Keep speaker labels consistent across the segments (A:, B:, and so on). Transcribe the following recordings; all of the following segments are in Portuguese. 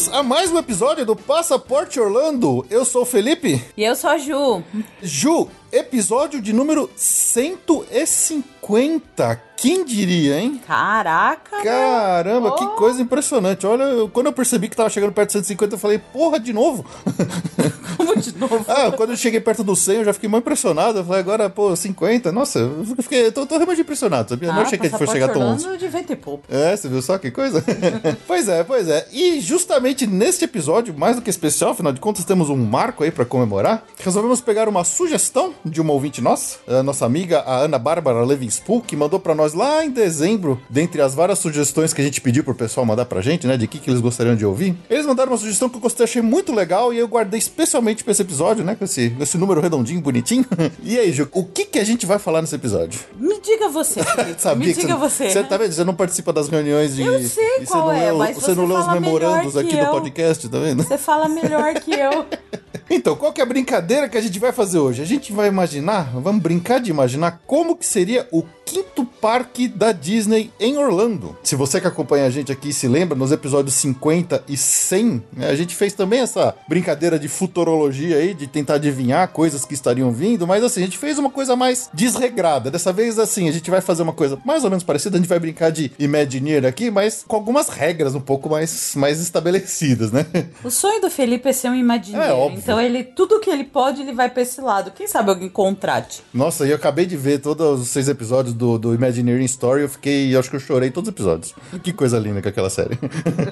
A: Bem-vindos a mais um episódio do Passaporte Orlando. Eu sou o Felipe.
B: E eu sou a Ju.
A: Ju, episódio de número 150. Quem diria, hein?
B: Caraca!
A: Caramba, que coisa impressionante. Olha, eu, quando eu percebi que tava chegando perto de 150, eu falei, porra, de novo?
B: Como de novo?
A: ah, quando eu cheguei perto do 100, eu já fiquei muito impressionado. Eu falei, agora, pô, 50. Nossa, eu fiquei, eu tô, tô realmente impressionado, sabia? Ah, não achei que a gente fosse chegar tão longe.
B: de vento e pouco.
A: É, você viu só que coisa? pois é, pois é. E justamente neste episódio, mais do que especial, afinal de contas, temos um marco aí para comemorar. Resolvemos pegar uma sugestão de uma ouvinte nossa, a nossa amiga, a Ana Bárbara Levinspool, que mandou para nós nós lá em dezembro, dentre as várias sugestões que a gente pediu pro pessoal mandar pra gente, né, de que, que eles gostariam de ouvir, eles mandaram uma sugestão que eu gostei, achei muito legal e eu guardei especialmente pra esse episódio, né, com esse, esse número redondinho, bonitinho. e aí, Ju, o que que a gente vai falar nesse episódio?
B: Me diga você.
A: Sabia
B: Me diga você.
A: Você, você tá vendo? Você não participa das reuniões de...
B: Eu sei qual
A: você
B: é,
A: leu,
B: mas
A: você, você não lê os memorandos aqui
B: eu.
A: do podcast, tá vendo?
B: Você fala melhor que eu.
A: Então, qual que é a brincadeira que a gente vai fazer hoje? A gente vai imaginar, vamos brincar de imaginar como que seria o quinto parque da Disney em Orlando. Se você que acompanha a gente aqui se lembra, nos episódios 50 e 100, né, a gente fez também essa brincadeira de futurologia aí, de tentar adivinhar coisas que estariam vindo, mas assim, a gente fez uma coisa mais desregrada. Dessa vez, assim, a gente vai fazer uma coisa mais ou menos parecida, a gente vai brincar de Imagineer aqui, mas com algumas regras um pouco mais, mais estabelecidas, né?
B: O sonho do Felipe é ser um Imagineer, é, então ele, tudo que ele pode, ele vai pra esse lado. Quem sabe alguém contrate.
A: Nossa, e eu acabei de ver todos os seis episódios do, do Imagineering Story, eu fiquei. Eu acho que eu chorei todos os episódios. Que coisa linda com aquela série.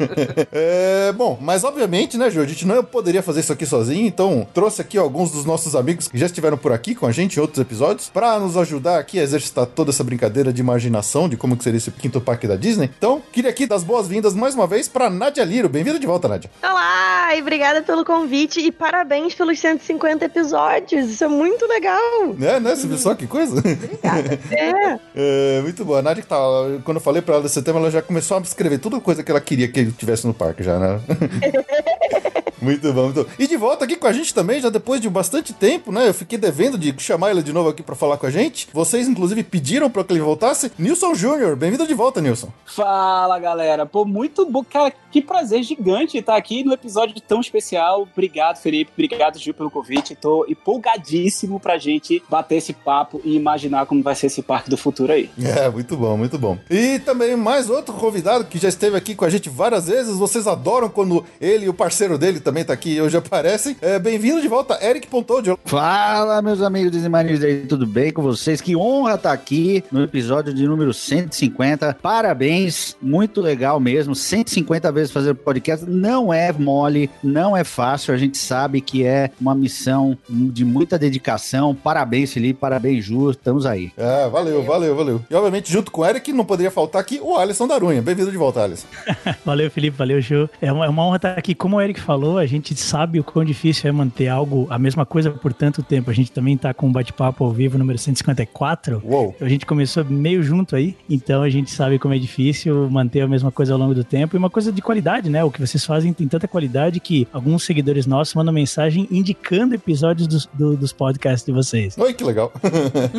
A: é, bom, mas obviamente, né, Ju, a gente não poderia fazer isso aqui sozinho, então trouxe aqui alguns dos nossos amigos que já estiveram por aqui com a gente em outros episódios, para nos ajudar aqui a exercitar toda essa brincadeira de imaginação de como que seria esse quinto parque da Disney. Então, queria aqui dar as boas-vindas mais uma vez para Nadia Liro. Bem-vinda de volta, Nadia.
C: Olá, e obrigada pelo convite e parabéns pelos 150 episódios. Isso é muito legal.
A: É, né? Você viu só que coisa?
C: Obrigada. é.
A: é muito boa. A Nádia que tá. Quando eu falei pra ela desse tema, ela já começou a escrever toda coisa que ela queria que ele tivesse no parque já, né? Muito bom, muito bom. E de volta aqui com a gente também, já depois de bastante tempo, né? Eu fiquei devendo de chamar ele de novo aqui para falar com a gente. Vocês, inclusive, pediram para que ele voltasse. Nilson Júnior, bem-vindo de volta, Nilson.
D: Fala, galera. Pô, muito bom. Cara, que prazer gigante estar aqui no episódio tão especial. Obrigado, Felipe. Obrigado, Gil, pelo convite. Tô empolgadíssimo pra gente bater esse papo e imaginar como vai ser esse parque do futuro aí.
A: É, muito bom, muito bom. E também mais outro convidado que já esteve aqui com a gente várias vezes. Vocês adoram quando ele e o parceiro dele também tá aqui hoje aparecem. É, Bem-vindo de volta, Eric Pontodio.
E: Fala, meus amigos Desimanistas aí, tudo bem com vocês? Que honra estar tá aqui no episódio de número 150. Parabéns, muito legal mesmo. 150 vezes fazer podcast não é mole, não é fácil. A gente sabe que é uma missão de muita dedicação. Parabéns, Felipe, parabéns, Ju, estamos aí.
A: É, valeu, valeu, valeu. E obviamente, junto com o Eric, não poderia faltar aqui o Alisson Darunha. Bem-vindo de volta, Alisson.
F: valeu, Felipe, valeu, Ju. É uma, é uma honra estar aqui. Como o Eric falou, a gente sabe o quão difícil é manter algo, a mesma coisa por tanto tempo. A gente também tá com um bate-papo ao vivo número 154.
A: Uou.
F: A gente começou meio junto aí, então a gente sabe como é difícil manter a mesma coisa ao longo do tempo. E uma coisa de qualidade, né? O que vocês fazem tem tanta qualidade que alguns seguidores nossos mandam mensagem indicando episódios dos, do, dos podcasts de vocês.
A: Oi, que legal.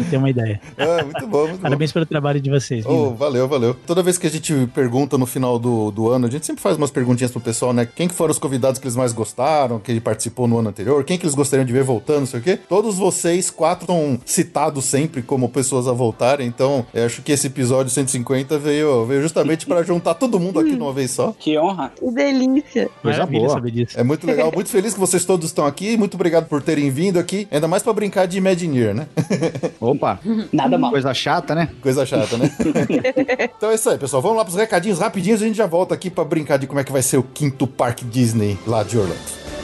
F: Tem uma ideia.
A: É, muito bom, muito
F: Parabéns
A: bom.
F: pelo trabalho de vocês.
A: Oh, valeu, valeu. Toda vez que a gente pergunta no final do, do ano, a gente sempre faz umas perguntinhas pro pessoal, né? Quem que foram os convidados que eles mais mais gostaram, que ele participou no ano anterior, quem que eles gostariam de ver voltando, não sei o quê. Todos vocês quatro estão citados sempre como pessoas a voltarem, então eu acho que esse episódio 150 veio, veio justamente para juntar todo mundo aqui de uma vez só.
D: Que honra.
C: Que delícia.
F: Coisa boa. saber disso.
A: É muito legal, muito feliz que vocês todos estão aqui, muito obrigado por terem vindo aqui, ainda mais para brincar de Imagineer, né?
E: Opa.
D: Nada mal.
E: Coisa chata, né?
A: Coisa chata, né? então é isso aí, pessoal. Vamos lá pros recadinhos rapidinhos e a gente já volta aqui para brincar de como é que vai ser o quinto parque Disney lá de ようなんです。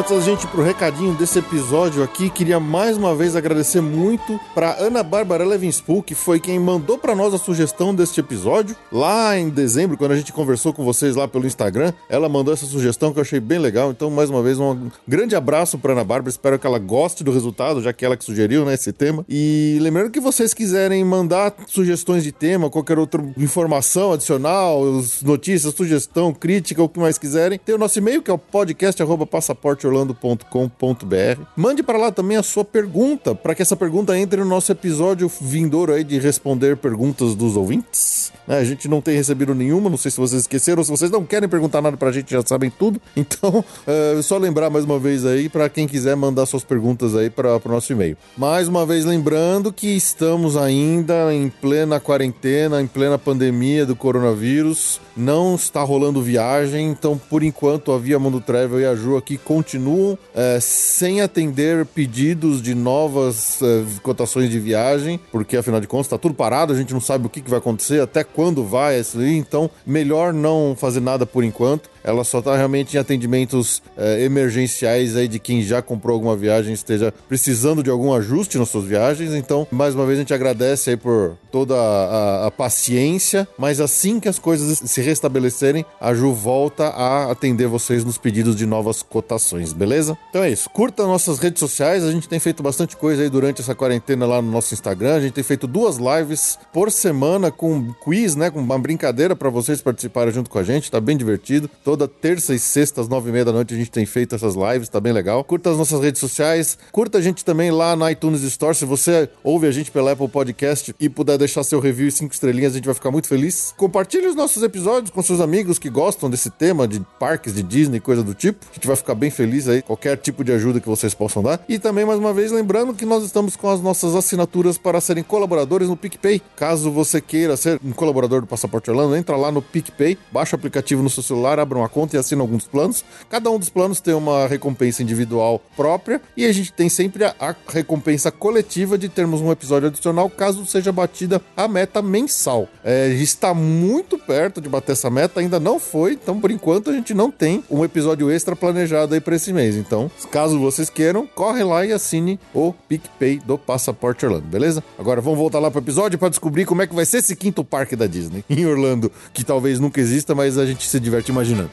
A: Antes da gente ir pro recadinho desse episódio aqui, queria mais uma vez agradecer muito para Ana Bárbara Levinspool, que foi quem mandou para nós a sugestão deste episódio. Lá em dezembro, quando a gente conversou com vocês lá pelo Instagram, ela mandou essa sugestão que eu achei bem legal. Então, mais uma vez, um grande abraço para Ana Bárbara. Espero que ela goste do resultado, já que ela que sugeriu né, esse tema. E lembrando que vocês quiserem mandar sugestões de tema, qualquer outra informação adicional, notícias, sugestão, crítica, o que mais quiserem, tem o nosso e-mail que é o podcast@passaporte orlando.com.br. Mande para lá também a sua pergunta, para que essa pergunta entre no nosso episódio vindouro aí de responder perguntas dos ouvintes. Né, a gente não tem recebido nenhuma, não sei se vocês esqueceram, se vocês não querem perguntar nada para a gente, já sabem tudo. Então, é só lembrar mais uma vez aí para quem quiser mandar suas perguntas aí para o nosso e-mail. Mais uma vez lembrando que estamos ainda em plena quarentena, em plena pandemia do coronavírus. Não está rolando viagem, então por enquanto a Via Mundo Travel e a Ju aqui continuam é, sem atender pedidos de novas é, cotações de viagem, porque afinal de contas está tudo parado, a gente não sabe o que, que vai acontecer, até quando vai isso aí, então melhor não fazer nada por enquanto. Ela só está realmente em atendimentos é, emergenciais aí de quem já comprou alguma viagem esteja precisando de algum ajuste nas suas viagens. Então, mais uma vez, a gente agradece aí por toda a, a paciência. Mas assim que as coisas se restabelecerem, a Ju volta a atender vocês nos pedidos de novas cotações, beleza? Então é isso. Curta nossas redes sociais. A gente tem feito bastante coisa aí durante essa quarentena lá no nosso Instagram. A gente tem feito duas lives por semana com quiz, né? Com uma brincadeira para vocês participarem junto com a gente. Tá bem divertido. Toda terça e sexta, às nove e meia da noite, a gente tem feito essas lives, tá bem legal. Curta as nossas redes sociais, curta a gente também lá na iTunes Store. Se você ouve a gente pela Apple Podcast e puder deixar seu review e cinco estrelinhas, a gente vai ficar muito feliz. Compartilhe os nossos episódios com seus amigos que gostam desse tema de parques de Disney, coisa do tipo. A gente vai ficar bem feliz aí, qualquer tipo de ajuda que vocês possam dar. E também, mais uma vez, lembrando que nós estamos com as nossas assinaturas para serem colaboradores no PicPay. Caso você queira ser um colaborador do Passaporte Orlando, entra lá no PicPay, baixa o aplicativo no seu celular, abra uma conta e assina alguns planos. Cada um dos planos tem uma recompensa individual própria e a gente tem sempre a, recompensa coletiva de termos um episódio adicional caso seja batida a meta mensal. É, está muito perto de bater essa meta, ainda não foi, então por enquanto a gente não tem um episódio extra planejado aí para esse mês. Então, caso vocês queiram, corre lá e assine o PicPay do Passaporte Orlando, beleza? Agora vamos voltar lá pro episódio para descobrir como é que vai ser esse quinto parque da Disney em Orlando, que talvez nunca exista, mas a gente se diverte imaginando.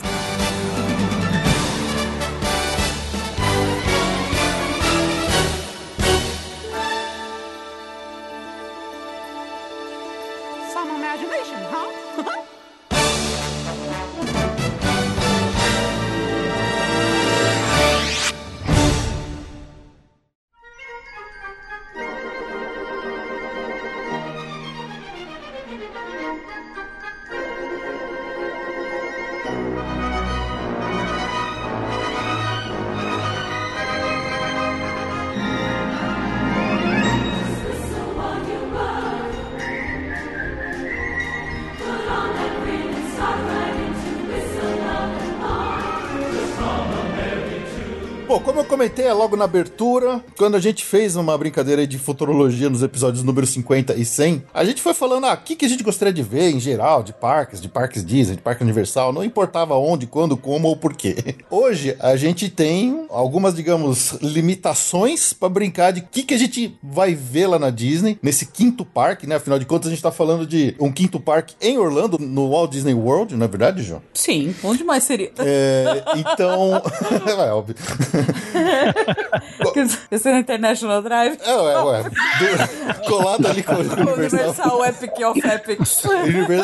A: Logo na abertura, quando a gente fez uma brincadeira de futurologia nos episódios número 50 e 100, a gente foi falando, ah, o que, que a gente gostaria de ver em geral, de parques, de parques Disney, de parque Universal, não importava onde, quando, como ou porquê. Hoje, a gente tem algumas, digamos, limitações para brincar de o que, que a gente vai ver lá na Disney, nesse quinto parque, né? Afinal de contas, a gente tá falando de um quinto parque em Orlando, no Walt Disney World, não é verdade, João?
B: Sim, onde mais seria?
A: É, então, é óbvio.
B: Esse é International Drive?
A: É, ué, ué. Do, colado ali com o Universal.
B: Universal Epic of Epics.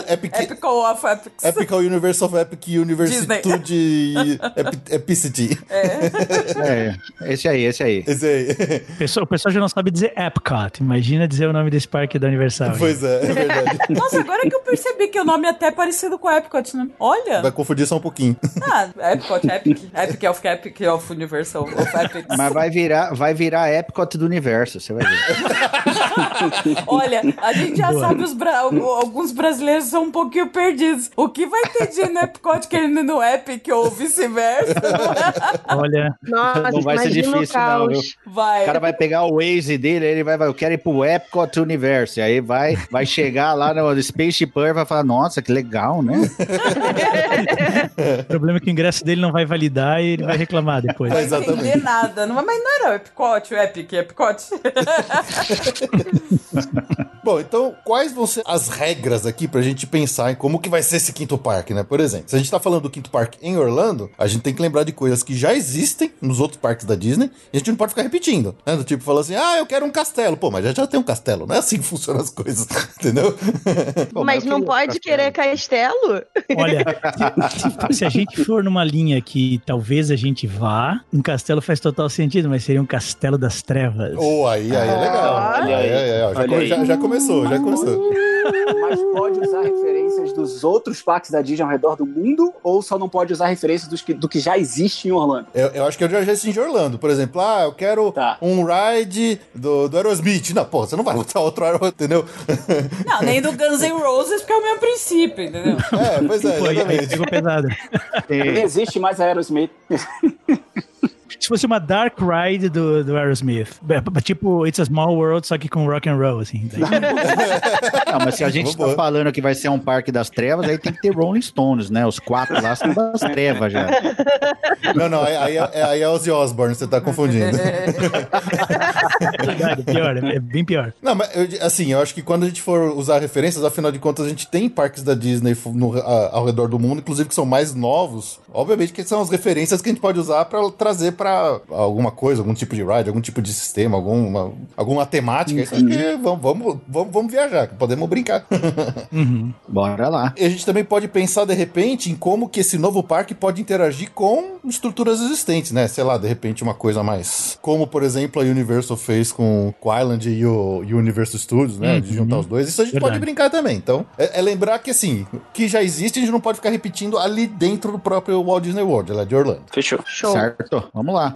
A: Epic,
B: Epical of Epics.
A: Epical Universe of Epic Universitude Epi, Epicity.
E: É. é. Esse aí, esse aí.
A: Esse aí.
F: O pessoal, o pessoal já não sabe dizer Epcot. Imagina dizer o nome desse parque da Universal.
A: Pois é, é verdade.
B: Nossa, agora que eu percebi que o nome é até parecido com Epcot, né? Olha.
A: Vai confundir só um pouquinho.
B: Ah, Epcot, Epic. Epic of Epic of Universal of Epics.
E: Mas vai virar, vai virar Epcot do universo, você vai ver.
B: Olha, a gente já Boa. sabe os bra alguns brasileiros são um pouquinho perdidos. O que vai ter de no Epcot querendo ir no Epic ou vice-versa?
F: Olha,
C: Nossa,
E: não vai ser difícil não, viu?
B: Vai.
E: O cara vai pegar o Waze dele, ele vai, vai eu quero ir pro Epcot Universe. Aí vai, vai chegar lá no Earth e vai falar, nossa, que legal, né?
F: o problema é que o ingresso dele não vai validar e ele vai reclamar depois.
B: Não vai entender nada. Não, mas não era o Epcot, o Epic, Epcot.
A: Bom, então, quais vão ser as regras aqui pra gente pensar em como que vai ser esse quinto parque, né? Por exemplo, se a gente tá falando do quinto parque em Orlando, a gente tem que lembrar de coisas que já existem nos outros parques da Disney e a gente não pode ficar repetindo, né? Do tipo, falar assim, ah, eu quero um castelo. Pô, mas já, já tem um castelo. Não é assim que funcionam as coisas, entendeu?
C: Bom, mas, mas não pode castelo. querer castelo?
F: Olha, se, se, a gente for numa linha que talvez a gente vá, um castelo faz total sentido, mas seria um castelo das trevas.
A: Oh, aí, aí é legal. Ah, aí, aí, aí, aí, já, já, já começou, já começou.
D: Mas pode usar referências dos outros parques da Disney ao redor do mundo ou só não pode usar referências dos que, do que já existe em Orlando?
A: Eu, eu acho que eu já existe em Orlando. Por exemplo, ah, eu quero tá. um ride do, do Aerosmith. Não, pô, você não vai botar outro Aerosmith, entendeu?
B: Não, nem do Guns N' Roses, porque é o mesmo princípio, entendeu? É,
A: pois é, exatamente.
F: Ficou pesado.
D: Não existe mais Aerosmith.
F: se fosse uma Dark Ride do, do Aerosmith. Tipo, It's a Small World, só que com rock and roll, assim.
E: Não, mas se a gente tá falando que vai ser um parque das trevas, aí tem que ter Rolling Stones, né? Os quatro lá são das trevas já.
A: Não, não, aí, é, aí é Ozzy Osbourne, você tá confundindo.
F: É pior, é bem pior.
A: Não, mas eu, assim, eu acho que quando a gente for usar referências, afinal de contas, a gente tem parques da Disney no, a, ao redor do mundo, inclusive que são mais novos. Obviamente que são as referências que a gente pode usar para trazer para alguma coisa, algum tipo de ride, algum tipo de sistema, alguma, alguma temática. Uhum. Isso acho que vamos, vamos, vamos, vamos viajar, podemos brincar.
E: Uhum. Bora lá.
A: E a gente também pode pensar, de repente, em como que esse novo parque pode interagir com estruturas existentes, né? Sei lá, de repente uma coisa mais... Como, por exemplo, a Universal fez com, o Island e o, e o Universal Studios, né? Uhum. De juntar os dois. Isso a gente Verdade. pode brincar também. Então, é, é, lembrar que, assim, que já existe, a gente não pode ficar repetindo ali dentro do próprio Walt Disney World, ela é de Orlando.
D: Fechou.
E: Show. Certo. Vamos lá.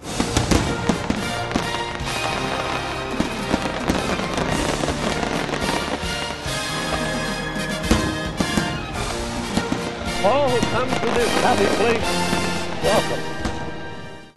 A: All who come to this happy place, welcome.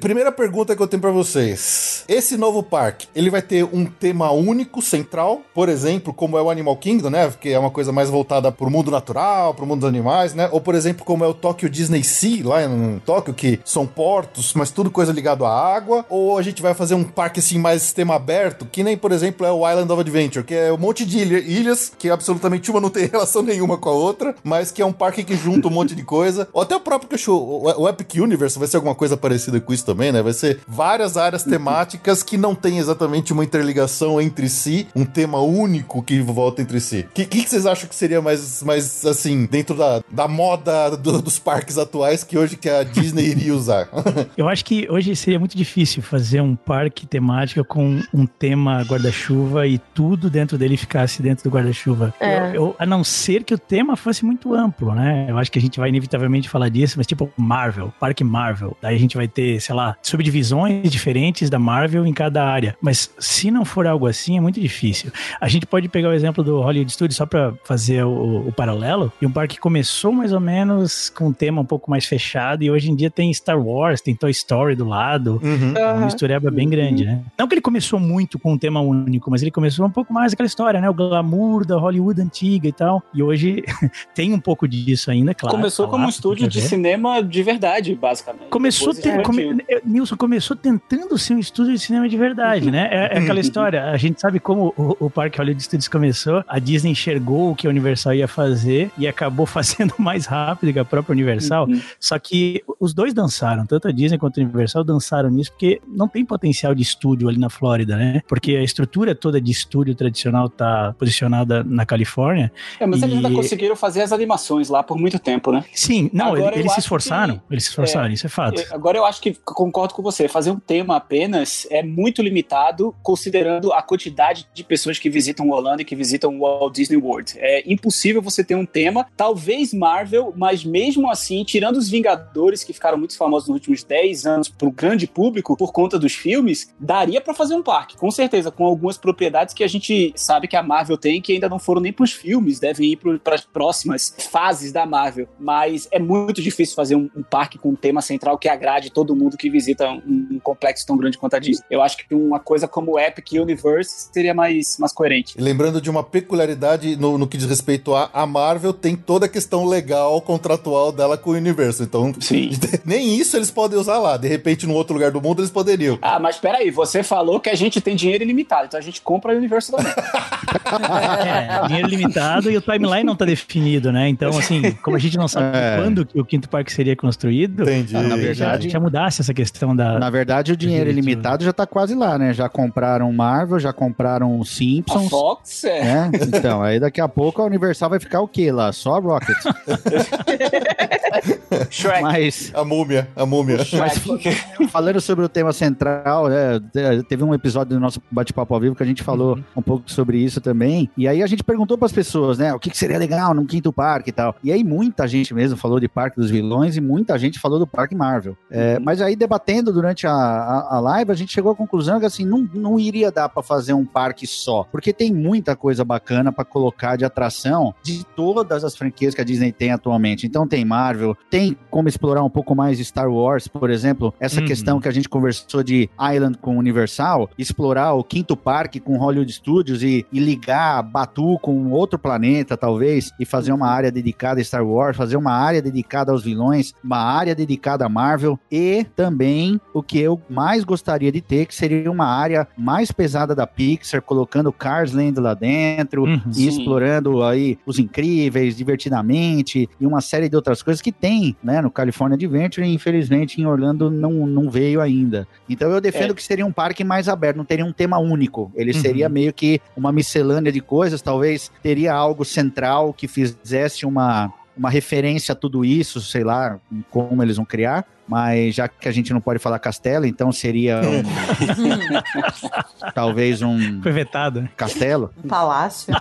A: Primeira pergunta que eu tenho para vocês. Esse novo parque, ele vai ter um tema único, central, por exemplo, como é o Animal Kingdom, né? Que é uma coisa mais voltada pro mundo natural, pro mundo dos animais, né? Ou, por exemplo, como é o Tokyo Disney Sea, lá em Tóquio, que são portos, mas tudo coisa ligado à água. Ou a gente vai fazer um parque, assim, mais sistema aberto, que nem, por exemplo, é o Island of Adventure, que é um monte de ilhas, que absolutamente uma não tem relação nenhuma com a outra, mas que é um parque que junta um monte de coisa. Ou até o próprio show, o Epic Universe vai ser alguma coisa parecida com isso também, né? Vai ser várias áreas temáticas que não tem exatamente uma interligação entre si, um tema único que volta entre si. O que, que, vocês acham que seria mais, mais assim, dentro da, da moda do, dos parques atuais que hoje que a Disney iria usar?
F: Eu acho que hoje seria muito difícil fazer um parque temático com um tema guarda-chuva e tudo dentro dele ficasse dentro do guarda-chuva. É. Eu, eu, a não ser que o tema fosse muito amplo, né? Eu acho que a gente vai inevitavelmente falar disso, mas tipo Marvel, Parque Marvel. Daí a gente vai ter, sei lá, subdivisões diferentes da Marvel em cada área. Mas se não for algo assim, é muito difícil. A gente pode pegar o exemplo do Hollywood Studios só para fazer o, o, paralelo. E um parque que começou mais ou menos com um tema um pouco mais fechado e hoje em dia tem Star Wars, tem Toy Story do lado. Uhum. Uma mistureba bem grande, né? Não que ele começou muito com um tema único, mas ele começou um pouco mais aquela história, né? O glamour da Hollywood antiga e tal. E hoje tem um pouco disso ainda, claro.
D: Começou tá como um estúdio de cinema de verdade, basicamente.
F: Começou, ter, come, Nilson começou tentando ser um estúdio de cinema de verdade, né? É, é aquela história. A gente sabe como o, o Parque Hollywood Studios começou. A Disney enxergou o que a Universal ia fazer e acabou fazendo mais rápido que a própria Universal.
D: Uhum.
F: Só que os dois dançaram, tanto a Disney quanto a Universal dançaram nisso, porque não tem potencial de estúdio ali na Flórida, né? Porque a estrutura toda de estúdio tradicional tá posicionada na Califórnia.
D: É, mas eles
F: E-
D: ainda conseguiram fazer as animações lá por muito tempo, né?
F: Sim, não,
D: Agora
F: eles se esforçaram.
D: que-
F: Eles se esforçaram, isso é fato.
D: É, Agora eu acho que concordo com você. Fazer um tema apenas é muito limitado, considerando a quantidade de pessoas que visitam Orlando e que visitam o Walt Disney World. É impossível você ter um tema, talvez Marvel, mas mesmo assim, tirando os Vingadores que ficaram muito famosos nos últimos 10 anos para o grande público por conta dos filmes, daria para fazer um parque, com certeza, com algumas propriedades que a gente sabe que a Marvel tem que ainda não foram nem para os filmes, devem ir para as próximas fases da Marvel. Mas é muito difícil fazer um, um parque com um tema central que agrade todo mundo que visita um, complexo tão grande quanto a Disney. Eu acho que uma coisa como o Epic Universe seria mais, mais coerente.
A: E lembrando de uma peculiaridade no, no que diz respeito a, a Marvel, tem toda a questão legal, contratual dela com o universo. Então,
D: Sim.
A: nem isso eles podem usar lá. De repente, num outro lugar do mundo, eles poderiam.
D: Ah, mas peraí, você falou que a gente tem dinheiro ilimitado, então a gente compra a Universo também.
F: É, dinheiro limitado e o timeline não tá definido, né? Então, assim, como a gente não sabe
E: É.
F: quando que o quinto parque seria construído,
A: Entendi.
E: Na
F: já,
E: verdade-
F: já mudasse essa questão da.
E: Na verdade, o dinheiro
F: direito,
E: ilimitado já tá quase lá, né? Já compraram Marvel, já compraram
D: A
E: Simpsons.
D: Fox é.
E: né? Então, aí daqui a pouco a Universal vai ficar o quê lá? Só Rocket.
D: Shrek.
E: Mas,
A: A múmia, a múmia.
D: Shrek.
E: falando sobre o tema central, né, te- teve um episódio do nosso bate-papo ao vivo que a gente falou um pouco sobre isso também. E aí a gente perguntou para as pessoas, né, o que, que seria legal num quinto parque e tal. E aí muita gente mesmo falou de Parque dos Vilões e muita gente falou do Parque Marvel. É, mas aí debatendo durante a, a, a live, a gente chegou à conclusão que assim, não, não iria dar para fazer um parque só, porque tem muita coisa bacana para colocar de atração de todas as franquias que a Disney tem atualmente. Então tem Marvel, tem como explorar um pouco mais Star Wars, por exemplo, essa
F: Uhum.
E: questão que a gente conversou de Island com Universal, explorar o quinto parque com Hollywood Studios e, e ligar Batu com outro planeta, talvez, e fazer uma área dedicada a Star Wars, fazer uma área dedicada aos vilões, uma área dedicada a Marvel e também o que eu mais gostaria de ter, que seria uma área mais pesada da Pixar, colocando Cars Land lá dentro,
F: Uhum.
E: e
D: Sim.
E: explorando aí os incríveis, divertidamente e uma série de outras coisas que tem, né, no California Adventure e infelizmente em Orlando não, não veio ainda. Então eu defendo
D: É.
E: que seria um parque mais aberto, não teria um tema único. Ele
F: Uhum.
E: seria meio que uma miscelânea de coisas, talvez teria algo central que fizesse uma uma referência a tudo isso, sei lá como eles vão criar, mas já que a gente não pode falar castelo, então seria um- talvez um
F: Foi vetado.
E: castelo.
B: Um palácio.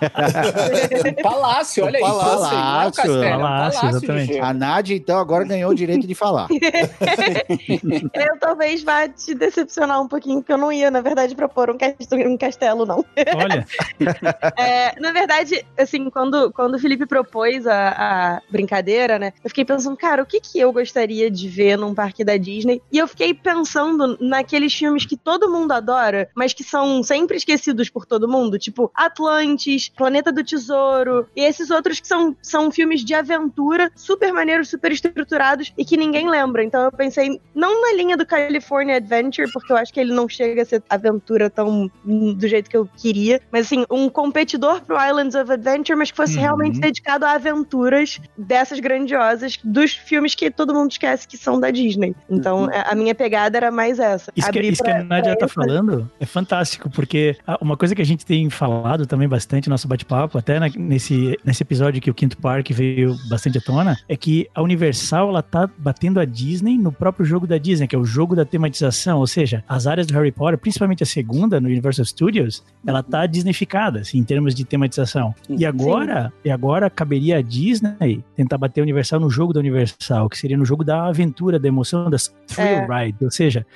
D: Palácio, olha aí.
A: Palácio,
D: Palácio, não é um castelo, é um
F: Palácio,
D: palácio,
F: exatamente.
E: A Nádia, então, agora ganhou o direito de falar.
C: Eu talvez vá te decepcionar um pouquinho, porque eu não ia, na verdade, propor um castelo, um castelo não.
F: Olha,
C: É, na verdade, assim, quando, quando o Felipe propôs a, a brincadeira, né? Eu fiquei pensando, cara, o que, que eu gostaria de ver num parque da Disney? E eu fiquei pensando naqueles filmes que todo mundo adora, mas que são sempre esquecidos por todo mundo, tipo Atlantis, Planeta do Tesouro, e esses outros que são, são filmes de aventura, super maneiros, super estruturados e que ninguém lembra. Então eu pensei, não na linha do California Adventure, porque eu acho que ele não chega a ser aventura tão do jeito que eu queria, mas assim, um competidor pro Islands of Adventure, mas que fosse
F: Uhum.
C: realmente dedicado a aventuras dessas grandiosas dos filmes que todo mundo esquece que são da Disney. Então, a a minha pegada era mais essa.
F: isso que, isso que a
C: pra- pra
F: tá falando é fantástico, porque uma coisa que a gente tem falado também bastante no nosso bate-papo, até na- nesse, nesse episódio que o Quinto Parque veio bastante à tona, é que a Universal, ela tá batendo a Disney no próprio jogo da Disney, que é o jogo da tematização, ou seja, as áreas do Harry Potter, principalmente a segunda, no Universal Studios, ela tá disneyficada, assim, em termos de tematização. E agora, e agora caberia a Disney tentar bater a Universal no jogo da Universal, que seria no jogo da aventura, da emoção, das thrill ride, ou seja,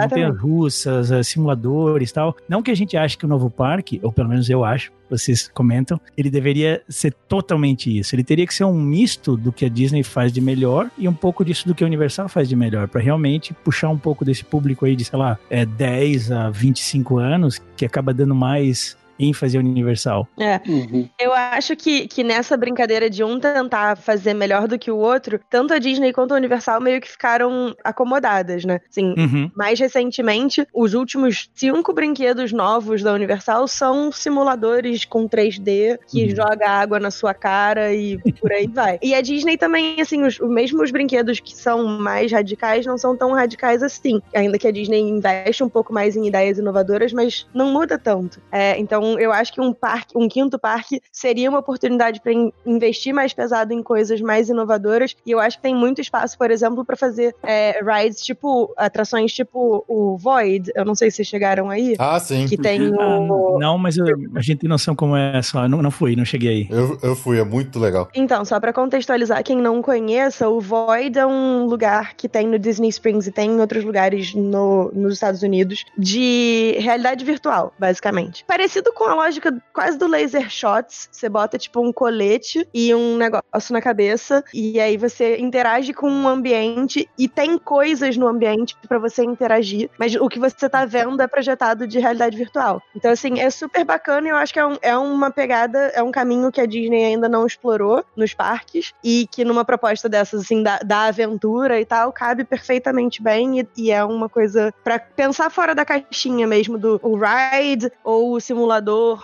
F: montanhas russas, eh, simuladores e tal. Não que a gente ache que o novo parque, ou pelo menos eu acho, vocês comentam, ele deveria ser totalmente isso. Ele teria que ser um misto do que a Disney faz de melhor e um pouco disso do que a Universal faz de melhor, para realmente puxar um pouco desse público aí de, sei lá, é, 10 a 25 anos, que acaba dando mais ênfase Universal.
C: É.
D: Uhum.
C: Eu acho que, que nessa brincadeira de um tentar fazer melhor do que o outro, tanto a Disney quanto a Universal meio que ficaram acomodadas, né? Assim,
F: Uhum.
C: mais recentemente, os últimos cinco brinquedos novos da Universal são simuladores com 3D que
F: Uhum.
C: joga água na sua cara e por aí vai. E a Disney também, assim, os, mesmo os brinquedos que são mais radicais não são tão radicais assim. Ainda que a Disney investe um pouco mais em ideias inovadoras, mas não muda tanto. É, então, eu acho que um parque, um quinto parque seria uma oportunidade para investir mais pesado em coisas mais inovadoras. E eu acho que tem muito espaço, por exemplo, para fazer é, rides tipo atrações tipo o Void. Eu não sei se vocês chegaram aí.
A: Ah, sim.
C: Que tem
F: Ah,
C: o.
F: não, mas eu- a gente tem noção como é só. Não, não fui, não cheguei aí.
A: Eu, eu fui, é muito legal.
C: Então, só pra contextualizar quem não conheça, o Void é um lugar que tem no Disney Springs e tem em outros lugares no, nos Estados Unidos de realidade virtual, basicamente. Parecido com a lógica quase do laser shots. Você bota tipo um colete e um negócio na cabeça e aí você interage com o ambiente e tem coisas no ambiente pra você interagir, mas o que você tá vendo é projetado de realidade virtual. Então, assim, é super bacana e eu acho que é, um- é uma pegada, é um caminho que a Disney ainda não explorou nos parques e que numa proposta dessas, assim, da, da aventura e tal, cabe perfeitamente bem e, e é uma coisa pra pensar fora da caixinha mesmo do ride ou o simulador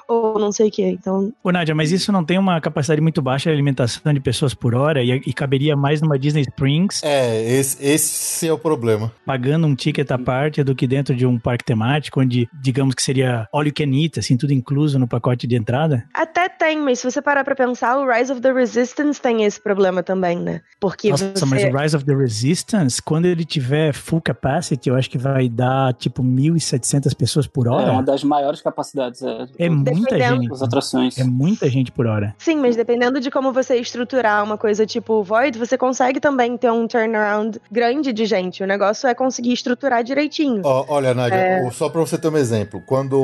C: ou não sei o que. Então,
F: Ô, Nádia, mas isso não tem uma capacidade muito baixa de alimentação de pessoas por hora e, e caberia mais numa Disney Springs,
A: É, esse, esse é o problema.
F: pagando um ticket à parte do que dentro de um parque temático, onde, digamos que seria you can eat, assim, tudo incluso no pacote de entrada?
C: até tem, mas se você parar pra pensar, o Rise of the Resistance tem esse problema também, né? Porque
F: Nossa,
C: você...
F: mas o Rise of the Resistance, quando ele tiver full capacity, eu acho que vai dar tipo 1.700 pessoas por
D: É
F: hora.
D: uma das maiores capacidades é,
F: É, muita
C: Dependendo-
F: gente.
D: das atrações.
F: É muita gente por hora.
C: Sim, mas dependendo de como você estruturar uma coisa tipo o Void, você consegue também ter um turnaround grande de gente. O negócio é conseguir estruturar direitinho.
A: Ó, olha, Nádia,
C: É.
A: só pra você ter um exemplo. Quando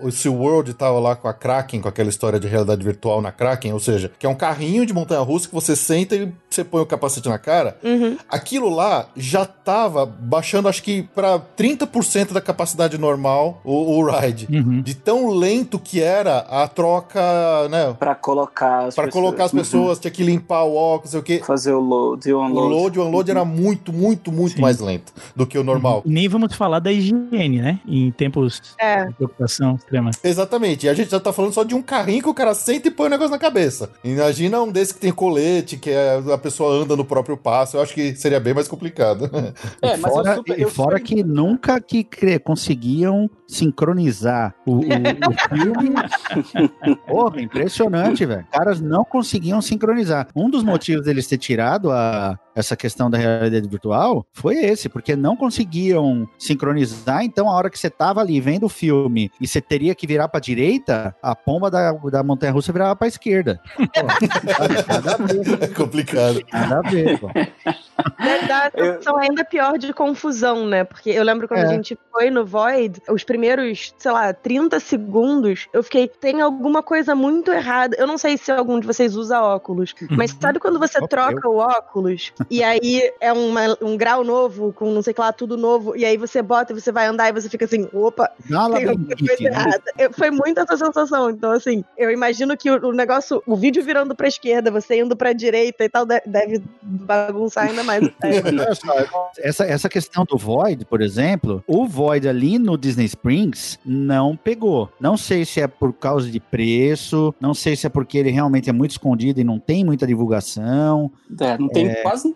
A: o SeaWorld tava lá com a Kraken, com aquela história de realidade virtual na Kraken, ou seja, que é um carrinho de montanha-russa que você senta e você põe o capacete na cara,
C: Uhum.
A: aquilo lá já tava baixando, acho que pra 30% da capacidade normal, o, o ride.
F: Uhum.
A: De tão lento que era a troca, né?
D: Pra colocar as
A: Pra
D: pessoas.
A: colocar as
D: Uhum.
A: pessoas, tinha que limpar o óculos, sei o quê.
D: Fazer o load e o
A: O
D: unload.
A: load e o unload era muito, muito, muito
F: Sim.
A: mais lento do que o normal.
F: E nem vamos falar da higiene, né? Em tempos
C: É.
F: de preocupação extrema.
A: Exatamente. E a gente já tá falando só de um carrinho que o cara senta e põe o negócio na cabeça. Imagina um desse que tem colete, que é- a pessoa anda no próprio passo. Eu acho que seria bem mais complicado.
D: É,
E: e
D: mas
E: fora,
D: eu super,
E: e
D: eu
E: fora
D: super-
E: que nunca que conseguiam sincronizar o, o- o filme. Porra, impressionante, velho. Caras não conseguiam sincronizar. Um dos motivos deles ter tirado a, essa questão da realidade virtual foi esse, porque não conseguiam sincronizar. Então, a hora que você tava ali vendo o filme e você teria que virar pra direita, a pomba da, da montanha russa virava pra esquerda. Pô, nada a ver,
A: é complicado.
E: nada a ver, pô.
C: Deve dar a sensação ainda pior de confusão, né? Porque eu lembro quando
E: É.
C: a gente foi no Void, os primeiros, sei lá, 30 segundos, eu fiquei, tem alguma coisa muito errada. Eu não sei se algum de vocês usa óculos, mas sabe quando você troca o óculos e aí é uma- um grau novo, com não sei o que lá, tudo novo, e aí você bota e você vai andar e você fica assim, opa, tem alguma
E: labirintite,
C: coisa
E: né?
C: errada. Eu- Foi muito essa sensação. Então, assim, eu imagino que o, o negócio, o vídeo virando pra esquerda, você indo pra direita e tal, de- deve bagunçar ainda mais. É.
E: Essa, essa questão do Void, por exemplo, o Void ali no Disney Springs não pegou. Não sei se é por causa de preço, não sei se é porque ele realmente é muito escondido e não tem muita divulgação.
D: É, não tem quase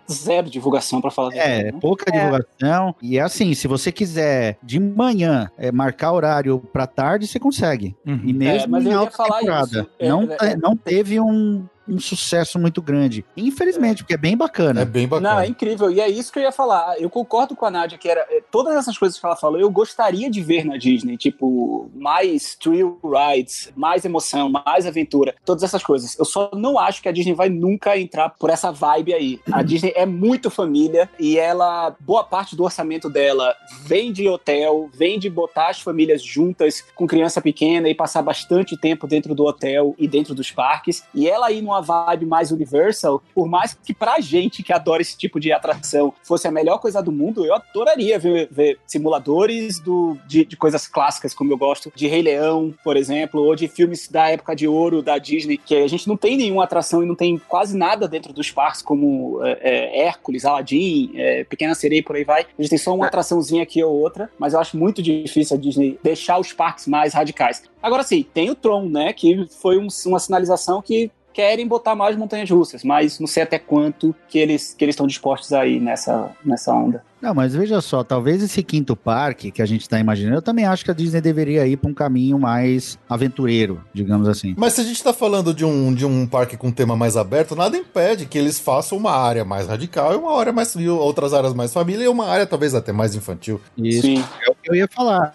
D: zero divulgação pra falar
E: É,
D: verdade, né?
E: pouca divulgação. E é assim, se você quiser de manhã é, marcar horário pra tarde, você consegue.
F: Uhum.
E: E mesmo
D: mas eu
E: em
D: ia
E: alta
D: falar
E: temporada.
D: isso. É,
E: não,
D: é,
E: não teve um, um sucesso muito grande. Infelizmente, porque é bem bacana.
A: É bem
D: Não,
A: bacana.
D: é incrível. E é isso que eu ia falar. Eu concordo com a Nádia, que era é, todas essas coisas que ela falou, eu gostaria de ver na Disney. Tipo, mais thrill rides, mais emoção, mais aventura, todas essas coisas. Eu só não acho que a Disney vai nunca entrar por essa vibe aí. A Disney é muito família e ela, boa parte do orçamento dela vem de hotel, vem de botar as famílias juntas com criança pequena e passar bastante tempo dentro do hotel e dentro dos parques. E ela aí numa vibe mais Universal, por mais que pra gente que adora esse tipo de atração fosse a melhor coisa do mundo, eu adoraria ver, ver simuladores do, de, de coisas clássicas, como eu gosto, de Rei Leão, por exemplo, ou de filmes da época de ouro da Disney, que a gente não tem nenhuma atração e não tem quase nada dentro dos parques, como é, é, Hércules, Aladdin, é, Pequena Sereia, por aí vai. A gente tem só uma atraçãozinha aqui ou outra, mas eu acho muito difícil a Disney deixar os parques mais radicais. Agora sim, tem o Tron, né, que foi um, uma sinalização que querem botar mais montanhas russas, mas não sei até quanto que eles que eles estão dispostos aí nessa nessa onda.
E: Não, mas veja só, talvez esse quinto parque que a gente está imaginando, eu também acho que a Disney deveria ir para um caminho mais aventureiro, digamos assim.
A: Mas se a gente está falando de um, de um parque com tema mais aberto, nada impede que eles façam uma área mais radical e uma área mais outras áreas mais família e uma área talvez até mais infantil.
E: Isso. Sim. É o que eu ia falar.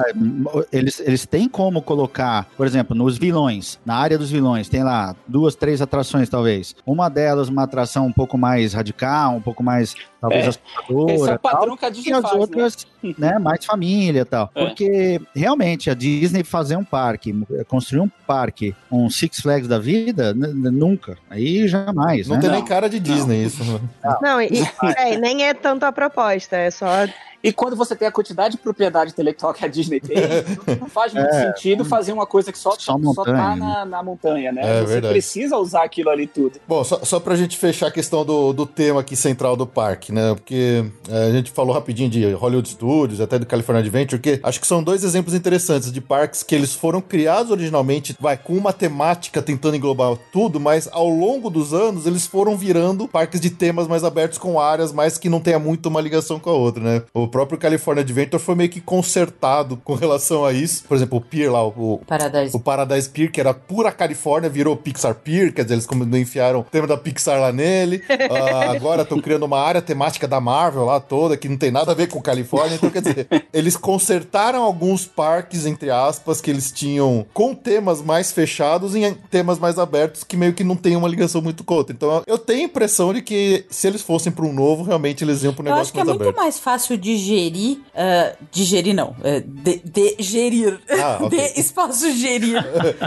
E: Eles, eles têm como colocar, por exemplo, nos vilões, na área dos vilões, tem lá duas, três atrações talvez. Uma delas uma atração um pouco mais radical, um pouco mais talvez é. assustadora. Esse é o
D: padrão tal, que a Disney e
E: as
D: faz, né?
E: outras, né? né? mais família e tal. É. Porque realmente a Disney fazer um parque, construir um parque, um Six Flags da vida, nunca. Aí jamais.
A: Não
E: né?
A: tem nem cara de Disney não. isso.
C: Não, não e, é, nem é tanto a proposta, é só
D: e quando você tem a quantidade de propriedade intelectual que a Disney tem, não faz muito é, sentido fazer uma coisa que só, só, montanha, só tá né? na, na, montanha, né? É, você verdade. precisa usar aquilo ali tudo.
A: Bom, só, só pra gente fechar a questão do, do tema aqui central do parque, né? Porque é, a gente falou rapidinho de Hollywood Studios, até do California Adventure, que acho que são dois exemplos interessantes de parques que eles foram criados originalmente, vai, com uma temática tentando englobar tudo, mas ao longo dos anos eles foram virando parques de temas mais abertos com áreas mais que não tenha muito uma ligação com a outra, né? O próprio California Adventure foi meio que consertado com relação a isso. Por exemplo, o Pier lá, o
B: Paradise,
A: o Paradise Pier, que era pura Califórnia, virou Pixar Pier, quer dizer, eles enfiaram o tema da Pixar lá nele. uh, agora estão criando uma área temática da Marvel lá toda, que não tem nada a ver com Califórnia. Então, quer dizer, eles consertaram alguns parques, entre aspas, que eles tinham com temas mais fechados em temas mais abertos, que meio que não tem uma ligação muito com outra. Então, eu tenho a impressão de que se eles fossem para um novo, realmente eles iam para um negócio mais aberto.
B: Eu acho que é muito mais fácil digerir digerir. Uh, digerir não. Uh, de, de, gerir. Ah, okay. de espaço gerir.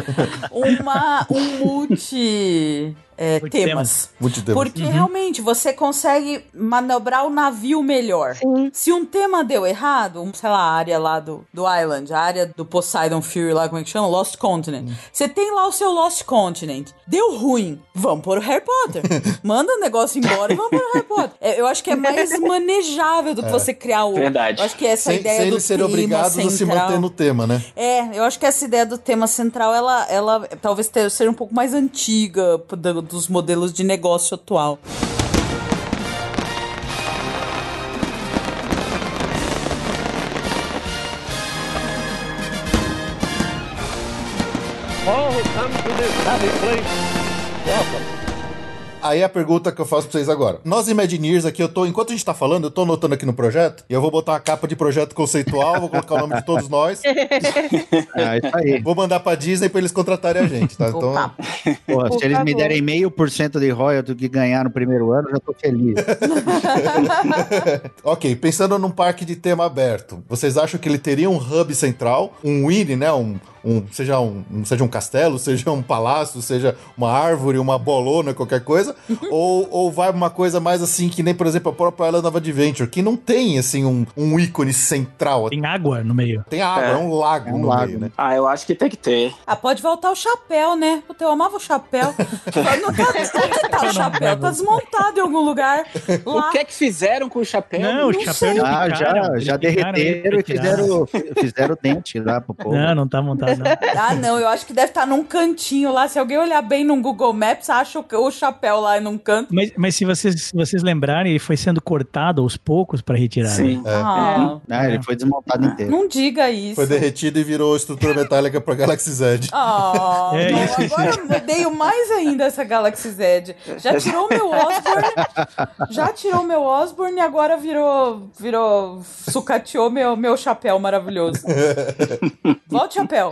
B: uma, um multi é, temas. Porque uhum. realmente você consegue manobrar o navio melhor. Sim. Se um tema deu errado, um, sei lá, a área lá do, do Island, a área do Poseidon Fury lá, como é que chama? Lost Continent. Uhum. Você tem lá o seu Lost Continent. Deu ruim. Vamos para o Harry Potter. Manda o negócio embora e vamos para o Harry Potter. É, eu acho que é mais manejável do que é. você criar o.
D: Verdade.
B: Eu acho que essa sem, ideia
A: sem
B: do
A: eles serem obrigados central, a se manter no tema, né?
B: É, eu acho que essa ideia do tema central, ela, ela talvez seja um pouco mais antiga do, dos modelos de negócio atual.
A: All who come to this happy place. Aí a pergunta que eu faço pra vocês agora. Nós Imagineers aqui, eu tô, enquanto a gente tá falando, eu tô anotando aqui no projeto, e eu vou botar uma capa de projeto conceitual, vou colocar o nome de todos nós.
E: É, isso aí.
A: Vou mandar pra Disney pra eles contratarem a gente, tá? Então.
E: Pô, se eles me derem meio por cento de royalty que ganhar no primeiro ano, já tô feliz.
A: ok, pensando num parque de tema aberto, vocês acham que ele teria um hub central, um Winnie, né? Um, um, seja, um, seja um castelo, seja um palácio, seja uma árvore, uma bolona, qualquer coisa, ou, ou vai uma coisa mais assim, que nem, por exemplo, a própria Island of Adventure, que não tem, assim, um, um ícone central.
F: Tem água no meio.
A: Tem água, é, é um lago é um no lago. meio, né?
D: Ah, eu acho que tem que ter.
B: Ah, pode voltar o chapéu, né? Puta, eu amava o chapéu. não tá, onde tá o chapéu? Tá desmontado em algum lugar.
D: Lá. O que é que fizeram com o chapéu?
F: Não, não o chapéu
E: sei. Ah, já, já derreteram e fizeram, fizeram dente lá pro povo.
F: Não, não tá montado não.
B: Ah, não, eu acho que deve estar num cantinho lá. Se alguém olhar bem no Google Maps, acha o, o chapéu lá num canto.
F: Mas, mas se vocês, se vocês lembrarem, ele foi sendo cortado aos poucos para retirar.
E: Sim. Né?
F: É.
E: Ah. ah. ele foi desmontado inteiro.
B: Não diga isso.
A: Foi derretido e virou estrutura metálica pra Galaxy Z.
B: Ah, é, não, isso, agora isso. eu odeio mais ainda essa Galaxy Z. Já tirou o meu Osborne, já tirou o meu Osborne e agora virou, virou, sucateou meu, meu chapéu maravilhoso. Volte chapéu.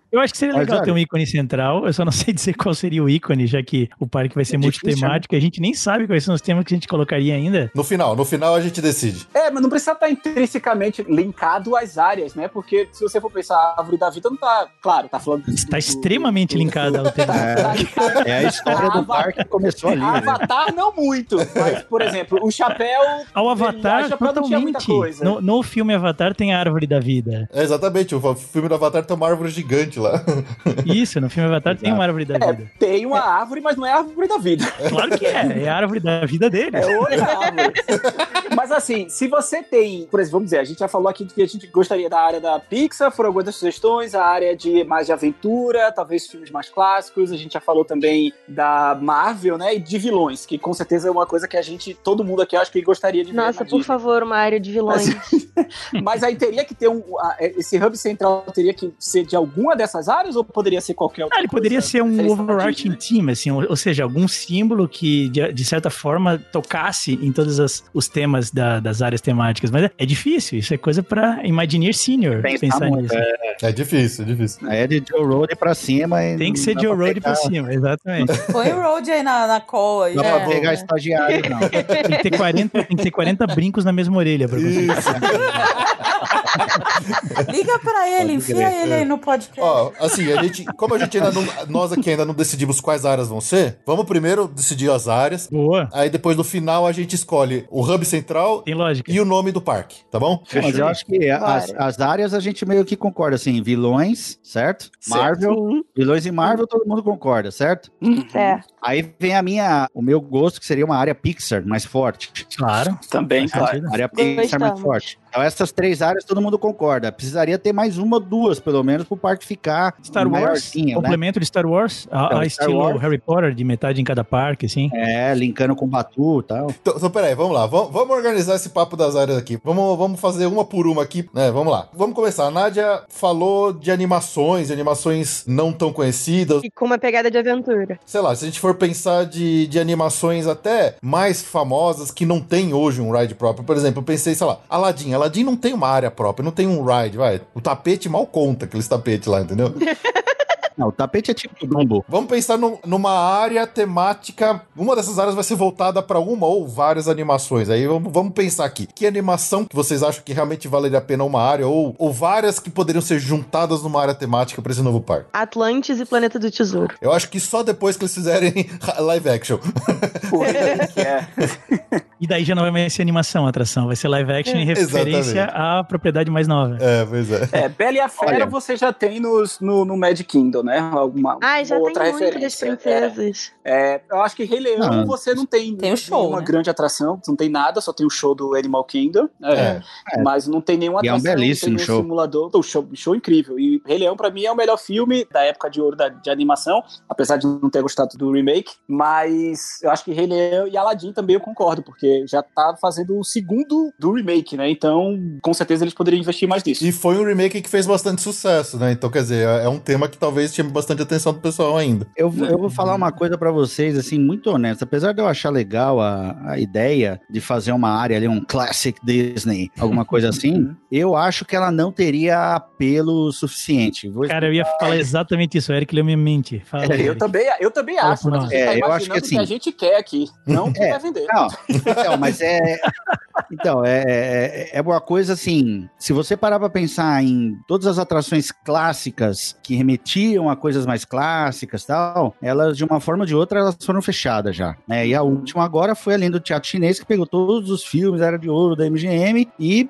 F: Eu acho que seria legal Mas, ter um ícone central. Eu só não sei dizer qual seria o ícone, já que o parque vai ser é multitemático. Né? A gente nem sabe quais são os temas que a gente colocaria ainda.
A: No final, no final a gente decide.
D: É, mas não precisa estar intrinsecamente linkado às áreas, né? Porque se você for pensar, a árvore da vida não tá. Claro, tá falando.
F: Está extremamente linkada ao tema.
E: É, é a história do parque que começou ali. Né?
D: Avatar né? não muito. Mas, por exemplo, o chapéu.
F: Ao Avatar, totalmente. No, no filme Avatar tem a árvore da vida.
A: É, exatamente. O filme do Avatar tem uma árvore gigante lá.
F: Isso, no filme Avatar tem uma árvore da é, vida.
D: Tem uma árvore, mas não é a árvore da vida.
F: Claro que é. É a árvore da vida dele.
D: É outra árvore. mas assim, se você tem, por exemplo, vamos dizer, a gente já falou aqui que a gente gostaria da área da Pixar, foram algumas das sugestões, a área de mais de aventura, talvez filmes mais clássicos, a gente já falou também da Marvel, né, e de vilões, que com certeza é uma coisa que a gente, todo mundo aqui, acho que gostaria de
C: ver. Nossa, por favor, uma área de vilões.
D: Mas, mas aí teria que ter um, esse hub central teria que ser de alguma dessas áreas ou poderia ser qualquer outra?
F: Ah, ele poderia ser um overarching né? team, assim, ou, ou, seja, algum símbolo que de, de certa forma tocasse em todos as, os temas da, das áreas temáticas. Mas é, é, difícil, isso é coisa para Imagineer Senior pensar, pensar nisso.
A: É, é, difícil, é difícil.
E: É de Joe Road pra cima.
F: Tem que ser Joe Road pra cima, exatamente.
B: Põe o Road aí na, na call aí.
E: Não é. pra pegar estagiário, não.
F: Tem que ter 40, tem que ter 40 brincos na mesma orelha pra você.
B: Liga pra ele, enfia ele aí no podcast.
A: Ó, assim, a gente, como a gente ainda não, nós aqui ainda não decidimos quais áreas vão ser, vamos primeiro decidir as áreas.
F: Boa.
A: Aí depois no final a gente escolhe o hub central
F: Tem lógica.
A: e o nome do parque, tá bom?
E: Mas eu acho que as, as, áreas a gente meio que concorda, assim, vilões, certo? certo. Marvel, uhum. vilões e Marvel todo mundo concorda, certo?
C: É.
E: Aí vem a minha, o meu gosto, que seria uma área Pixar mais forte.
F: Claro.
D: Também, claro.
E: Área Pixar mais forte. Então, essas três áreas todo mundo concorda. Precisaria ter mais uma, duas, pelo menos, para o parque ficar
F: Star Wars, né? complemento de Star Wars, a, então, a estilo Wars. Harry Potter, de metade em cada parque, assim.
E: É, linkando com o Batu e tal.
A: Então, então, peraí, vamos lá. Vamos, vamos, organizar esse papo das áreas aqui. Vamos, vamos fazer uma por uma aqui, né? Vamos lá. Vamos começar. A Nádia falou de animações, de animações não tão conhecidas.
C: E com uma pegada de aventura.
A: Sei lá, se a gente for pensar de, de animações até mais famosas que não tem hoje um ride próprio. Por exemplo, eu pensei, sei lá, Aladdin. Aladdin não tem uma área própria, não tem um ride, vai. O tapete mal conta aqueles tapetes lá, entendeu?
E: Não, o tapete é tipo Dumbo.
A: Vamos pensar no, numa área temática. Uma dessas áreas vai ser voltada para uma ou várias animações. Aí vamos, vamos, pensar aqui. Que animação que vocês acham que realmente valeria a pena uma área? Ou, ou várias que poderiam ser juntadas numa área temática para esse novo parque?
C: Atlantis e Planeta do Tesouro.
A: Eu acho que só depois que eles fizerem live action.
F: é. e daí já não vai mais ser animação a atração, vai ser live action em referência à propriedade mais nova.
A: É, pois é.
D: É, Bela e a Fera Olha. você já tem nos, no, no Mad Kingdom, né? Alguma
C: Ai, já outra tem referência. das princesas.
D: É, é, eu acho que Rei Leão você não tem,
B: tem um show,
D: uma
B: né?
D: grande atração, não tem nada, só tem o show do Animal Kingdom. É, é. Mas não tem nenhuma
E: atração. E é um belíssimo show.
D: simulador. O show, show incrível. E Rei Leão, pra mim, é o melhor filme da época de ouro da, de animação, apesar de não ter gostado do remake. Mas eu acho que Rei Leão e Aladdin também eu concordo, porque já tá fazendo o segundo do remake, né? Então, com certeza eles poderiam investir mais nisso.
A: E foi um remake que fez bastante sucesso, né? Então, quer dizer, é um tema que talvez tinha bastante atenção do pessoal ainda.
E: Eu, eu vou falar uma coisa para vocês, assim, muito honesta. Apesar de eu achar legal a, a ideia de fazer uma área ali, um classic Disney, alguma coisa assim, eu acho que ela não teria apelo suficiente.
F: Vou Cara, eu ia falar exatamente isso. O Eric leu minha mente.
D: Fala, é, eu, também, eu também acho. Mas é, tá eu acho que assim. Que a gente quer aqui, não que é, vai vender. Não,
E: então, mas é. Então, é, é, é uma coisa assim. Se você parar pra pensar em todas as atrações clássicas que remetiam a coisas mais clássicas tal, elas, de uma forma ou de outra, elas foram fechadas já. Né? E a última agora foi além do teatro chinês, que pegou todos os filmes, era de ouro da MGM e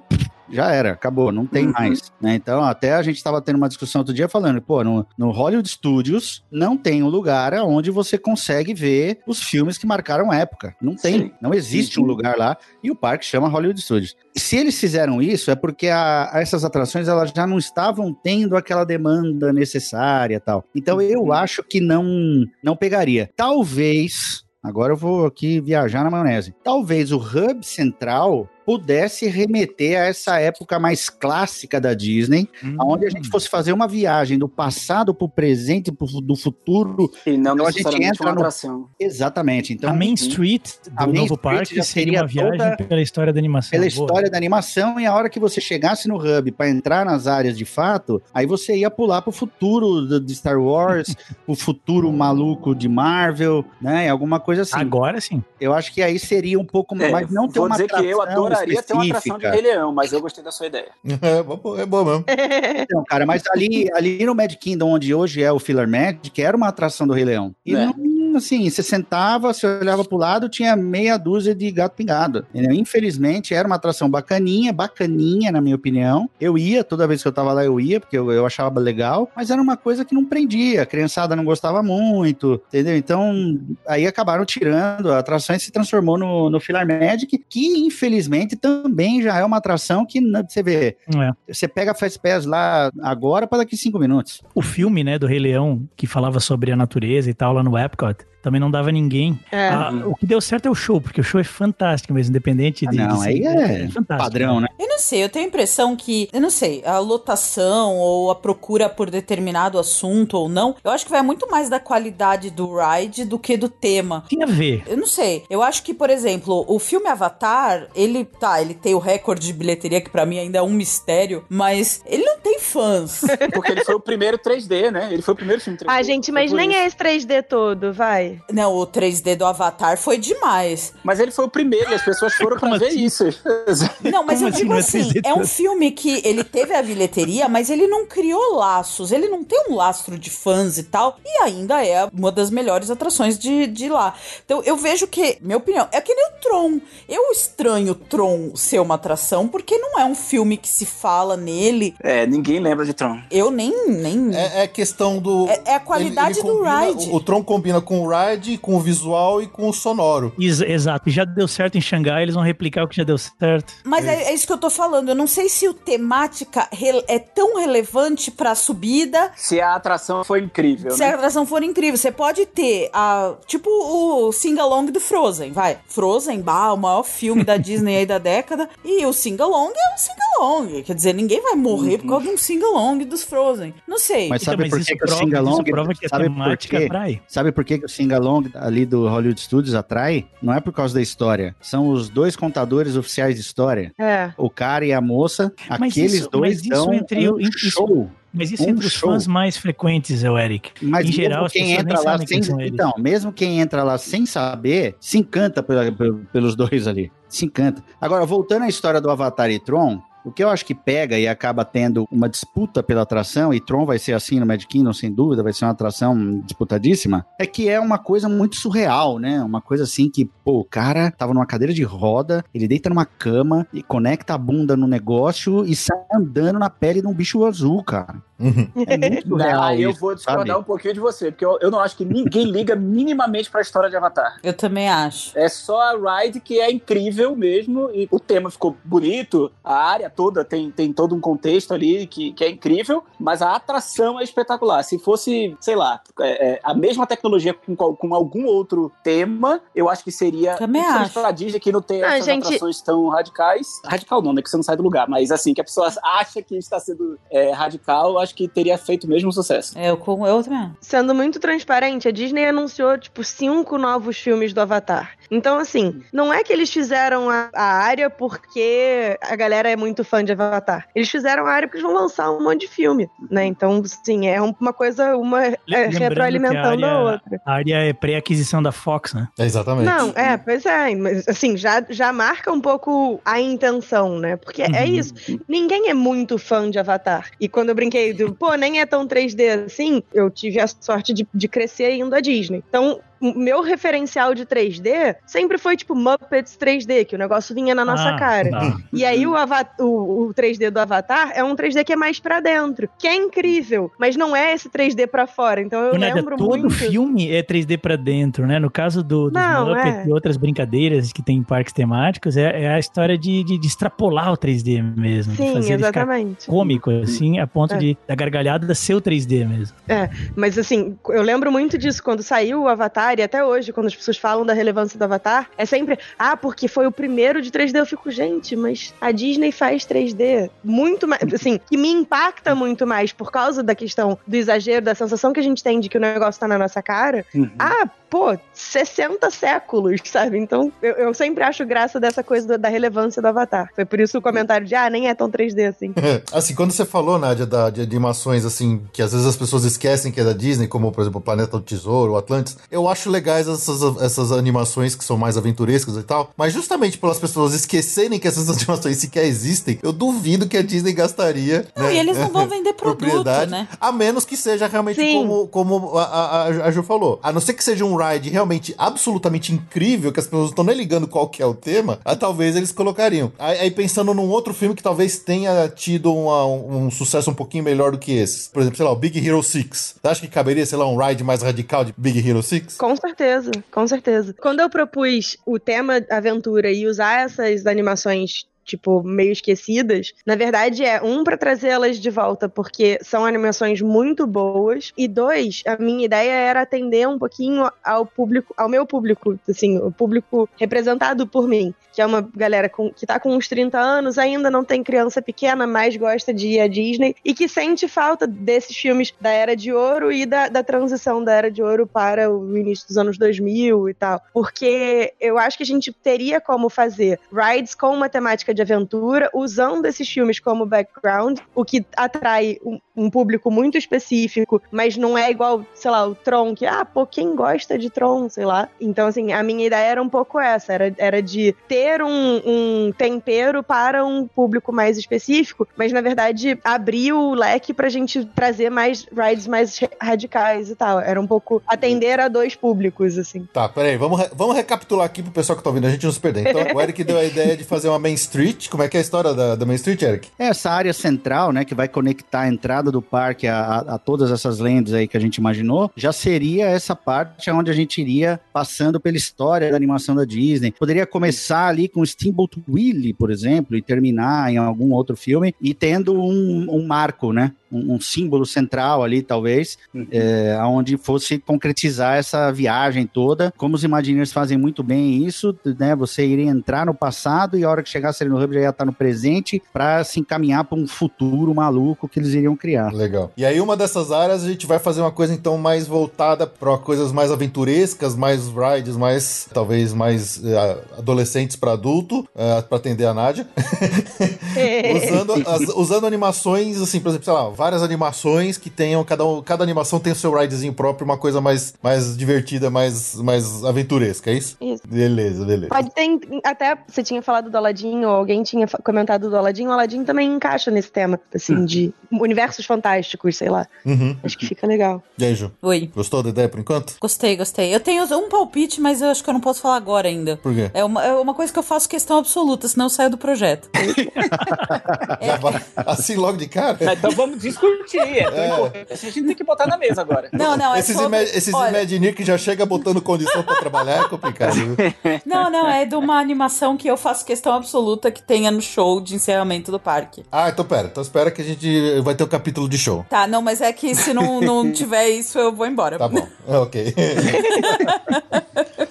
E: já era, acabou, não tem uhum. mais. Né? Então, até a gente estava tendo uma discussão outro dia falando, pô, no, no Hollywood Studios não tem um lugar onde você consegue ver os filmes que marcaram época. Não tem, Sim. não existe um lugar lá e o parque chama Hollywood Studios. Se eles fizeram isso, é porque a, essas atrações elas já não estavam tendo aquela demanda necessária tal. Então, eu uhum. acho que não, não pegaria. Talvez Agora eu vou aqui viajar na maionese. Talvez o hub central pudesse remeter a essa época mais clássica da Disney, hum. onde a gente fosse fazer uma viagem do passado para o presente, pro, do futuro.
D: E não então a gente entra uma atração. No...
E: Exatamente. Então,
F: a Main Street do a Main novo Street parque seria uma viagem pela história da animação.
E: Pela Boa. história da animação, e a hora que você chegasse no hub para entrar nas áreas de fato, aí você ia pular pro futuro de Star Wars, o futuro maluco de Marvel, né? Alguma coisa assim.
F: Agora sim.
E: Eu acho que aí seria um pouco é, mais. Não ter
D: vou
E: uma
D: dizer que eu adoraria específica. ter uma atração de Rei Leão, mas eu gostei da sua ideia.
A: É, é bom mesmo.
E: Então, cara, mas ali, ali no Mad Kingdom, onde hoje é o Filler Magic, era uma atração do Rei Leão. E é. não assim, você sentava, você olhava pro lado, tinha meia dúzia de gato pingado. Entendeu? Infelizmente, era uma atração bacaninha, bacaninha, na minha opinião. Eu ia, toda vez que eu tava lá, eu ia, porque eu, eu achava legal, mas era uma coisa que não prendia. A criançada não gostava muito, entendeu? Então, aí acabaram tirando a atração e se transformou no, no Filar Magic, que infelizmente também já é uma atração que você vê. É. Você pega Fast Pass lá agora para daqui cinco minutos.
F: O filme, né, do Rei Leão, que falava sobre a natureza e tal lá no Epcot, também não dava ninguém. É. Ah, o que deu certo é o show, porque o show é fantástico, mas independente ah, de.
E: Não, de aí é, é padrão, né?
B: Eu não sei, eu tenho a impressão que, eu não sei, a lotação ou a procura por determinado assunto ou não, eu acho que vai muito mais da qualidade do ride do que do tema.
F: Tem a ver.
B: Eu não sei. Eu acho que, por exemplo, o filme Avatar, ele tá, ele tem o recorde de bilheteria que para mim ainda é um mistério, mas ele não tem fãs.
D: porque ele foi o primeiro 3D, né? Ele foi o primeiro filme 3D.
C: Ah, gente, mas nem é esse 3D todo, vai.
B: Não, o 3D do Avatar foi demais.
D: Mas ele foi o primeiro, as pessoas foram pra ver assim? isso.
B: Não, mas Como eu digo assim, assim é um filme que ele teve a bilheteria, mas ele não criou laços, ele não tem um lastro de fãs e tal, e ainda é uma das melhores atrações de, de lá. Então eu vejo que, minha opinião, é que nem o Tron. Eu estranho Tron ser uma atração, porque não é um filme que se fala nele.
D: É, ninguém lembra de Tron.
B: Eu nem. nem...
A: É, é questão do.
B: É, é a qualidade ele, ele do combina, ride.
A: O, o Tron combina com o ride ride, com o visual e com o sonoro.
F: Ex exato. Já deu certo em Xangai, eles vão replicar o que já deu certo.
B: Mas é, é isso que eu tô falando. Eu não sei se o temática é tão relevante pra subida.
D: Se a atração for incrível.
B: Se
D: né?
B: a atração for incrível. Você pode ter a. Tipo o sing-along do Frozen, vai. Frozen, bah, o maior filme da Disney aí da década. E o sing-along é um sing-along. Quer dizer, ninguém vai morrer uhum. por causa de um sing-along dos Frozen. Não sei.
E: Mas sabe então, mas por que, que o sing-along. Prova que a temática atrai. Sabe por que, que o sing Long ali do Hollywood Studios atrai, não é por causa da história. São os dois contadores oficiais de história.
C: É.
E: O cara e a moça, mas aqueles isso, dois dão entre, um isso, show.
F: Mas isso um entre os show. fãs mais frequentes, é o Eric.
E: Mas em geral, quem entra lá sem, então, mesmo quem entra lá sem saber, se encanta pelos dois ali. Se encanta. Agora, voltando à história do Avatar e Tron, o que eu acho que pega e acaba tendo uma disputa pela atração, e Tron vai ser assim no Magic Kingdom, sem dúvida, vai ser uma atração disputadíssima, é que é uma coisa muito surreal, né? Uma coisa assim que, pô, o cara tava numa cadeira de roda, ele deita numa cama e conecta a bunda no negócio e sai andando na pele de um bicho azul, cara.
D: Uhum. É muito surreal. Aí eu vou discordar sabe? um pouquinho de você, porque eu, eu não acho que ninguém liga minimamente pra história de Avatar.
B: Eu também acho.
D: É só a ride que é incrível mesmo, e o tema ficou bonito, a área toda tem, tem todo um contexto ali que, que é incrível, mas a atração é espetacular. Se fosse, sei lá, é, é, a mesma tecnologia com, com algum outro tema, eu acho que seria.
B: Também acho.
D: Pra Disney que não tem essas gente... atrações tão radicais. Radical não, né? Que você não sai do lugar, mas assim, que a pessoa acha que está sendo é, radical, acho que teria feito mesmo sucesso.
B: É, eu, eu também.
C: Sendo muito transparente, a Disney anunciou, tipo, cinco novos filmes do Avatar. Então, assim, não é que eles fizeram a, a área porque a galera é muito fã de Avatar. Eles fizeram a área porque eles vão lançar um monte de filme, né? Então, sim, é uma coisa, uma é, retroalimentando a, área, a, outra.
F: A área é pré-aquisição da Fox, né?
A: É exatamente.
C: Não, é, pois é. Mas, assim, já, já marca um pouco a intenção, né? Porque é uhum. é isso. Ninguém é muito fã de Avatar. E quando eu brinquei do, pô, nem é tão 3D assim, eu tive a sorte de, de crescer indo à Disney. Então, meu referencial de 3D sempre foi tipo Muppets 3D, que o negócio vinha na nossa ah, cara. Tá. E aí o, o, o, 3D do Avatar é um 3D que é mais para dentro, que é incrível, mas não é esse 3D para fora. Então eu Nada, lembro
F: todo
C: muito.
F: Todo filme é 3D para dentro, né? No caso do, dos não, Muppets é. e outras brincadeiras que tem em parques temáticos, é, é a história de, de, de, extrapolar o 3D mesmo.
C: Sim,
F: fazer
C: exatamente.
F: cômico, assim, a ponto é. de da gargalhada ser o 3D mesmo.
C: É, mas assim, eu lembro muito disso quando saiu o Avatar Avatar, e até hoje, quando as pessoas falam da relevância do Avatar, é sempre, ah, porque foi o primeiro de 3D. Eu fico, gente, mas a Disney faz 3D muito mais, assim, que me impacta muito mais por causa da questão do exagero, da sensação que a gente tem de que o negócio tá na nossa cara. Uhum. Ah, pô, 60 séculos, sabe? Então, eu, eu sempre acho graça dessa coisa do, da relevância do Avatar. Foi por isso o comentário de, ah, nem é tão 3D assim.
A: assim, quando você falou, Nádia, da, de animações, assim, que às vezes as pessoas esquecem que é da Disney, como, por exemplo, o Planeta do Tesouro, o Atlantis, eu acho legais essas, essas animações que são mais aventurescas e tal, mas justamente pelas pessoas esquecerem que essas animações sequer existem, eu duvido que a Disney gastaria.
B: Não, né, e eles não vão vender produto, né?
A: A menos que seja realmente Sim. como, como a, a, a Ju falou. A não ser que seja um ride realmente absolutamente incrível, que as pessoas estão nem ligando qual que é o tema, aí, talvez eles colocariam. Aí, aí, pensando num outro filme que talvez tenha tido uma, um, um, sucesso um pouquinho melhor do que esse. Por exemplo, sei lá, o Big Hero 6. Você acha que caberia, sei lá, um ride mais radical de Big Hero 6?
C: Com certeza, com certeza. Quando eu propus o tema aventura e usar essas animações tipo, meio esquecidas, na verdade é um para trazê-las de volta, porque são animações muito boas, e dois, a minha ideia era atender um pouquinho ao público, ao meu público, assim, o público representado por mim, que é uma galera com, que tá com uns 30 anos, ainda não tem criança pequena, mas gosta de ir à Disney, e que sente falta desses filmes da Era de Ouro e da, da transição da Era de Ouro para o início dos anos 2000 e tal, porque eu acho que a gente teria como fazer rides com uma temática de de aventura, usando esses filmes como background, o que atrai um, um, público muito específico, mas não é igual, sei lá, o Tron, que, ah, pô, quem gosta de Tron, sei lá. Então, assim, a minha ideia era um pouco essa, era, era de ter um, um tempero para um público mais específico, mas na verdade abrir o leque pra gente trazer mais rides mais radicais e tal. Era um pouco atender a dois públicos, assim.
A: Tá, peraí, vamos, vamos recapitular aqui pro pessoal que tá ouvindo a gente não se perder. Então, o Eric deu a ideia de fazer uma Main Street? Como é que é a história da, da Main Street, Eric?
E: É essa área central, né, que vai conectar a entrada do parque a, a, a todas essas lendas aí que a gente imaginou, já seria essa parte onde a gente iria passando pela história da animação da Disney. Poderia começar ali com Steamboat Willie, por exemplo, e terminar em algum outro filme e tendo um, um marco, né? Um, um símbolo central ali, talvez, uhum. é, onde fosse concretizar essa viagem toda. Como os Imagineers fazem muito bem isso, né? Você iria entrar no passado e a hora que chegasse ali no Hub já ia estar no presente para se encaminhar para um futuro maluco que eles iriam criar.
A: Legal. E aí, uma dessas áreas, a gente vai fazer uma coisa então mais voltada para coisas mais aventurescas, mais rides, mais talvez mais uh, adolescentes para adulto, uh, é, para atender a Nádia. usando, as, usando animações, assim, por exemplo, sei lá, várias animações que tenham, cada, cada animação tem o seu ridezinho próprio, uma coisa mais, mais divertida, mais, mais aventuresca, é isso? Isso. Beleza, beleza.
C: Pode ter, até você tinha falado do Aladdin, ou alguém tinha comentado do Aladdin, o Aladdin também encaixa nesse tema, assim, hum. de universos fantásticos, sei lá. Uhum. Acho que fica legal.
A: E aí, Ju?
B: Oi.
A: Gostou da ideia por enquanto?
B: Gostei, gostei. Eu tenho um palpite, mas eu acho que eu não posso falar agora ainda.
A: Por quê?
B: É uma, é uma coisa que eu faço questão absoluta, senão eu saio do projeto.
A: é. Assim logo de cara?
D: É, então vamos discutir. É, é. A gente tem que botar na mesa agora.
B: Não, não,
A: é Esses, sobre... esses Olha... Imagineer que já chega botando condição pra trabalhar é complicado. Viu?
B: Não, não, é de uma animação que eu faço questão absoluta que tenha no show de encerramento do parque.
A: Ah, então pera. Então espera que a gente vai ter um capítulo de show.
B: Tá, não, mas é que se não, não tiver isso, eu vou embora.
A: Tá bom. Ok.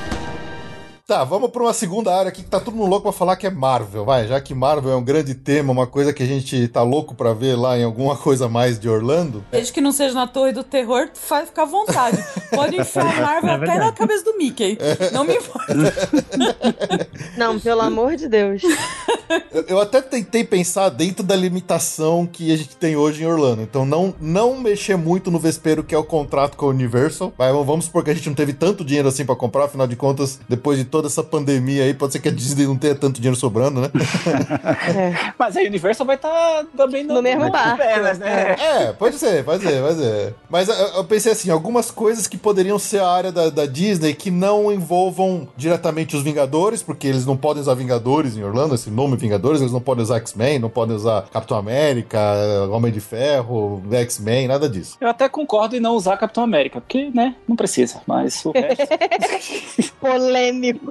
A: Tá, vamos para uma segunda área aqui que tá todo mundo louco pra falar que é Marvel, vai, já que Marvel é um grande tema, uma coisa que a gente tá louco pra ver lá em alguma coisa mais de Orlando.
B: Desde que não seja na Torre do Terror, faz ficar à vontade. Pode enfiar Marvel é até na cabeça do Mickey. Não me importa.
C: Não, pelo amor de Deus.
A: Eu, eu até tentei pensar dentro da limitação que a gente tem hoje em Orlando. Então, não, não mexer muito no vespeiro que é o contrato com a Universal. Mas vamos supor que a gente não teve tanto dinheiro assim para comprar, afinal de contas, depois de todo toda essa pandemia aí, pode ser que a Disney não tenha tanto dinheiro sobrando, né?
D: é. Mas a Universal vai estar tá também
C: no, no mesmo barco. Pernas,
A: né? É, pode ser, pode ser, pode ser. Mas eu, eu, pensei assim, algumas coisas que poderiam ser a área da, da Disney que não envolvam diretamente os Vingadores, porque eles não podem usar Vingadores em Orlando, esse nome Vingadores, eles não podem usar X-Men, não podem usar Capitão América, Homem de Ferro, X-Men, nada disso.
D: Eu até concordo em não usar Capitão América, porque, né, não precisa, mas o resto...
C: Polêmico.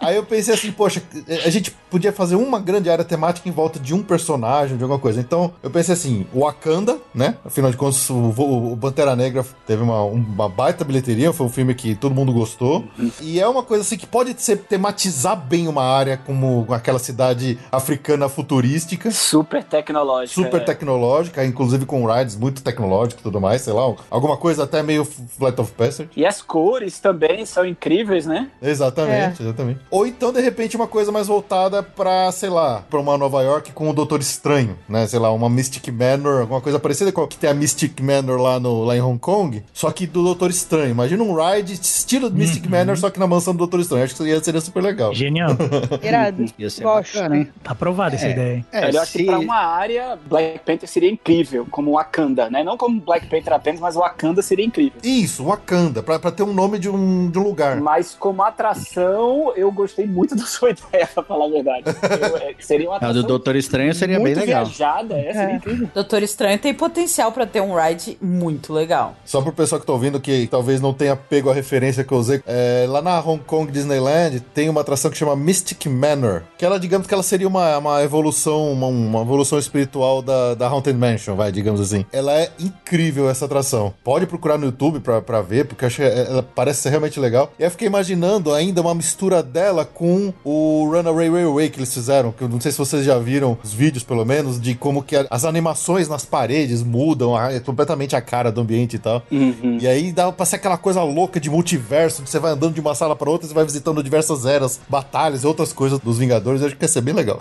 A: Aí eu pensei assim, poxa, a gente podia fazer uma grande área temática em volta de um personagem, de alguma coisa. Então, eu pensei assim, Wakanda, né? Afinal de contas, o, o Pantera Negra teve uma, uma baita bilheteria, foi um filme que todo mundo gostou. E é uma coisa assim que pode ser tematizar bem uma área como aquela cidade africana futurística.
D: Super tecnológica.
A: Super é. tecnológica, inclusive com rides muito tecnológicos e tudo mais, sei lá, alguma coisa até meio Flight of Passage.
D: E as cores também são incríveis, né?
A: Exatamente, é. exatamente. Ou então, de repente, uma coisa mais voltada pra, sei lá, pra uma Nova York com o Doutor Estranho, né? Sei lá, uma Mystic Manor, alguma coisa parecida com que tem a Mystic Manor lá, no, lá em Hong Kong, só que do Doutor Estranho. Imagina um ride estilo Mystic uhum. Manor, só que na mansão do Doutor Estranho. Acho que seria, seria super legal.
F: Genial.
C: Irado. Gosto.
F: Bacana, hein? Tá aprovada é, essa ideia.
D: É, eu acho se... que pra uma área, Black Panther seria incrível, como Wakanda, né? Não como Black Panther apenas, mas Wakanda seria incrível.
A: Isso, Wakanda, pra, pra ter um nome de um, de um lugar.
D: Mas como atração, eu gostei muito da sua ideia, pra falar a verdade. Eu, é, seria uma
E: atração. A do Doutor Estranho seria bem legal.
D: Viajada, é, seria é. incrível.
B: Doutor Estranho tem potencial pra ter um ride muito legal.
A: Só pro pessoal que tá ouvindo que talvez não tenha pego a referência que eu usei, é, lá na Hong Kong Disneyland tem uma atração que chama Mystic Manor, que ela, digamos que ela seria uma, uma evolução, uma, uma evolução espiritual da, da Haunted Mansion, vai, digamos assim. Ela é incrível essa atração. Pode procurar no YouTube pra, pra ver, porque eu achei, ela parece ser realmente legal. E eu fiquei imaginando ainda uma mistura dela com o Runaway Railway que eles fizeram, que eu não sei se vocês já viram os vídeos, pelo menos, de como que as animações nas paredes mudam a, é completamente a cara do ambiente e tal. Uhum. E aí dá pra ser aquela coisa louca de multiverso, que você vai andando de uma sala para outra, você vai visitando diversas eras, batalhas e outras coisas dos Vingadores. Eu acho que ia ser bem legal.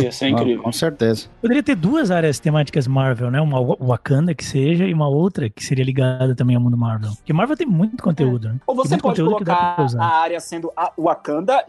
D: ia ser incrível.
E: Ah, com certeza.
F: Poderia ter duas áreas temáticas Marvel, né? Uma Wakanda que seja e uma outra que seria ligada também ao mundo Marvel. Porque Marvel tem muito conteúdo, né?
D: Ou você pode colocar a área sendo a Wakanda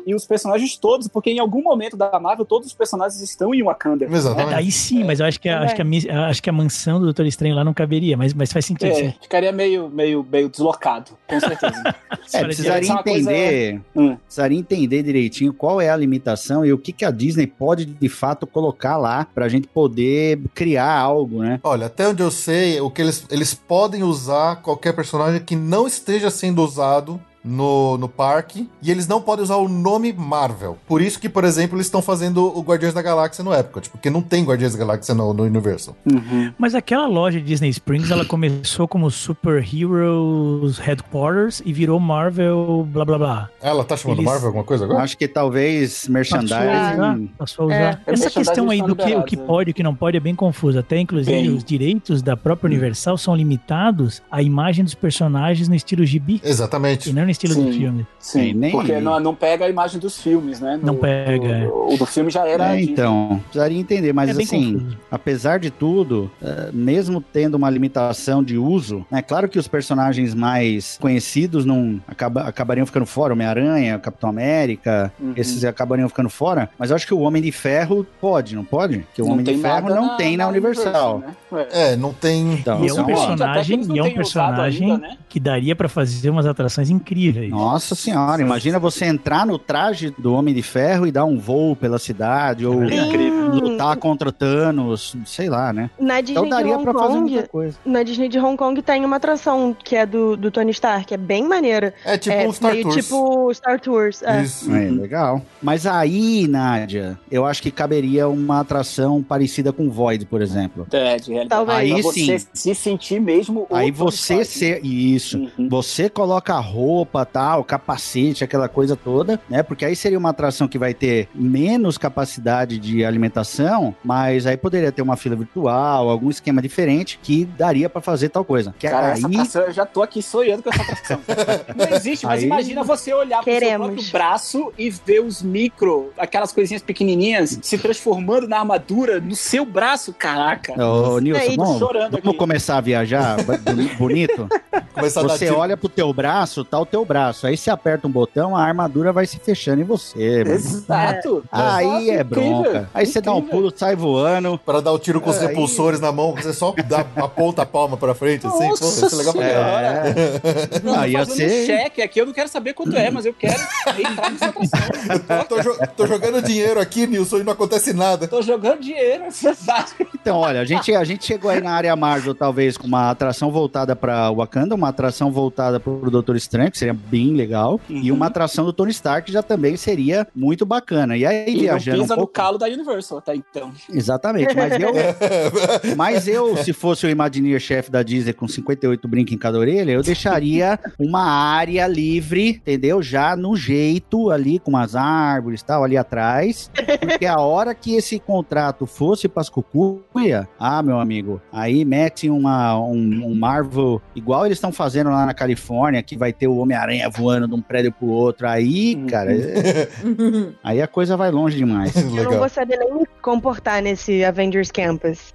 D: e os personagens todos, porque em algum momento da Marvel todos os personagens estão em Wakanda.
F: Exatamente. Aí sim, mas eu acho que, a, acho, que a, acho que a mansão do Doutor Estranho lá não caberia, mas, mas faz sentido. É,
D: ficaria meio, meio, meio deslocado, com certeza.
E: é, precisaria entender, coisa... hum. precisaria entender direitinho qual é a limitação e o que, que a Disney pode de fato colocar lá pra gente poder criar algo, né?
A: Olha, até onde eu sei, o que eles, eles podem usar qualquer personagem que não esteja sendo usado no, no parque e eles não podem usar o nome Marvel. Por isso que, por exemplo, eles estão fazendo o Guardiões da Galáxia no Epcot, porque não tem Guardiões da Galáxia no, no Universal.
F: Uhum. Mas aquela loja de Disney Springs, ela começou como Super Heroes Headquarters e virou Marvel blá blá blá.
A: Ela tá chamando eles... Marvel alguma coisa agora?
E: Acho que talvez merchandising. Passou a
F: usar. Passou a usar. É, Essa questão aí do que, o que pode e o que não pode é bem confusa. Até, inclusive, bem. os direitos da própria Universal são limitados à imagem dos personagens no estilo gibi.
A: Exatamente.
F: E não no estilo Sim. do filme.
D: Sim, nem... porque não, não pega a imagem dos filmes, né?
F: No, não pega.
D: O, o, do filme já era.
E: É, então, precisaria entender, mas é assim, confuso. apesar de tudo, uh, mesmo tendo uma limitação de uso, é né, claro que os personagens mais conhecidos não acaba, acabariam ficando fora, Homem-Aranha, Capitão América, uhum. esses acabariam ficando fora, mas eu acho que o Homem de Ferro pode, não pode? Que o não Homem de Ferro não na, tem na, na Universal.
A: né? É, não tem.
F: Então, e é um personagem, e é um personagem ainda, né? que daria para fazer umas atrações incríveis.
E: Nossa senhora, imagina você entrar no traje do Homem de Ferro e dar um voo pela cidade, ou lutar contra Thanos, sei lá, né?
C: Na Disney então daria de Hong pra fazer muita coisa. Na Disney de Hong Kong tem uma atração que é do, do Tony Stark, que é bem maneira.
A: É tipo é, um Star
C: meio
A: Tours.
C: tipo Star Tours. É.
E: Isso. É, legal. Mas aí, Nádia, eu acho que caberia uma atração parecida com Void, por exemplo.
D: É, de realidade.
E: Talvez. Aí
D: pra
E: sim.
D: você se sentir mesmo
E: Aí você ser... Isso. Uhum. Você coloca a roupa, tal, capacete, aquela coisa toda, né? Porque aí seria uma atração que vai ter menos capacidade de alimentação mas aí poderia ter uma fila virtual, algum esquema diferente que daria para fazer tal coisa. Que
D: Cara,
E: aí...
D: essa atração, eu já tô aqui sonhando com essa atração. Não existe, mas
E: Aí-
D: imagina você olhar
C: Queremos.
D: pro seu próprio braço e ver os micro, aquelas coisinhas pequenininhas, se transformando na armadura no seu braço. Caraca.
E: Ô, Nilson,
C: Aí,
E: vamos,
D: chorando
E: vamos
D: aqui.
E: começar a viajar boni- bonito?
A: Começar a dar
E: Você
A: tiro.
E: olha pro teu braço, tá o teu braço. Aí você aperta um botão, a armadura vai se fechando em você. mano.
D: Exato.
E: Aí é
D: Exato,
E: bronca.
D: incrível,
E: Aí você dá um
D: incrível.
E: pulo, sai voando.
A: Para dar o tiro com os
E: Aí-
A: repulsores na mão, você só dá, aponta a palma pra frente, assim. Pô,
D: Nossa
A: isso é legal pra caralho.
E: É.
D: Não, fazendo
E: ser-
D: um cheque aqui, eu não quero saber quanto é, mas eu quero entrar nessa atração.
A: Tô, jo- tô jogando dinheiro aqui, Nilson, e não acontece nada.
D: Tô jogando dinheiro, exato.
E: Então, olha, a gente, a gente chegou aí na área Marvel, talvez, com uma atração voltada pra Wakanda, uma atração voltada pro Doutor Estranho, que seria bem legal, e
D: Uhum.
E: uma atração do Tony Stark já também seria muito bacana. E aí,
D: E não
E: viajando um
D: pisa no
E: pouco...
D: calo da Universal até então.
E: Exatamente, mas eu, mas eu, se fosse o Imagineer chefe da Disney com 58 brincos em cada orelha, eu deixaria uma área livre, entendeu? Já no jeito ali, com as árvores e tal, ali atrás. Porque a hora que esse contrato fosse pras cucuia, ah, meu amigo, aí mete uma, um, um Marvel, igual eles estão fazendo lá na Califórnia, que vai ter o Homem-Aranha voando de um prédio pro outro. Aí,
D: Uhum.
E: cara, é- aí a coisa vai longe demais.
C: Eu não
A: Legal.
C: vou saber nem me comportar nesse Avengers Campus.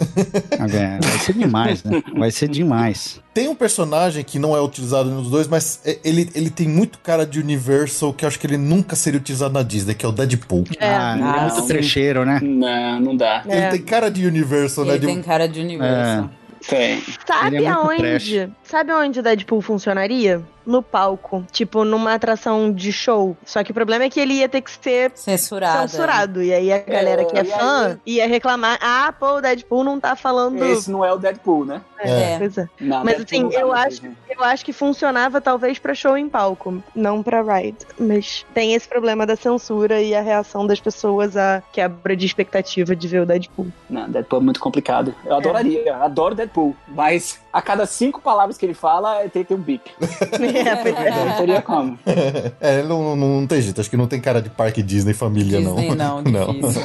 E: É, Vai ser demais, né? Vai ser demais.
A: Tem um personagem que não é utilizado nos dois, mas é- ele, ele tem muito cara de Universal que eu acho que ele nunca seria utilizado na Disney, que é o Deadpool.
C: É.
E: Ah, ele é
B: Ah,
E: muito trecheiro, né?
D: Não, não dá.
C: É.
A: Ele tem cara de Universal, né?
B: Ele
A: De um-
B: tem cara de universo.
D: Tem.
C: Sabe
E: Ele é
C: aonde?
E: trash.
C: Sabe onde o Deadpool funcionaria? No palco. Tipo, numa atração de show. Só que o problema é que ele ia ter que ser
B: Censurado.
C: censurado. E aí a galera que é
D: e
C: fã ia reclamar: ah, pô, o Deadpool não tá falando.
D: Esse não é o Deadpool, né?
B: É.
C: Pois é.
D: Não,
C: Mas
D: Deadpool
C: assim,
D: dá
C: eu acho,
D: ver.
C: eu acho que funcionava talvez pra show em palco, não pra ride. Mas tem esse problema da censura e a reação das pessoas à quebra de expectativa de ver o Deadpool.
D: Não, Deadpool é muito complicado. Eu adoraria, adoro Deadpool, mas a cada cinco palavras que ele fala, tem que ter um bip.
C: é.
D: Não teria como.
A: É, não, não, não tem jeito. Acho que não tem cara de parque Disney família,
B: Disney não, difícil.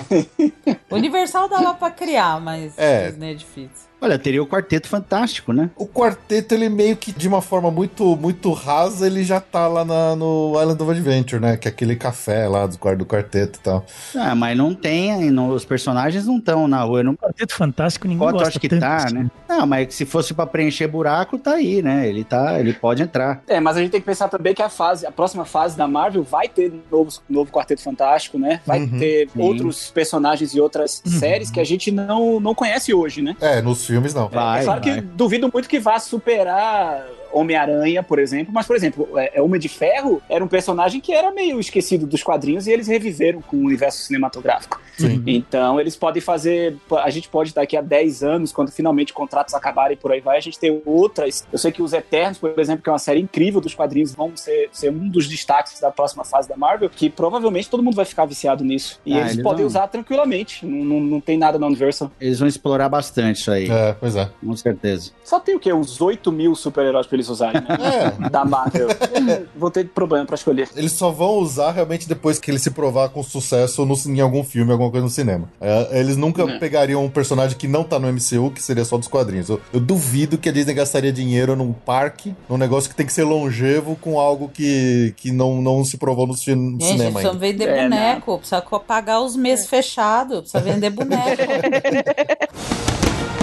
B: Universal dava pra criar, mas
A: É.
B: Disney é difícil.
E: Olha, teria o Quarteto Fantástico, né?
A: O quarteto, ele meio que de uma forma muito muito rasa, ele já tá lá na- no Island of Adventure, né? Que é aquele café lá do, do quarteto e tal.
E: Ah, mas não tem, não- os personagens não estão na rua. Não
F: Quarteto Fantástico, ninguém
E: Foto,
F: gosta
E: acho que
F: tanto
E: tá,
F: assim.
E: né? Não, mas se fosse pra preencher buraco, tá aí, né? Ele tá, ele pode entrar.
D: É, mas a gente tem que pensar também que a fase, a próxima fase da Marvel vai ter novo, novo Quarteto Fantástico, né? Vai
A: Uhum.
D: ter
E: Sim.
D: outros personagens e outras séries que a gente não, não conhece hoje, né?
A: É, nos filmes não.
E: Vai,
D: é claro que
E: vai.
D: duvido muito que vá superar Homem-Aranha, por exemplo, mas, por exemplo, é, é, Homem de Ferro era um personagem que era meio esquecido dos quadrinhos e eles reviveram com o universo cinematográfico.
A: Sim.
D: Então, eles podem fazer. A gente pode, daqui a 10 anos, quando finalmente contratos acabarem por aí vai, a gente ter outras. Eu sei que os Eternos, por exemplo, que é uma série incrível dos quadrinhos, vão ser, ser um dos destaques da próxima fase da Marvel, que provavelmente todo mundo vai ficar viciado nisso. E
E: Ah,
D: eles,
E: eles
D: podem
E: vão.
D: usar tranquilamente. Não, não, não tem nada na Universal.
E: Eles vão explorar bastante isso aí,
A: É, pois é.
E: com certeza.
D: Só tem o quê? Uns 8 mil super-heróis pra eles usarem, né?
A: É,
D: da Marvel. Vou ter problema pra escolher.
A: eles só vão usar realmente depois que ele se provar com sucesso no- em algum filme, alguma coisa no cinema. É, eles nunca
D: É.
A: pegariam um personagem que não tá no MCU, que seria só dos quadrinhos. Eu, eu duvido que a Disney gastaria dinheiro num parque, num negócio que tem que ser longevo, com algo que, que não, não se provou no, ci- no
B: Gente,
A: cinema
B: precisa vender
D: É,
B: boneco, precisa co- pagar os meses fechados, precisa vender boneco.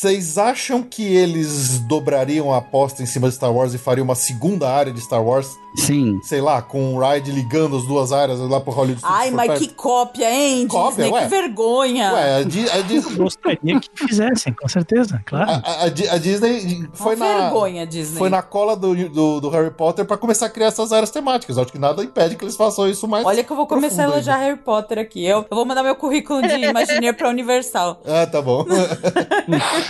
A: Vocês acham que eles dobrariam a aposta em cima de Star Wars e fariam uma segunda área de Star Wars?
E: Sim.
A: Sei lá, com um ride ligando as duas áreas lá pro Hollywood
B: Ai, mas que cópia, hein,
A: Cópia,
B: Disney?
A: ué.
B: Que vergonha.
A: Ué, a, Di- a Dis-
F: Gostaria que fizessem, com certeza, claro.
A: a- a- a Di- a Disney foi
B: Uma
A: na,
B: vergonha, Disney.
A: foi na cola do, do, do Harry Potter pra começar a criar essas áreas temáticas. Acho que nada impede que eles façam isso mais.
B: Olha que eu vou começar a elogiar Harry Potter aqui. Eu, eu vou mandar meu currículo de Imagineer pra Universal.
A: Ah, tá bom.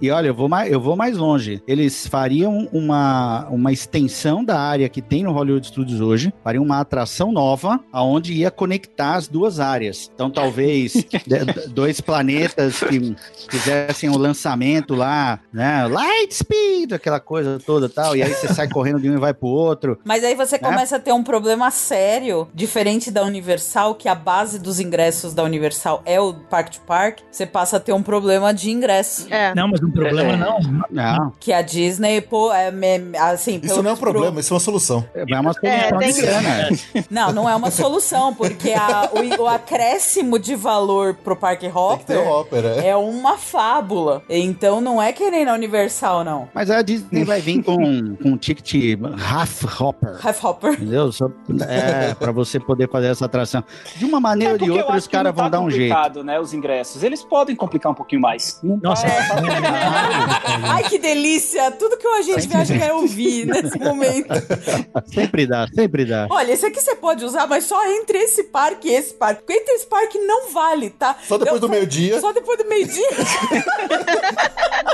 E: E olha, eu vou mais, eu vou mais longe. Eles fariam uma, uma extensão da área que tem no Hollywood Studios hoje, faria uma atração nova, aonde ia conectar as duas áreas. Então, talvez dois planetas que fizessem o lançamento lá, né? Light speed, aquela coisa toda tal. E aí você sai correndo de um e vai pro outro.
B: Mas aí você né? começa a ter um problema sério, diferente da Universal, que a base dos ingressos da Universal é o Park to Park. Você passa a ter um problema de ingresso.
F: É. Não, mas um problema é. não.
B: Não. Que a Disney, pô, é assim.
A: Isso não é um problema, pro... isso é uma solução.
E: É uma solução. É, tem...
B: Não, não é uma solução, porque a, o, o, acréscimo de valor pro Park Hopper,
A: Hopper é.
B: é uma fábula. Então não é que nem na Universal, não.
E: Mas a Disney vai vir com, com um ticket half hopper.
B: Half hopper.
E: Entendeu? Só, é, pra você poder fazer essa atração. De uma maneira é ou de outra, os caras vão tá dar um jeito.
D: né? Os ingressos. Eles podem complicar um pouquinho mais.
B: Não Nossa. É. Ai, que delícia! Tudo que a gente viaja quer ouvir nesse momento.
E: Sempre dá, sempre dá.
B: Olha, esse aqui você pode usar, mas só entre esse parque e esse parque. Porque entre esse parque não vale, tá?
A: Só depois Eu, do meio-dia.
B: Só depois do meio-dia.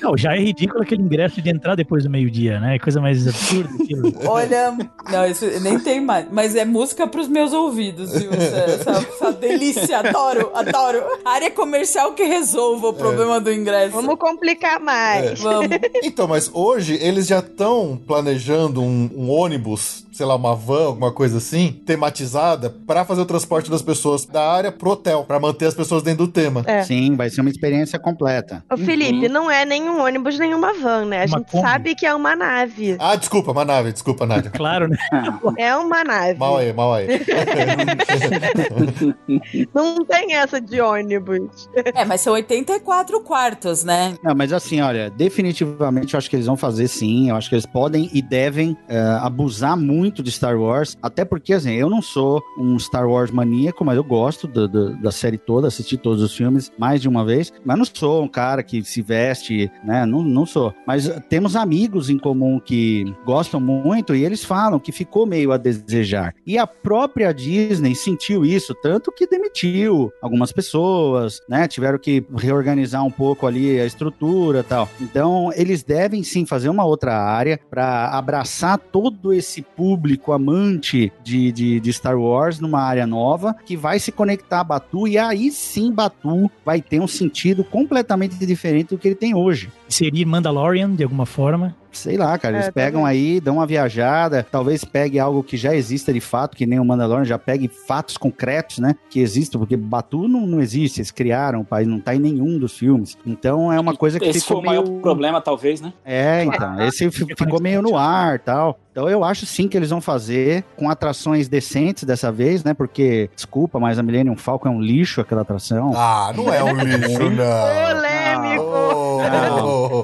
F: Não, já é ridículo aquele ingresso de entrar depois do meio-dia, né? É coisa mais absurda aquilo.
B: Olha, não, isso nem tem mais. Mas é música pros meus ouvidos, viu? Essa, essa, essa delícia, adoro, adoro. Área comercial que resolva o. problema é. do ingresso.
C: Vamos complicar mais.
B: É. Vamos.
A: Então, mas hoje eles já estão planejando um, um ônibus sei lá, uma van, alguma coisa assim, tematizada, para fazer o transporte das pessoas da área pro hotel, para manter as pessoas dentro do tema.
E: É. Sim, vai ser uma experiência completa.
C: Ô, Felipe, uhum. não é nenhum ônibus, nenhuma van, né? A uma gente sabe que é uma nave.
A: Ah, desculpa, uma nave, desculpa, Nádia.
F: claro, né?
C: É uma nave.
A: Mal aí, mal aí.
C: não tem essa de ônibus.
B: É, mas são 84 quartos, né?
E: Não, mas assim, olha, definitivamente eu acho que eles vão fazer sim, eu acho que eles podem e devem uh, abusar muito muito de Star Wars, até porque, assim, eu não sou um Star Wars maníaco, mas eu gosto do, do, da série toda, assisti todos os filmes mais de uma vez, mas não sou um cara que se veste, né? Não, não sou. Mas temos amigos em comum que gostam muito e eles falam que ficou meio a desejar. E a própria Disney sentiu isso, tanto que demitiu algumas pessoas, né? Tiveram que reorganizar um pouco ali a estrutura tal. Então, eles devem sim fazer uma outra área para abraçar todo esse público público amante de, de, de, Star Wars numa área nova que vai se conectar a Batu e aí sim Batu vai ter um sentido completamente diferente do que ele tem hoje.
F: Seria Mandalorian de alguma forma?
E: Sei lá, cara. Eles é, pegam aí, dão uma viajada, talvez pegue algo que já exista de fato, que nem o Mandalorian, já pegue fatos concretos, né? Que existam, porque Batu não, não existe, eles criaram o país, não tá em nenhum dos filmes. Então é uma coisa que
D: esse
E: ficou
D: foi meio... o maior problema, talvez, né?
E: É, então. Esse ficou meio no ar tal. Então eu acho sim que eles vão fazer com atrações decentes dessa vez, né? Porque, desculpa, mas a Millennium Falcon é um lixo aquela atração.
A: Ah, não é um lixo, não.
C: Polêmico! Oh,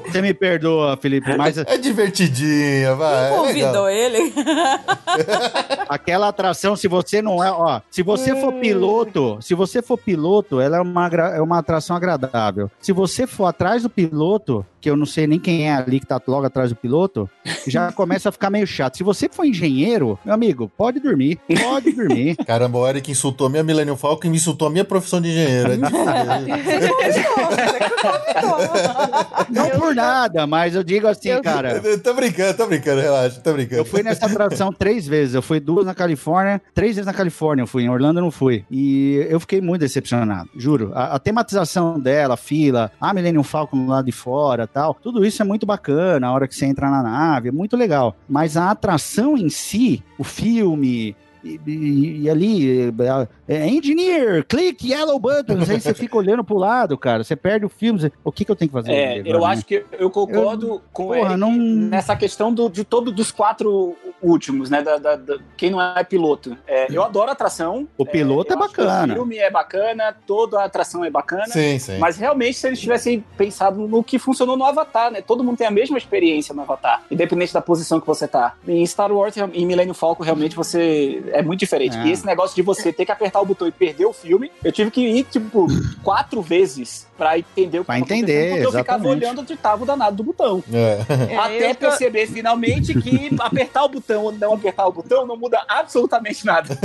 E: não. Você me perdoa, Felipe, mas...
A: É divertidinha, vai.
B: Quem convidou é ele?
E: Aquela atração, se você não é, ó, se você for hum. piloto, se você for piloto, ela é uma, é uma atração agradável. Se você for atrás do piloto, que eu não sei nem quem é ali que tá logo atrás do piloto, já começa a ficar meio chato. Se você for engenheiro, meu amigo, pode dormir, pode dormir.
A: Caramba, o Eric insultou a minha Millennium Falcon e me insultou a minha profissão de engenheiro. É
E: não por nada, mas eu digo assim, eu, cara.
A: Tô brincando, tô brincando, relaxa, tô brincando.
E: Eu fui nessa atração três vezes. Eu fui duas na Califórnia, três vezes na Califórnia eu fui, em Orlando eu não fui. E eu fiquei muito decepcionado, juro. A, a tematização dela, a fila, a Millennium Falcon lá de fora tal, tudo isso é muito bacana, a hora que você entra na nave, é muito legal. Mas a atração em si, o filme, e, e, e, ali, é, é, engineer, click yellow buttons, aí você fica olhando pro lado, cara, você perde o filme, você, o que, que eu tenho que fazer?
D: É, agora, eu né? acho que eu concordo eu, com porra, Eric não... nessa questão do, de todos dos quatro últimos, né, da, da, da quem não é piloto. É, eu adoro atração.
E: O piloto é, é bacana.
D: O filme é bacana, toda a atração é bacana,
A: sim, sim.
D: mas realmente se eles tivessem pensado no que funcionou no Avatar, né, todo mundo tem a mesma experiência no Avatar, independente da posição que você tá. Em Star Wars, em Millennium Falcon, realmente você é muito diferente. É. E esse negócio de você ter que apertar o botão e perder o filme, eu tive que ir, tipo, quatro vezes pra entender o que
E: pra entender,
D: porque
E: exatamente.
D: eu ficava olhando onde tava o danado do botão. É. é Até perceber finalmente que apertar o botão ou não apertar o botão não muda absolutamente nada.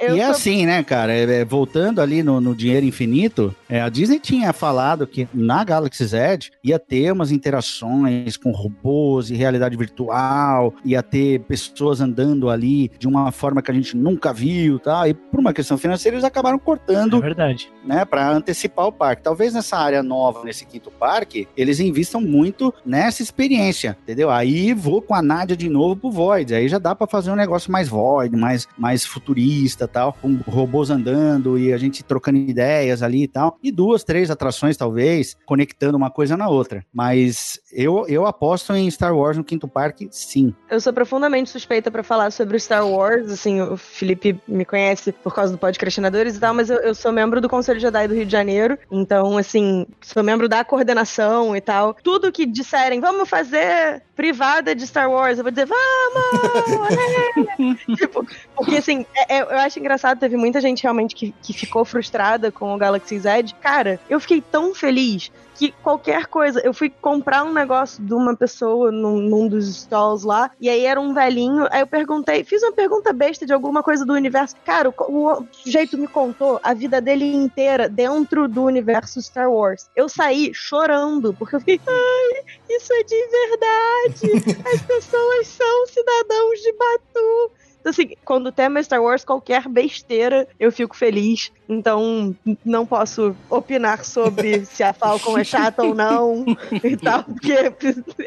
E: e é assim, né, cara? É, é, voltando ali no, no Dinheiro Infinito, é, a Disney tinha falado que na Galaxy Z ia ter umas interações com robôs e realidade virtual, ia ter pessoas andando ali de uma forma que a gente nunca viu, tá? E por uma questão financeira eles acabaram cortando,
F: é verdade,
E: né, para antecipar o parque. Talvez nessa área nova, nesse quinto parque, eles investam muito nessa experiência, entendeu? Aí vou com a Nádia de novo pro Void, aí já dá para fazer um negócio mais Void, mais mais futurista, tal, com robôs andando e a gente trocando ideias ali e tal. E duas, três atrações talvez, conectando uma coisa na outra. Mas eu, eu aposto em Star Wars no quinto parque, sim.
C: Eu sou profundamente suspeita para falar sobre Star Wars, assim, o Felipe me conhece por causa do Podcastinadores e tal, mas eu, eu sou membro do Conselho Jedi do Rio de Janeiro, então, assim, sou membro da coordenação e tal. Tudo que disserem, vamos fazer privada de Star Wars, eu vou dizer, vamos! é! tipo, porque, assim, é, é, eu acho engraçado, teve muita gente realmente que, que ficou frustrada com o Galaxy Z. Cara, eu fiquei tão feliz que qualquer coisa. Eu fui comprar um negócio de uma pessoa num, num, dos stalls lá, e aí era um velhinho. Aí eu perguntei, fiz uma pergunta besta de alguma coisa do universo. Cara, o, o sujeito me contou a vida dele inteira dentro do universo Star Wars. Eu saí chorando, porque eu fiquei, ai, isso é de verdade. As pessoas são cidadãos de Batu. Então, assim, quando o tema é Star Wars, qualquer besteira, eu fico feliz. Então, não posso opinar sobre se a Falcon é chata ou não e tal, porque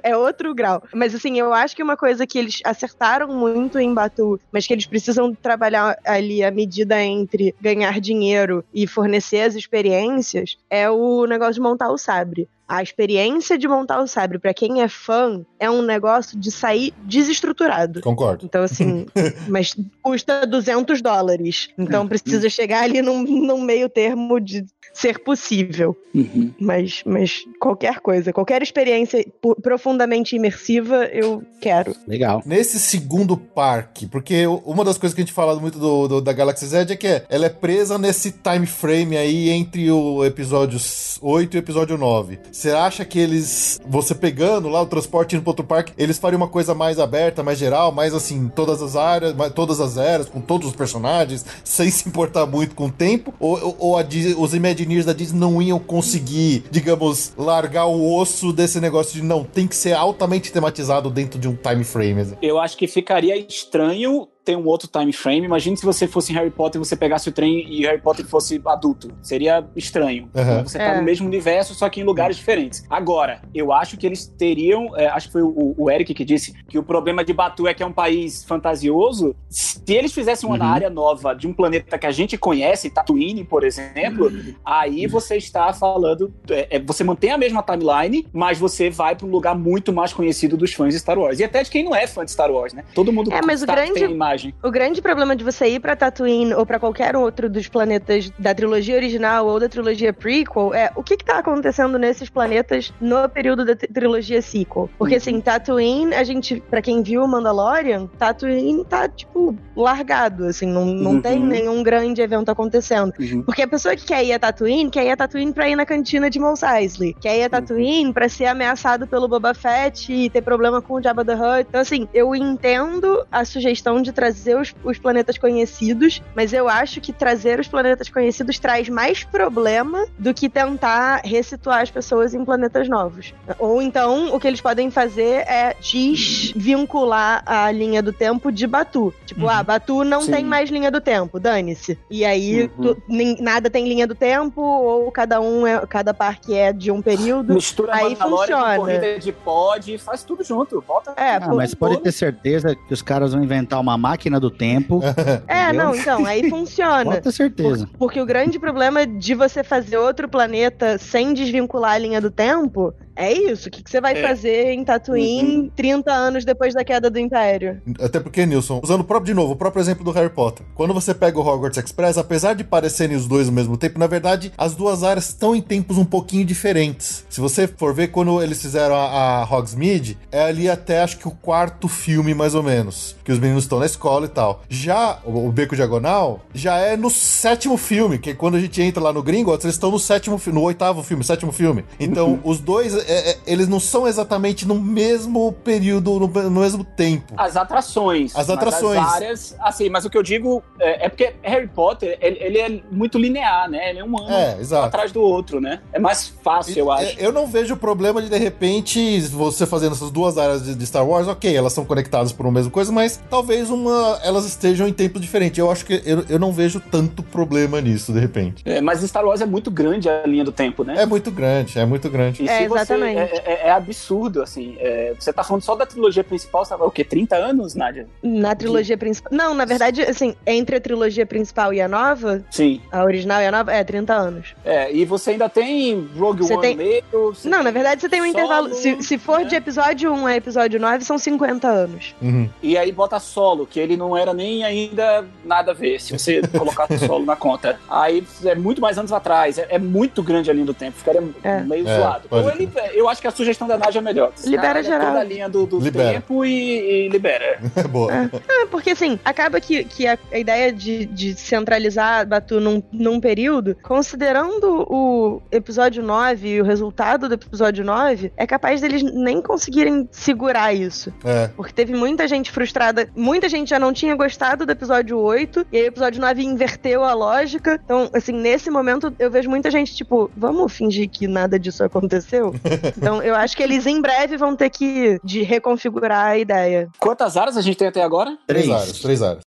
C: é outro grau. Mas, assim, eu acho que uma coisa que eles acertaram muito em Batu, mas que eles precisam trabalhar ali a medida entre ganhar dinheiro e fornecer as experiências, é o negócio de montar o sabre. A experiência de montar o sabre, para quem é fã, é um negócio de sair desestruturado.
A: Concordo.
C: Então, assim, mas custa 200 dólares. Então precisa chegar ali num, num meio termo de ser possível. Uhum. Mas, mas qualquer coisa, qualquer experiência profundamente imersiva, eu quero.
E: Legal.
A: Nesse segundo parque, porque uma das coisas que a gente fala muito do, do da Galaxy Z é que ela é presa nesse time frame aí entre o episódio 8 e o episódio 9. Você acha que eles, você pegando lá o transporte indo pro outro parque, eles fariam uma coisa mais aberta, mais geral, mais assim, todas as áreas, todas as eras, com todos os personagens, sem se importar muito com o tempo? Ou, ou a, os Imagineers da Disney não iam conseguir, digamos, largar o osso desse negócio de não, tem que ser altamente tematizado dentro de um time frame? Assim?
D: Eu acho que ficaria estranho tem um outro time frame. Imagine se você fosse em Harry Potter e você pegasse o trem e Harry Potter fosse adulto. Seria estranho. Uhum. Você tá é. no mesmo universo, só que em lugares diferentes. Agora, eu acho que eles teriam. É, acho que foi o, o, Eric que disse que o problema de Batu é que é um país fantasioso. Se eles fizessem uma uhum. área nova de um planeta que a gente conhece, Tatooine, por exemplo, uhum. aí você está falando. É, é, você mantém a mesma timeline, mas você vai para um lugar muito mais conhecido dos fãs de Star Wars. E até de quem não é fã de Star Wars, né? Todo mundo
C: é, mas o grande... tem imagem
D: personagem.
C: O grande problema de você ir para Tatooine ou para qualquer outro dos planetas da trilogia original ou da trilogia prequel é o que, que tá acontecendo nesses planetas no período da trilogia sequel. Porque, uhum. assim, Tatooine, a gente, para quem viu o Mandalorian, Tatooine tá, tipo, largado, assim, não, não uhum. tem nenhum grande evento acontecendo. Uhum. Porque a pessoa que quer ir a Tatooine, quer ir a Tatooine pra ir na cantina de Mos Eisley. Quer ir a Tatooine pra ser ameaçado pelo Boba Fett e ter problema com o Jabba the Hutt. Então, assim, eu entendo a sugestão de trazer trazer os, os planetas conhecidos, mas eu acho que trazer os planetas conhecidos traz mais problema do que tentar resituar as pessoas em planetas novos. Ou então, o que eles podem fazer é desvincular a linha do tempo de Batu. Tipo, uhum. ah, Batu não Sim. tem mais linha do tempo, dane-se. E aí, uhum. tu, nem, nada tem linha do tempo, ou cada um, é, cada parque é de um período.
D: Mistura aí funciona. corrida de pod, faz tudo junto. Volta.
E: É, ah, mas pode ter certeza que os caras vão inventar uma máquina máquina do tempo.
C: é, não, então, aí funciona.
E: Pode ter certeza.
C: Por, porque o grande problema de você fazer outro planeta sem desvincular a linha do tempo é isso. O que, que você vai é. fazer em Tatooine uhum. 30 anos depois da queda do Império?
A: Até porque, Nilson, usando o próprio, de novo, o próprio exemplo do Harry Potter. Quando você pega o Hogwarts Express, apesar de parecerem os dois ao mesmo tempo, na verdade, as duas áreas estão em tempos um pouquinho diferentes. Se você for ver, quando eles fizeram a, a Hogsmeade, é ali até acho que o quarto filme, mais ou menos. Que os meninos estão na escola e tal. Já o, o Beco Diagonal, já é no sétimo filme, que é quando a gente entra lá no Gringotts, eles estão no sétimo filme, no oitavo filme, sétimo filme. Então, uhum. os dois, é, é, eles não são exatamente no mesmo período, no, no mesmo tempo.
D: As atrações.
A: As atrações. As
D: áreas, assim, mas o que eu digo é, é porque Harry Potter, ele, ele, é muito linear, né? Ele é um ano é, atrás do outro, né? É mais fácil, eu acho.
A: Eu não vejo problema de, de repente, você fazendo essas duas áreas de, de Star Wars, ok, elas são conectadas por uma mesma coisa, mas talvez uma elas estejam em tempos diferentes. Eu acho que eu, eu não vejo tanto problema nisso, de repente.
D: É, mas Star Wars é muito grande a linha do tempo, né?
A: É muito grande, é muito grande.
C: E é, exatamente.
D: Você, é, é, é, absurdo, assim. É, você tá falando só da trilogia principal, sabe o quê? 30 anos, Nádia?
C: Na trilogia principal. Não, na verdade, assim, entre a trilogia principal e a nova.
D: Sim.
C: A original e a nova, é 30 anos.
D: É, e você ainda tem Rogue você One tem... meio.
C: Não, na verdade, você tem um solo, intervalo. Se, se for né? de episódio 1 a episódio 9, são 50 anos.
D: Uhum. E aí bota solo, que ele não era nem ainda nada a ver, se você colocar solo na conta. Aí é muito mais anos atrás. É, é muito grande a linha do tempo. Ficaria é. meio é, zoado. Então, ele, eu acho que a sugestão da Nádia é melhor.
C: Libera geral.
D: Toda a linha do, do tempo e, e libera.
A: Boa.
C: É. porque assim, acaba que, que a, a ideia de, de centralizar Batu num, num período, considerando o episódio 9 e o resultado do episódio 9, é capaz deles nem conseguirem segurar isso.
A: É.
C: Porque teve muita gente frustrada, muita gente já não tinha gostado do episódio 8, e aí o episódio 9 inverteu a lógica. Então, assim, nesse momento eu vejo muita gente, tipo, vamos fingir que nada disso aconteceu? então, eu acho que eles em breve vão ter que de reconfigurar a ideia.
D: Quantas áreas a gente tem até agora?
A: Três, três áreas, três áreas.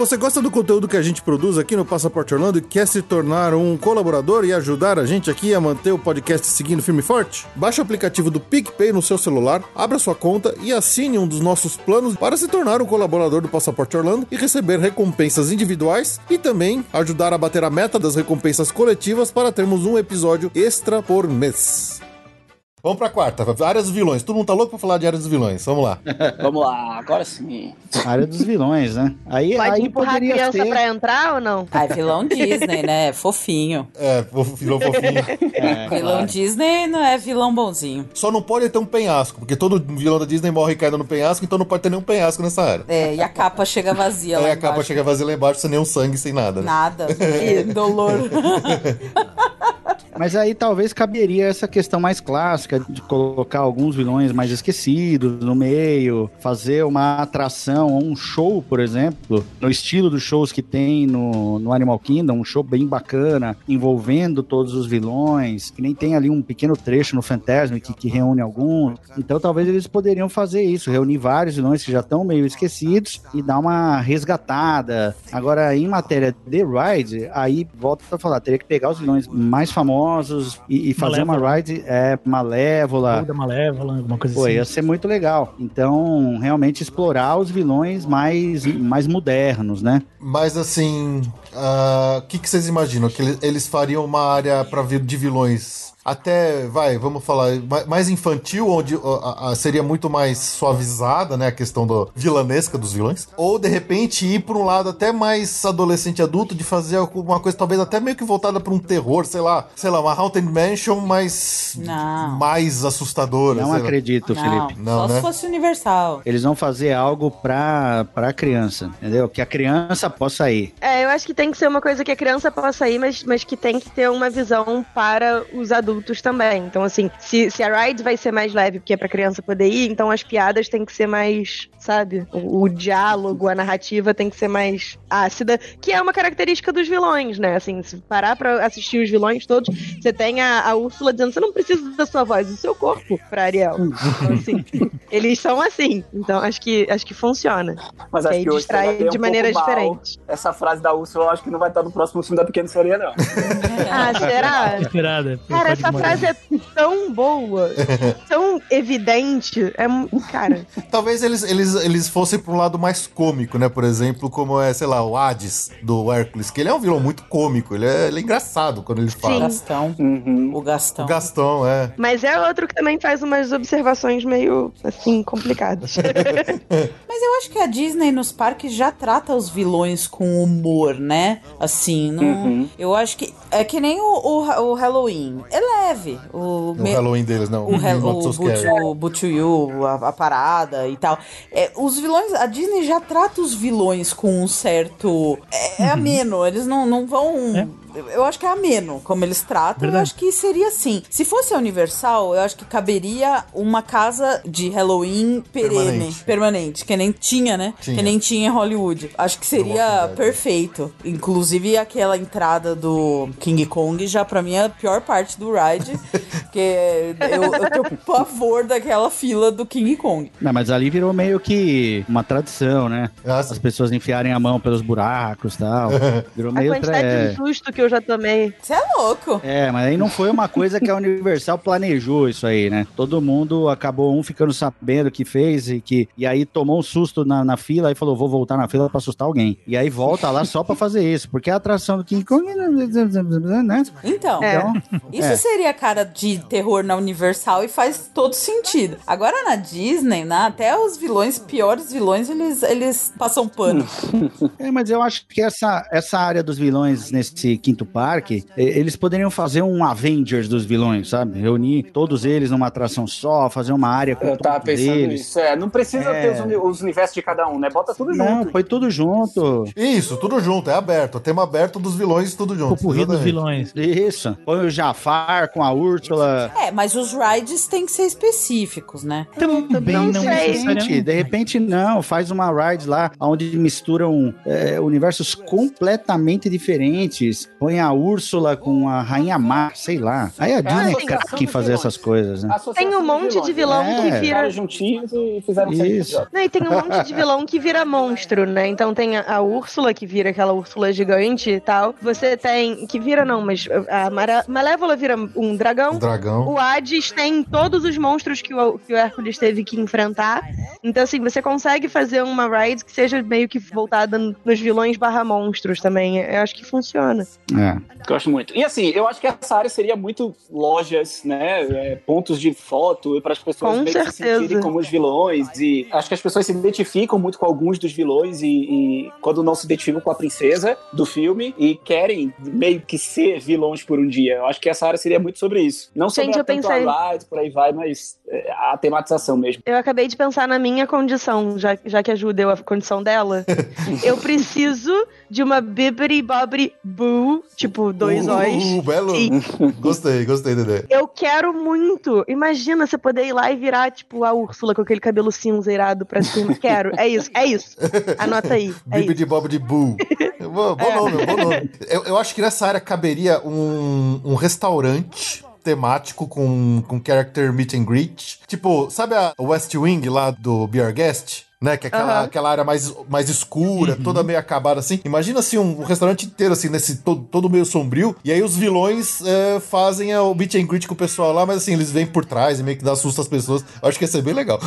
A: Você gosta do conteúdo que a gente produz aqui no Passaporte Orlando e quer se tornar um colaborador e ajudar a gente aqui a manter o podcast seguindo firme e forte? Baixe o aplicativo do PicPay no seu celular, abra sua conta e assine um dos nossos planos para se tornar um colaborador do Passaporte Orlando e receber recompensas individuais e também ajudar a bater a meta das recompensas coletivas para termos um episódio extra por mês. Vamos pra quarta. Área dos vilões. Todo mundo tá louco pra falar de área dos vilões. Vamos lá.
D: Vamos lá, agora sim.
E: Área dos vilões, né? Aí,
C: Pode
E: aí
C: empurrar poderia a criança ser... pra entrar ou não?
B: Ah, vilão Disney, né? Fofinho.
A: É, vilão fofinho.
B: É, vilão claro. Disney não é vilão bonzinho.
A: Só não pode ter um penhasco, porque todo vilão da Disney morre caindo no penhasco, então não pode ter nenhum penhasco nessa área.
B: É, e a capa chega vazia é, lá
A: embaixo. a capa chega vazia lá embaixo, sem nenhum sangue, sem nada. Né?
B: Nada. Que dolor.
E: Mas aí talvez caberia essa questão mais clássica de colocar alguns vilões mais esquecidos no meio, fazer uma atração, um show, por exemplo, no estilo dos shows que tem no, no Animal Kingdom, um show bem bacana, envolvendo todos os vilões, que nem tem ali um pequeno trecho no Fantasma que, que reúne alguns. Então talvez eles poderiam fazer isso, reunir vários vilões que já estão meio esquecidos e dar uma resgatada. Agora, em matéria de Ride, aí volta a falar, teria que pegar os vilões mais famosos famosos e, e fazer Malévola. uma ride é, malévola.
F: Da Malévola, alguma coisa Pô,
E: assim. ia ser muito legal. Então, realmente explorar os vilões mais, mais modernos, né?
A: Mas assim, o uh, ah, que, que vocês imaginam? Que eles fariam uma área para de vilões até, vai, vamos falar, mais infantil, onde a, a, seria muito mais suavizada, né, a questão do vilanesca dos vilões, ou de repente ir para um lado até mais adolescente adulto, de fazer alguma coisa talvez até meio que voltada para um terror, sei lá, sei lá, uma Haunted Mansion mais
B: não.
A: mais assustadora.
E: Não acredito,
B: não,
E: Felipe.
B: Não, só né? se fosse universal.
E: Eles vão fazer algo para para criança, entendeu? Que a criança possa ir.
C: É, eu acho que tem que ser uma coisa que a criança possa ir, mas, mas que tem que ter uma visão para os adultos adultos também. Então, assim, se, se a ride vai ser mais leve porque é pra criança poder ir, então as piadas têm que ser mais, sabe? O, o diálogo, a narrativa tem que ser mais ácida, que é uma característica dos vilões, né? Assim, se parar pra assistir os vilões todos, você tem a, a Úrsula dizendo: você não precisa da sua voz, do seu corpo pra Ariel. Então, assim, eles são assim. Então, acho que, acho que funciona.
D: Mas acho que, que distrai
C: de um maneiras diferentes.
D: Essa frase da Úrsula eu acho que não vai estar no próximo filme da Pequena Sereia, não.
C: ah, será?
F: Esperada.
C: Cara, essa frase é tão boa, tão evidente. É, cara.
A: Talvez eles, eles, eles fossem um lado mais cômico, né? Por exemplo, como é, sei lá, o Hades do Hércules, que ele é um vilão muito cômico, ele é, ele é engraçado quando ele fala.
B: O Gastão. Uhum. O Gastão.
A: O Gastão, é.
C: Mas é outro que também faz umas observações meio, assim, complicadas.
B: Mas eu acho que a Disney nos parques já trata os vilões com humor, né? Assim, não, uhum. eu acho que é que nem o, o, o Halloween. Leve. O,
A: o me... Halloween deles, não.
B: O, o, o Butchu, a, a, parada e tal. É, os vilões, a Disney já trata os vilões com um certo. É, é uhum. ameno, eles não, não vão. É eu acho que é ameno como eles tratam. Verdade. Eu acho que seria assim. Se fosse a Universal, eu acho que caberia uma casa de Halloween perene, permanente, permanente que nem tinha, né? Tinha. Que nem tinha em Hollywood. Acho que seria perfeito. Inclusive aquela entrada do King Kong já pra mim é a pior parte do ride, porque eu, eu tenho pavor daquela fila do King Kong.
E: Não, mas ali virou meio que uma tradição, né? Nossa. As pessoas enfiarem a mão pelos buracos e tal. Virou meio
C: a quantidade
E: tra...
C: de susto que que eu já tomei.
B: Você é louco.
E: É, mas aí não foi uma coisa que a Universal planejou isso aí, né? Todo mundo acabou um ficando sabendo que fez e que e aí tomou um susto na, na fila e falou, vou voltar na fila para assustar alguém. E aí volta lá só para fazer isso, porque a atração do King Kong,
B: né? Então, é. então isso é. seria cara de terror na Universal e faz todo sentido. Agora na Disney, né, até os vilões, piores vilões, eles, eles passam pano.
E: É, mas eu acho que essa, essa área dos vilões nesse Quinto Parque, eles poderiam fazer um Avengers dos vilões, sabe? Reunir todos eles numa atração só, fazer uma área com
D: Eu tava pensando deles. nisso, é. Não precisa é... ter os, os, universos de cada um, né? Bota tudo junto. Não,
E: foi tudo junto.
A: Isso, tudo junto, é aberto. O tema aberto dos vilões, tudo junto. O
F: porri dos vilões.
E: Isso. Põe o Jafar com a Úrsula.
B: É, mas os rides têm que ser específicos, né?
E: Também não, não necessariamente. De repente, não. Faz uma ride lá onde misturam é, universos completamente diferentes põe a Úrsula com a Rainha Mar, sei lá. Aí a Disney é craque em fazer essas coisas, né?
C: Tem um monte de vilão é. que vira.
D: juntinhos e fizeram
E: isso.
C: Não, e tem um monte de vilão que vira monstro, né? Então tem a, a Úrsula, que vira aquela Úrsula gigante e tal. Você tem. Que vira não, mas a Mara... Malévola vira um dragão. Um
A: dragão.
C: O Hades tem todos os monstros que o, que o Hércules teve que enfrentar. Então, assim, você consegue fazer uma ride que seja meio que voltada nos vilões barra monstros também. Eu acho que funciona.
E: É.
D: Gosto muito. E assim, eu acho que essa área seria muito lojas, né? É, pontos de foto para as pessoas
C: com se sentirem
D: como os vilões. E acho que as pessoas se identificam muito com alguns dos vilões e, e, quando não se identificam com a princesa do filme e querem meio que ser vilões por um dia. Eu acho que essa área seria muito sobre isso. Não sobre Gente, a, pensei... a por aí vai, mas a tematização mesmo.
C: Eu acabei de pensar na minha condição, já, já que a Ju deu a condição dela. eu preciso de uma bibbidi bobbidi boo, tipo, dois uh, O's.
A: Uh, belo. E... gostei, gostei da ideia.
C: Eu quero muito. Imagina você poder ir lá e virar, tipo, a Úrsula com aquele cabelo cinza irado pra cima. Quero. É isso, é isso. Anota aí.
A: É bibbidi bobbidi boo. bom, bom é. nome, bom nome. Eu, eu acho que nessa área caberia um, um restaurante temático com, com character meet and greet. Tipo, sabe a West Wing lá do Be Our Guest? Né? Que é aquela, uhum. aquela área mais, mais escura, uhum. toda meio acabada assim. Imagina assim, um, um, restaurante inteiro, assim, nesse todo, todo meio sombrio. E aí os vilões é, fazem o beat and greet com o pessoal lá, mas assim, eles vêm por trás e meio que dá susto às pessoas. Eu acho que ia ser bem legal.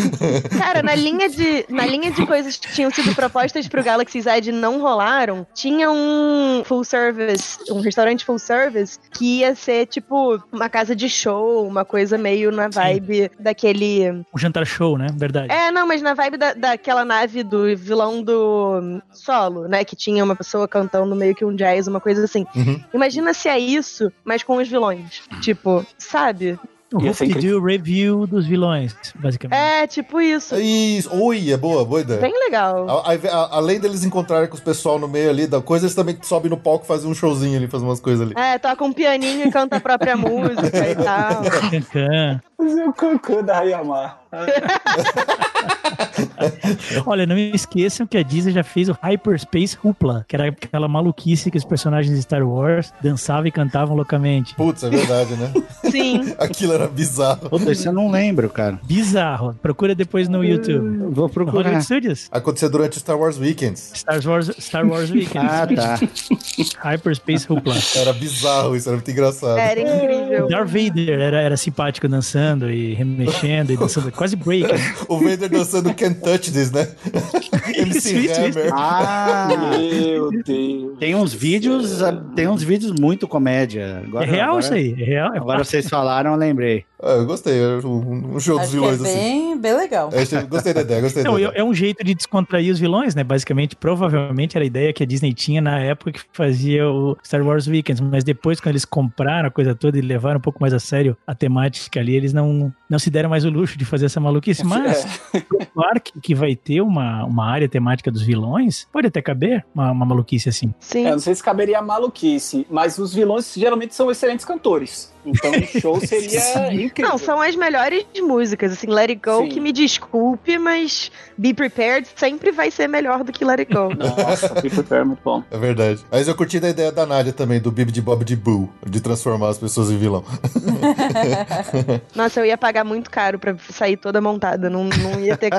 C: Cara, na linha de, na linha de coisas que tinham sido propostas pro Galaxy's Edge e não rolaram, tinha um full service, um restaurante full service, que ia ser tipo uma casa de show, uma coisa meio na vibe Sim. daquele.
F: O jantar show, né? Verdade.
C: É, não, mas na vibe da, daquela nave do vilão do solo, né? Que tinha uma pessoa cantando meio que um jazz, uma coisa assim. Uhum. Imagina se é isso, mas com os vilões. Tipo, sabe?
F: O Hulk do review dos vilões, basicamente.
C: É, tipo isso.
A: Isso. Ui, é boa, boa ideia.
C: Bem legal.
A: A, a, a, além deles encontrarem com os pessoal no meio ali da coisa, eles também sobem no palco e fazem um showzinho ali, fazem umas coisas ali.
C: É, toca um pianinho e canta a própria música e tal.
D: Fazer o cocô da Hayama.
F: Olha, não esqueçam que a Disney já fez o Hyperspace Hoopla, que era aquela maluquice que os personagens de Star Wars dançavam e cantavam loucamente.
A: Putz, é verdade, né?
C: Sim.
A: Aquilo era bizarro.
E: Puta, isso eu não lembro, cara.
F: Bizarro. Procura depois no YouTube.
E: Vou procurar.
F: Hollywood Studios.
A: Aconteceu durante o Star Wars Weekends.
F: Star Wars, Star Wars Weekend.
E: Ah, tá.
F: Hyperspace Hoopla.
A: Era bizarro, isso era muito engraçado.
C: Era incrível.
F: Darth Vader era, era simpático dançando e remexendo e dançando quase break. né?
A: O Vader dançando Can't Touch This, né? MC
F: Isso, isso,
A: Hammer.
E: Ah,
D: Meu Deus.
E: tem uns vídeos, tem uns vídeos muito comédia. Agora,
F: É real
E: agora-
F: isso aí, é real. É
E: Agora vocês falaram, eu lembrei.
A: Ah, eu gostei, era um, um show dos
B: Acho que é
A: vilões assim.
B: bem, bem legal.
A: Eu achei- gostei da ideia, gostei
F: Não,
A: da
F: é
A: ideia.
F: é um jeito de descontrair os vilões, né? Basicamente, provavelmente era a ideia que a Disney tinha na época que fazia o Star Wars Weekends, mas depois, quando eles compraram a coisa toda e levaram um pouco mais a sério a temática ali, eles não, não se deram mais o luxo de fazer essa maluquice. Mas, claro que, que vai ter uma, uma área temática dos vilões, pode até caber uma, uma maluquice assim.
C: Sim.
D: É, não sei se caberia a maluquice, mas os vilões geralmente são excelentes cantores. Então o show seria incrível.
C: Não, são as melhores músicas. Assim, Let It Go,
D: Sim.
C: que me desculpe, mas Be Prepared sempre vai ser melhor do que Let It Go.
D: Nossa, Be Prepare é muito bom.
A: É verdade. Mas eu curti da ideia da Nádia também, do Bibi de Bob de Boo, de transformar as pessoas em vilão.
C: Nossa, eu ia pagar muito caro pra sair toda montada. Não, não ia ter.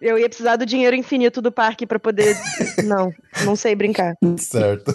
C: Eu ia precisar do dinheiro infinito do parque pra poder. Não, não sei brincar.
A: certo.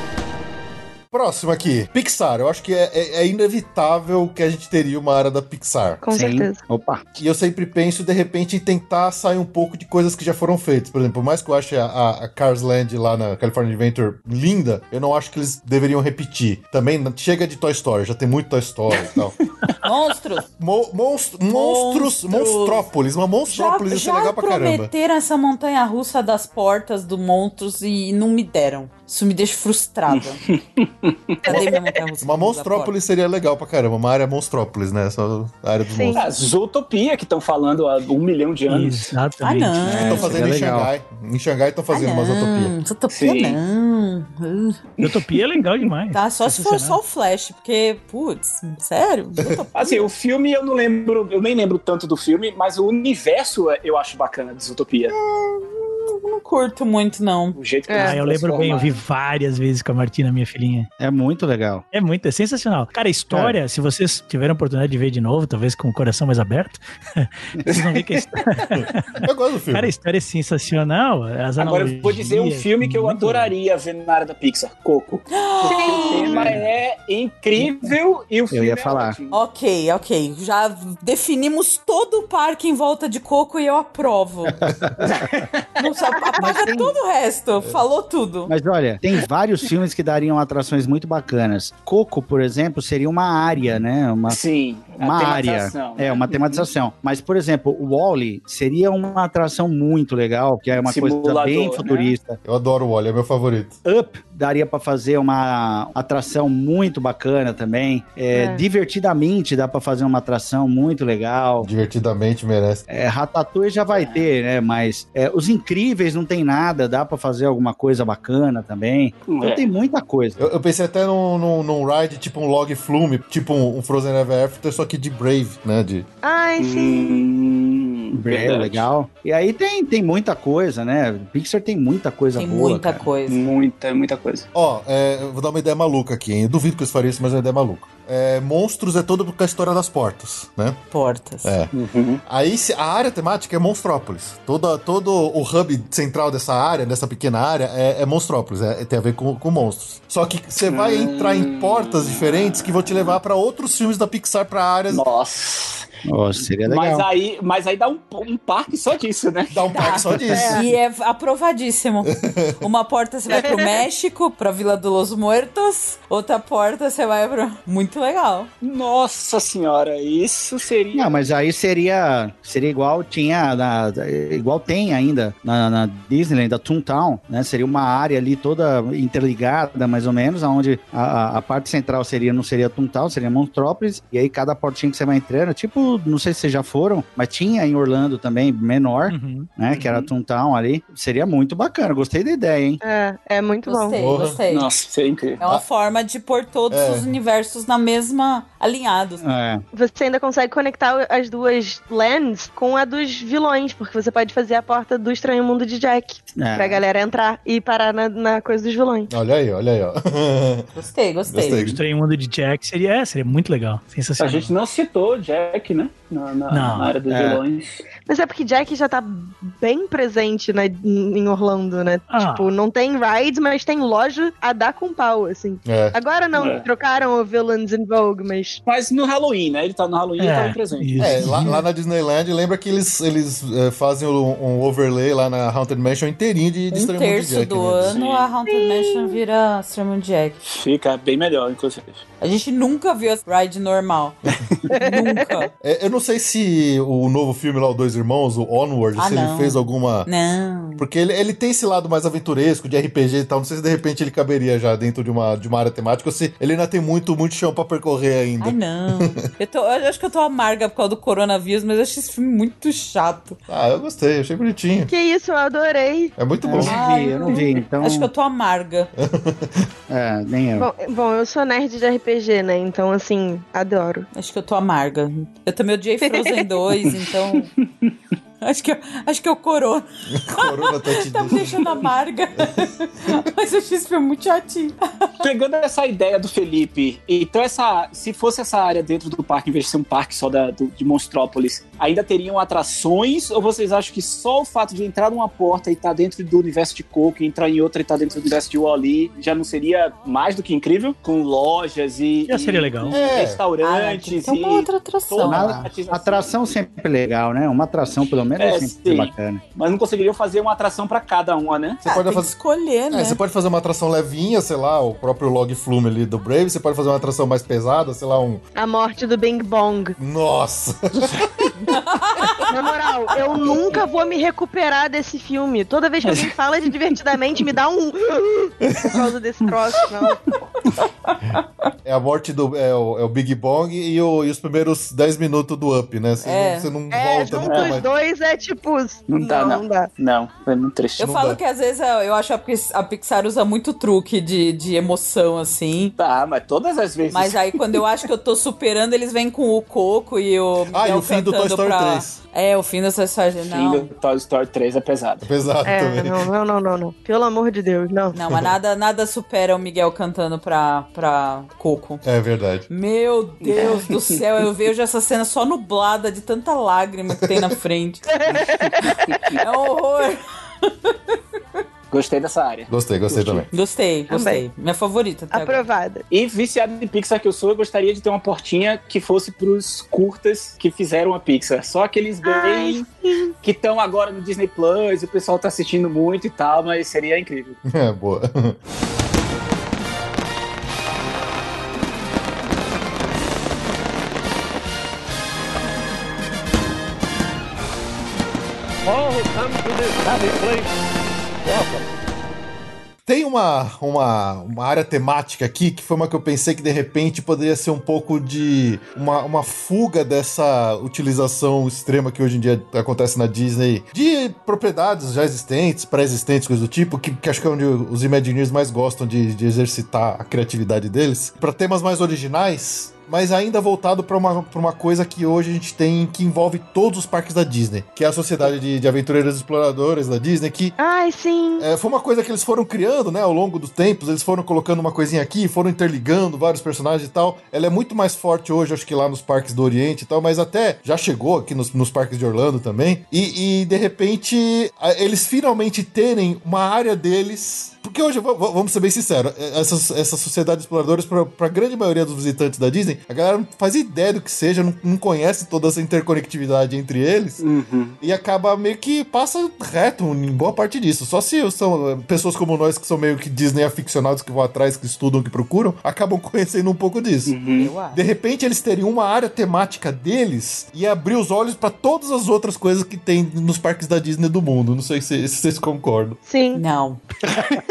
A: Próximo aqui, Pixar. Eu acho que é, é- é inevitável que a gente teria uma área da Pixar.
C: Com
E: Sim.
C: certeza.
E: Opa.
A: E eu sempre penso, de repente, em tentar sair um pouco de coisas que já foram feitas. Por exemplo, por mais que eu ache a, a, a Cars Land lá na California Adventure linda, eu não acho que eles deveriam repetir. Também chega de Toy Story, já tem muito Toy Story e tal.
B: Monstros!
A: Mo- monstro- monstros,
B: Monstros.
A: monstrópolis. Uma
B: Já,
A: monstrópolis ia ser
B: já
A: legal pra caramba.
B: prometeram essa montanha russa das portas do Monstros e não me deram. Isso me deixa frustrada. Cadê minha montanha russa?
A: Uma monstrópolis seria legal pra caramba. Uma área monstrópolis, né? Só a área dos
C: Sim.
A: monstros.
D: Ah, Zootopia, que estão falando há um milhão de anos.
B: Ah,
F: Exatamente.
B: não.
A: Estão fazendo em
E: legal.
A: Xangai. Em Xangai estão fazendo
B: ah,
A: uma. Zootopia.
B: Zootopia
D: Sim.
B: não. Uh,
F: Utopia é legal demais.
B: Tá, só se for só o Flash, porque, putz, sério? Zootopia?
D: Assim, o filme eu não lembro, eu nem lembro tanto do filme, mas o universo eu acho bacana de Zootopia.
B: Não curto muito, não.
D: O jeito que
C: É.
F: Ah, eu lembro bem, eu vi várias vezes com a Martina, minha filhinha.
E: É muito legal.
F: É muito, é sensacional. Cara, a história, se vocês tiverem a oportunidade de ver de novo, talvez com o coração mais aberto, vocês vão ver que a história,
A: Eu gosto do filme.
F: cara, a história é sensacional. As
D: Agora eu vou dizer um filme que eu adoraria ver na área da Pixar, Coco. Porque o tema é incrível e o filme
E: ia
D: é
E: falar.
D: ótimo.
B: Ok, ok. Já definimos todo o parque em volta de Coco e eu aprovo. Só apaga todo o resto. Falou tudo.
E: Mas olha, tem vários filmes que dariam atrações muito bacanas. Coco, por exemplo, seria uma área, né? Uma,
D: Sim,
E: uma área. É,
D: né?
E: uma tematização. Mas, por exemplo, o Wally seria uma atração muito legal, que é uma coisa
D: Simulador,
E: bem
D: né?
E: futurista.
A: Eu adoro o Wally, é meu favorito.
E: Up daria pra fazer uma atração muito bacana também. É,
C: É.
E: Divertidamente dá pra fazer uma atração muito legal.
A: Divertidamente merece.
E: É, Ratatouille já vai ter, né? Mas é, os incríveis não tem nada, dá pra fazer alguma coisa bacana também. Então
D: É.
E: tem muita coisa.
A: Eu, eu pensei até num, num, num ride, tipo um log flume, tipo um, um Frozen Ever After, só que de Brave, né? De,
C: Ai, sim.
D: Hum,
E: É
D: verdade.
E: legal. E aí tem, tem muita coisa, né? Pixar tem muita coisa
B: Tem
E: boa.
B: muita
E: cara.
B: coisa.
D: Muita, muita coisa.
A: Ó, é, eu vou dar uma ideia maluca aqui, hein? Eu duvido que eles fariam isso, mas é uma ideia maluca. É, monstros é todo com a história das portas, né?
B: Portas.
A: É.
D: Uhum.
A: Aí a área temática é Monstrópolis. Toda, todo o hub central dessa área, dessa pequena área, é, é Monstrópolis. É, tem a ver com, com monstros. Só que você vai entrar em portas diferentes que vão te levar pra outros filmes da Pixar pra áreas.
D: Nossa.
E: Nossa, seria legal.
D: Mas aí, mas aí dá um, um parque só disso, né?
A: Dá um parque só disso.
B: E é aprovadíssimo. Uma porta você vai pro México, pra Vila dos Los Muertos. Outra porta você vai pro. Muito legal.
D: Nossa senhora, isso seria.
E: Não, mas aí seria seria igual tinha na, igual tem ainda na, na Disneyland, da Toontown, né? Seria uma área ali toda interligada, mais ou menos, onde a, a- a parte central seria não seria Toontown, seria Monstrópolis, e aí cada portinha que você vai entrando, tipo Não sei se vocês já foram, mas tinha em Orlando também, menor, uhum. né? Que era uhum. Toontown ali. Seria muito bacana, gostei da ideia, hein?
C: É, é muito
B: gostei,
C: bom.
B: Gostei,
D: Nossa, seria incrível.
B: É uma ah. forma de pôr todos é. os universos na mesma alinhados.
C: É. Você ainda consegue conectar as duas lands com a dos vilões, porque você pode fazer a porta do Estranho Mundo de Jack é. pra galera entrar e parar na, na coisa dos vilões.
A: Olha aí, olha aí, ó.
B: Gostei, gostei. gostei.
F: O Estranho Mundo de Jack seria, é, seria muito legal. Sensacional.
D: A gente não citou Jack, né? Na, na, na área dos é. vilões.
C: Mas é porque Jack já tá bem presente na, em Orlando, né? Ah. Tipo, não tem ride, mas tem loja a dar com pau, assim. É. Agora não, é. trocaram o Villains in Vogue, mas.
D: Mas no Halloween, né? Ele tá no Halloween e é, tá presente.
A: É, lá, lá, na Disneyland, lembra que eles, eles é, fazem um, um, overlay lá na Haunted Mansion inteirinho de, de
B: um terço Jack, do né? ano, Sim. a Haunted Sim. Mansion vira Extreme Jack.
D: Fica bem melhor, inclusive.
B: A gente nunca viu a ride normal. nunca.
A: É, eu não sei se o novo filme lá, o Dois Irmãos, o Onward, ah, se não. ele fez alguma.
B: Não.
A: Porque ele, ele tem esse lado mais aventuresco, de RPG e tal. Não sei se de repente ele caberia já dentro de uma, de uma área temática ou se ele ainda tem muito, muito chão pra percorrer ainda.
B: Ai, não. eu, tô, eu acho que eu tô amarga por causa do coronavírus, mas eu achei esse filme muito chato.
A: Ah, eu gostei, achei bonitinho.
C: Que isso, eu adorei.
A: É muito bom.
E: Eu não vi, eu não vi, então.
B: Acho que eu tô amarga.
E: é, nem eu.
C: Bom, bom, eu sou nerd de RPG, né? Então, assim, adoro.
B: Acho que eu tô amarga. Eu também odiei Frozen 2, então. Acho que, acho que é o Corona. corona tá te tá me deixando amarga. Mas eu achei esse filme muito chatinho.
D: Pegando essa ideia do Felipe, então essa. Se fosse essa área dentro do parque, em vez de ser um parque só da, do, de Monstrópolis, ainda teriam atrações? Ou vocês acham que só o fato de entrar numa porta e estar tá dentro do universo de Coco, entrar em outra e estar tá dentro do universo de Wally, já não seria mais do que incrível? Com lojas e.
F: Já seria legal.
D: E é. restaurantes.
B: Ah, e uma outra atração.
E: Atração sempre legal, né? Uma atração, pelo menos é, sempre bacana.
D: Mas não conseguiriam fazer uma atração para cada uma, né?
B: Você ah, pode fazer... escolher, é, né?
A: É, você pode fazer uma atração levinha, sei lá, o próprio log flume ali do Brave. Você pode fazer uma atração mais pesada, sei lá, um.
C: A morte do Bing Bong.
A: Nossa!
C: Na moral, eu nunca vou me recuperar desse filme. Toda vez que alguém fala de divertidamente, me dá um. Por causa desse troço, não.
A: É a morte do. É o, é o Big Bong e, o, e, os primeiros 10 minutos do Up, né? Você é. não, você não
C: é, volta nunca mais. Os dois é tipo.
D: Não dá, não. Não, dá. não é muito triste.
B: Eu
D: não
B: falo
D: dá.
B: que às vezes eu acho que a Pixar usa muito truque de, de emoção, assim.
D: Tá, mas todas as vezes.
B: Mas aí quando eu acho que eu tô superando, eles vêm com o Coco e o.
A: Ah, e o fim do Toy Story pra... 3.
B: É, o fim Toy Story. Não.
D: O fim do Toy Story 3 é pesado.
A: É pesado
C: é,
A: também.
C: Não, não, não, não, não. Pelo amor de Deus, não.
B: Não, mas nada, nada supera o Miguel cantando pra, pra Coco.
A: É verdade.
B: Meu Deus do céu, eu vejo essa cena só nublada de tanta lágrima que tem na frente. é um horror.
D: Gostei dessa área.
A: Gostei, gostei também.
B: Gostei, gostei. Também. Minha favorita.
C: Aprovada. Agora.
D: E viciado em Pixar que eu sou, eu gostaria de ter uma portinha que fosse pros curtas que fizeram a Pixar. Só aqueles bem. Ai, que estão agora no Disney Plus, o pessoal tá assistindo muito e tal, mas seria incrível.
A: É, boa. All who come to this happy place tem uma, uma, uma área temática aqui que foi uma que eu pensei que de repente poderia ser um pouco de uma, uma fuga dessa utilização extrema que hoje em dia acontece na Disney de propriedades já existentes, pré-existentes, coisas do tipo, que, que acho que é onde os Imagineers mais gostam de, de exercitar a criatividade deles, para temas mais originais mas ainda voltado para uma, uma coisa que hoje a gente tem que envolve todos os parques da Disney, que é a Sociedade de, de Aventureiros Exploradores da Disney, que.
C: Ai, sim!
A: É, foi uma coisa que eles foram criando, né, ao longo dos tempos, eles foram colocando uma coisinha aqui, foram interligando vários personagens e tal. Ela é muito mais forte hoje, acho que lá nos parques do Oriente e tal, mas até já chegou aqui nos, nos parques de Orlando também. E, e de repente, eles finalmente terem uma área deles porque hoje, vamos ser bem sinceros, é, essas, essas sociedades exploradoras, para a grande maioria dos visitantes da Disney, a galera não faz ideia do que seja, não, não conhece toda essa interconectividade entre eles
D: uhum.
A: e acaba meio que passa reto em boa parte disso. Só se são é, pessoas como nós que são meio que Disney aficionados, que vão atrás, que estudam, que procuram, acabam conhecendo um pouco disso.
D: Uhum.
A: De repente, eles teriam uma área temática deles e abrir os olhos para todas as outras coisas que tem nos parques da Disney do mundo. Não sei se, se vocês concordam.
C: Sim.
B: Não.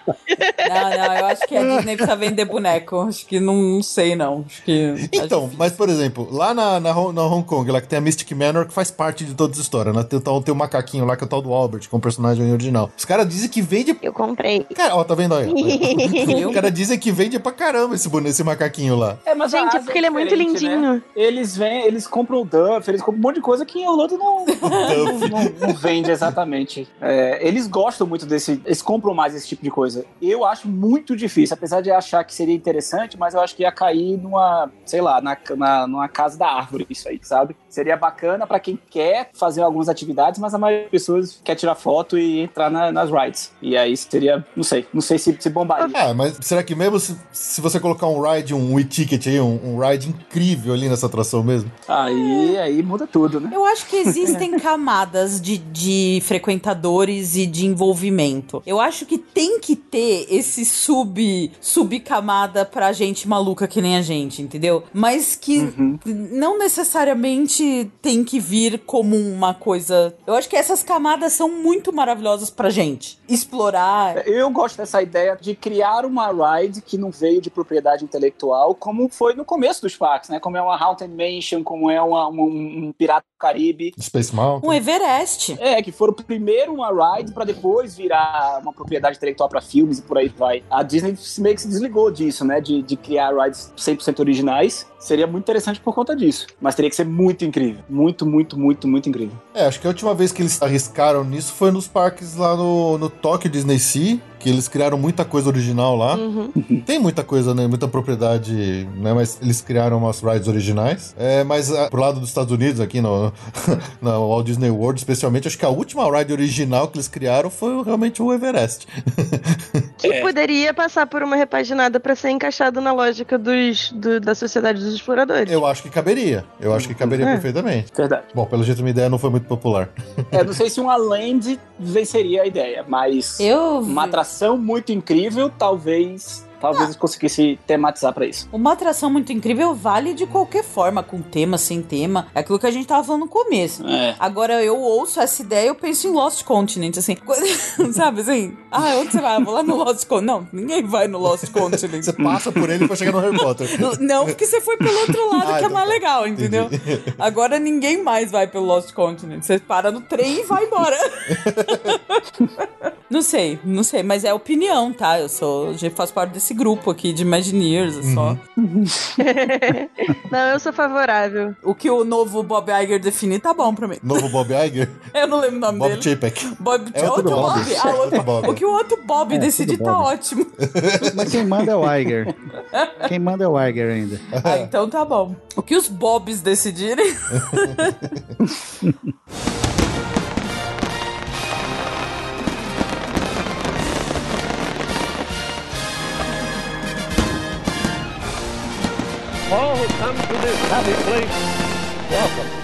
B: Não, não, eu acho que a Disney precisa vender boneco. Acho que não, não sei, não. Acho que.
A: Então, mas por exemplo, lá na, na, na, Hong Kong, lá que tem a Mystic Manor, que faz parte de toda a história, né? Tem, tem, o macaquinho lá, que é o tal do Albert, com é o personagem original. Os caras dizem que vende.
C: Eu comprei.
A: Cara, ó, tá vendo aí? Os caras dizem que vende pra caramba esse, esse macaquinho lá.
C: É, mas Gente, é porque ele é muito né? lindinho. Né?
D: Eles vêm, eles compram o Duff, eles compram um monte de coisa que em Orlando não, não, não, não, vende exatamente. É, eles gostam muito desse. Eles compram mais esse tipo de coisa. Eu acho muito difícil, apesar de achar que seria interessante, mas eu acho que ia cair numa, sei lá, na, na, numa casa da árvore, isso aí, sabe? Seria bacana para quem quer fazer algumas atividades, mas a maioria das pessoas quer tirar foto e entrar na, nas rides. E aí seria, não sei, não sei se, se bombaria.
A: Ah, mas será que mesmo se, se você colocar um ride, um e-ticket aí, um, um ride incrível ali nessa atração mesmo?
D: Aí, aí muda tudo, né?
B: Eu acho que existem camadas de, de frequentadores e de envolvimento. Eu acho que tem que ter esse sub subcamada pra gente maluca que nem a gente, entendeu? Mas que uhum. não necessariamente tem que vir como uma coisa. Eu acho que essas camadas são muito maravilhosas pra gente explorar.
D: Eu gosto dessa ideia de criar uma ride que não veio de propriedade intelectual, como foi no começo dos parques, né? Como é uma Haunted Mansion, como é uma, uma, um Pirata Caribe.
A: Space Mountain.
B: Um Everest.
D: É, que foram primeiro uma ride para depois virar uma propriedade intelectual para filmes e por aí vai. A Disney meio que se desligou disso, né? De, de criar rides 100% originais. Seria muito interessante por conta disso. Mas teria que ser muito incrível. Muito, muito, muito, muito incrível.
A: É, acho que a última vez que eles arriscaram nisso foi nos parques lá no, no Tokyo Disney Sea que eles criaram muita coisa original lá. Uhum. Tem muita coisa, né? Muita propriedade, né? Mas eles criaram umas rides originais. É, mas a, ah, pro lado dos Estados Unidos, aqui no, no Walt Disney World, especialmente, acho que a última ride original que eles criaram foi realmente o Everest.
C: que é. poderia passar por uma repaginada para ser encaixado na lógica dos, do, da sociedade dos exploradores.
A: Eu acho que caberia. Eu acho que caberia é. perfeitamente.
D: Verdade.
A: Bom, pelo jeito, minha ideia não foi muito popular.
D: É, não sei se uma land venceria a ideia, mas
B: eu...
D: uma atração atração muito incrível, talvez Talvez ah. conseguisse tematizar para isso.
B: Uma atração muito incrível vale de qualquer forma, com tema, sem tema. É aquilo que a gente tava falando no começo. É. Agora eu ouço essa ideia eu penso em Lost Continent, assim. sabe assim? Ah, onde você vai? Eu vou lá no Lost Continent. Não, ninguém vai no Lost Continent.
A: você passa por ele pra chegar no Harry Potter.
B: Não, porque você foi pelo outro lado, ah, que é então mais tá. legal, entendeu? Entendi. Agora ninguém mais vai pelo Lost Continent. Você para no trem e vai embora. não sei, não sei, mas é opinião, tá? Eu sou, já faço parte desse esse grupo aqui de Imagineers uhum. só.
C: não, eu sou favorável.
B: O que o novo Bob Iger definir tá bom pra mim.
A: Novo Bob Iger?
B: eu não lembro o nome
A: Bob
B: dele.
A: Chapek.
B: Bob é outro, Bob. Bob. Ah, outro, Bob. O que o outro Bob é, decidir tá ótimo.
E: Mas quem manda é o Iger. Quem manda é o Iger ainda.
B: Ah, então tá bom. O que os Bobs decidirem.
A: All who come to this happy place, welcome.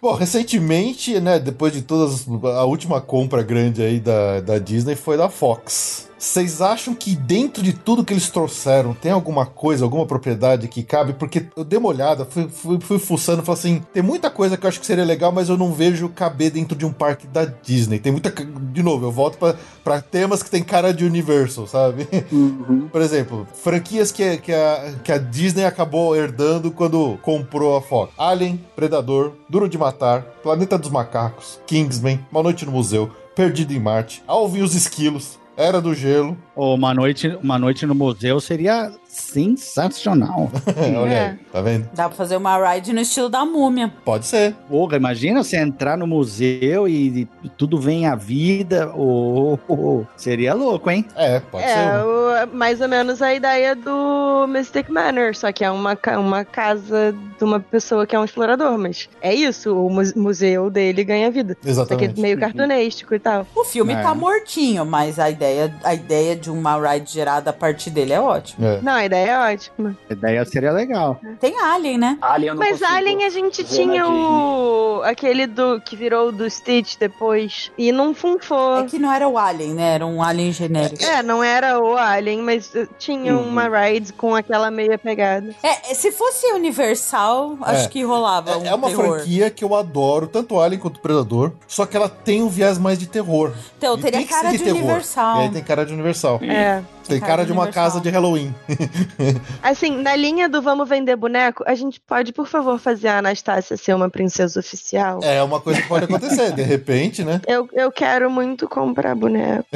A: Bom, recentemente, né, depois de todas a última compra grande aí da, da Disney foi da Fox. Vocês acham que dentro de tudo que eles trouxeram tem alguma coisa, alguma propriedade que cabe? Porque eu dei uma olhada, fui, fui, fui fuçando e falei assim: tem muita coisa que eu acho que seria legal, mas eu não vejo caber dentro de um parque da Disney. Tem muita. De novo, eu volto para temas que tem cara de Universal, sabe? Uhum. Por exemplo, franquias que, que, a, que a Disney acabou herdando quando comprou a Fox: Alien, Predador, Duro de Matar, Planeta dos Macacos, Kingsman, Uma Noite no Museu. Perdido em Marte, Alvin e os Esquilos, era do Gelo.
E: Uma noite, uma noite no museu seria sensacional.
A: Olha é. aí, tá vendo?
B: Dá pra fazer uma ride no estilo da múmia.
A: Pode ser.
E: Porra, imagina você entrar no museu e, e tudo vem à vida. Oh, oh, oh, Seria louco, hein?
A: É, pode
C: é,
A: ser.
C: É, mais ou menos a ideia do Mystic Manor, só que é uma, uma casa de uma pessoa que é um explorador, mas é isso, o museu dele ganha vida.
A: Exatamente.
C: Só que é meio cartunístico e tal.
B: O filme é. tá mortinho, mas a ideia, a ideia de uma ride gerada a partir dele é ótima. É.
C: Não, a ideia é ótima.
E: A ideia seria legal.
B: Tem Alien, né?
C: Alien Mas Alien a gente tinha o. aquele do que virou do Stitch depois. E não funfou.
B: É que não era o Alien, né? Era um Alien genérico.
C: É, não era o Alien, mas tinha uhum. uma ride com aquela meia pegada.
B: É, se fosse Universal, é. acho que rolava. É, um
A: é uma
B: terror.
A: franquia que eu adoro, tanto Alien quanto Predador. Só que ela tem um viés mais de terror.
B: Então, e teria cara de, de Universal.
A: Aí tem cara de Universal. Universal.
C: É.
A: Tem cara de uma casa de Halloween.
C: Assim, na linha do vamos vender boneco, a gente pode, por favor, fazer a Anastácia ser uma princesa oficial?
A: É uma coisa que pode acontecer, de repente, né?
C: Eu, eu quero muito comprar boneco.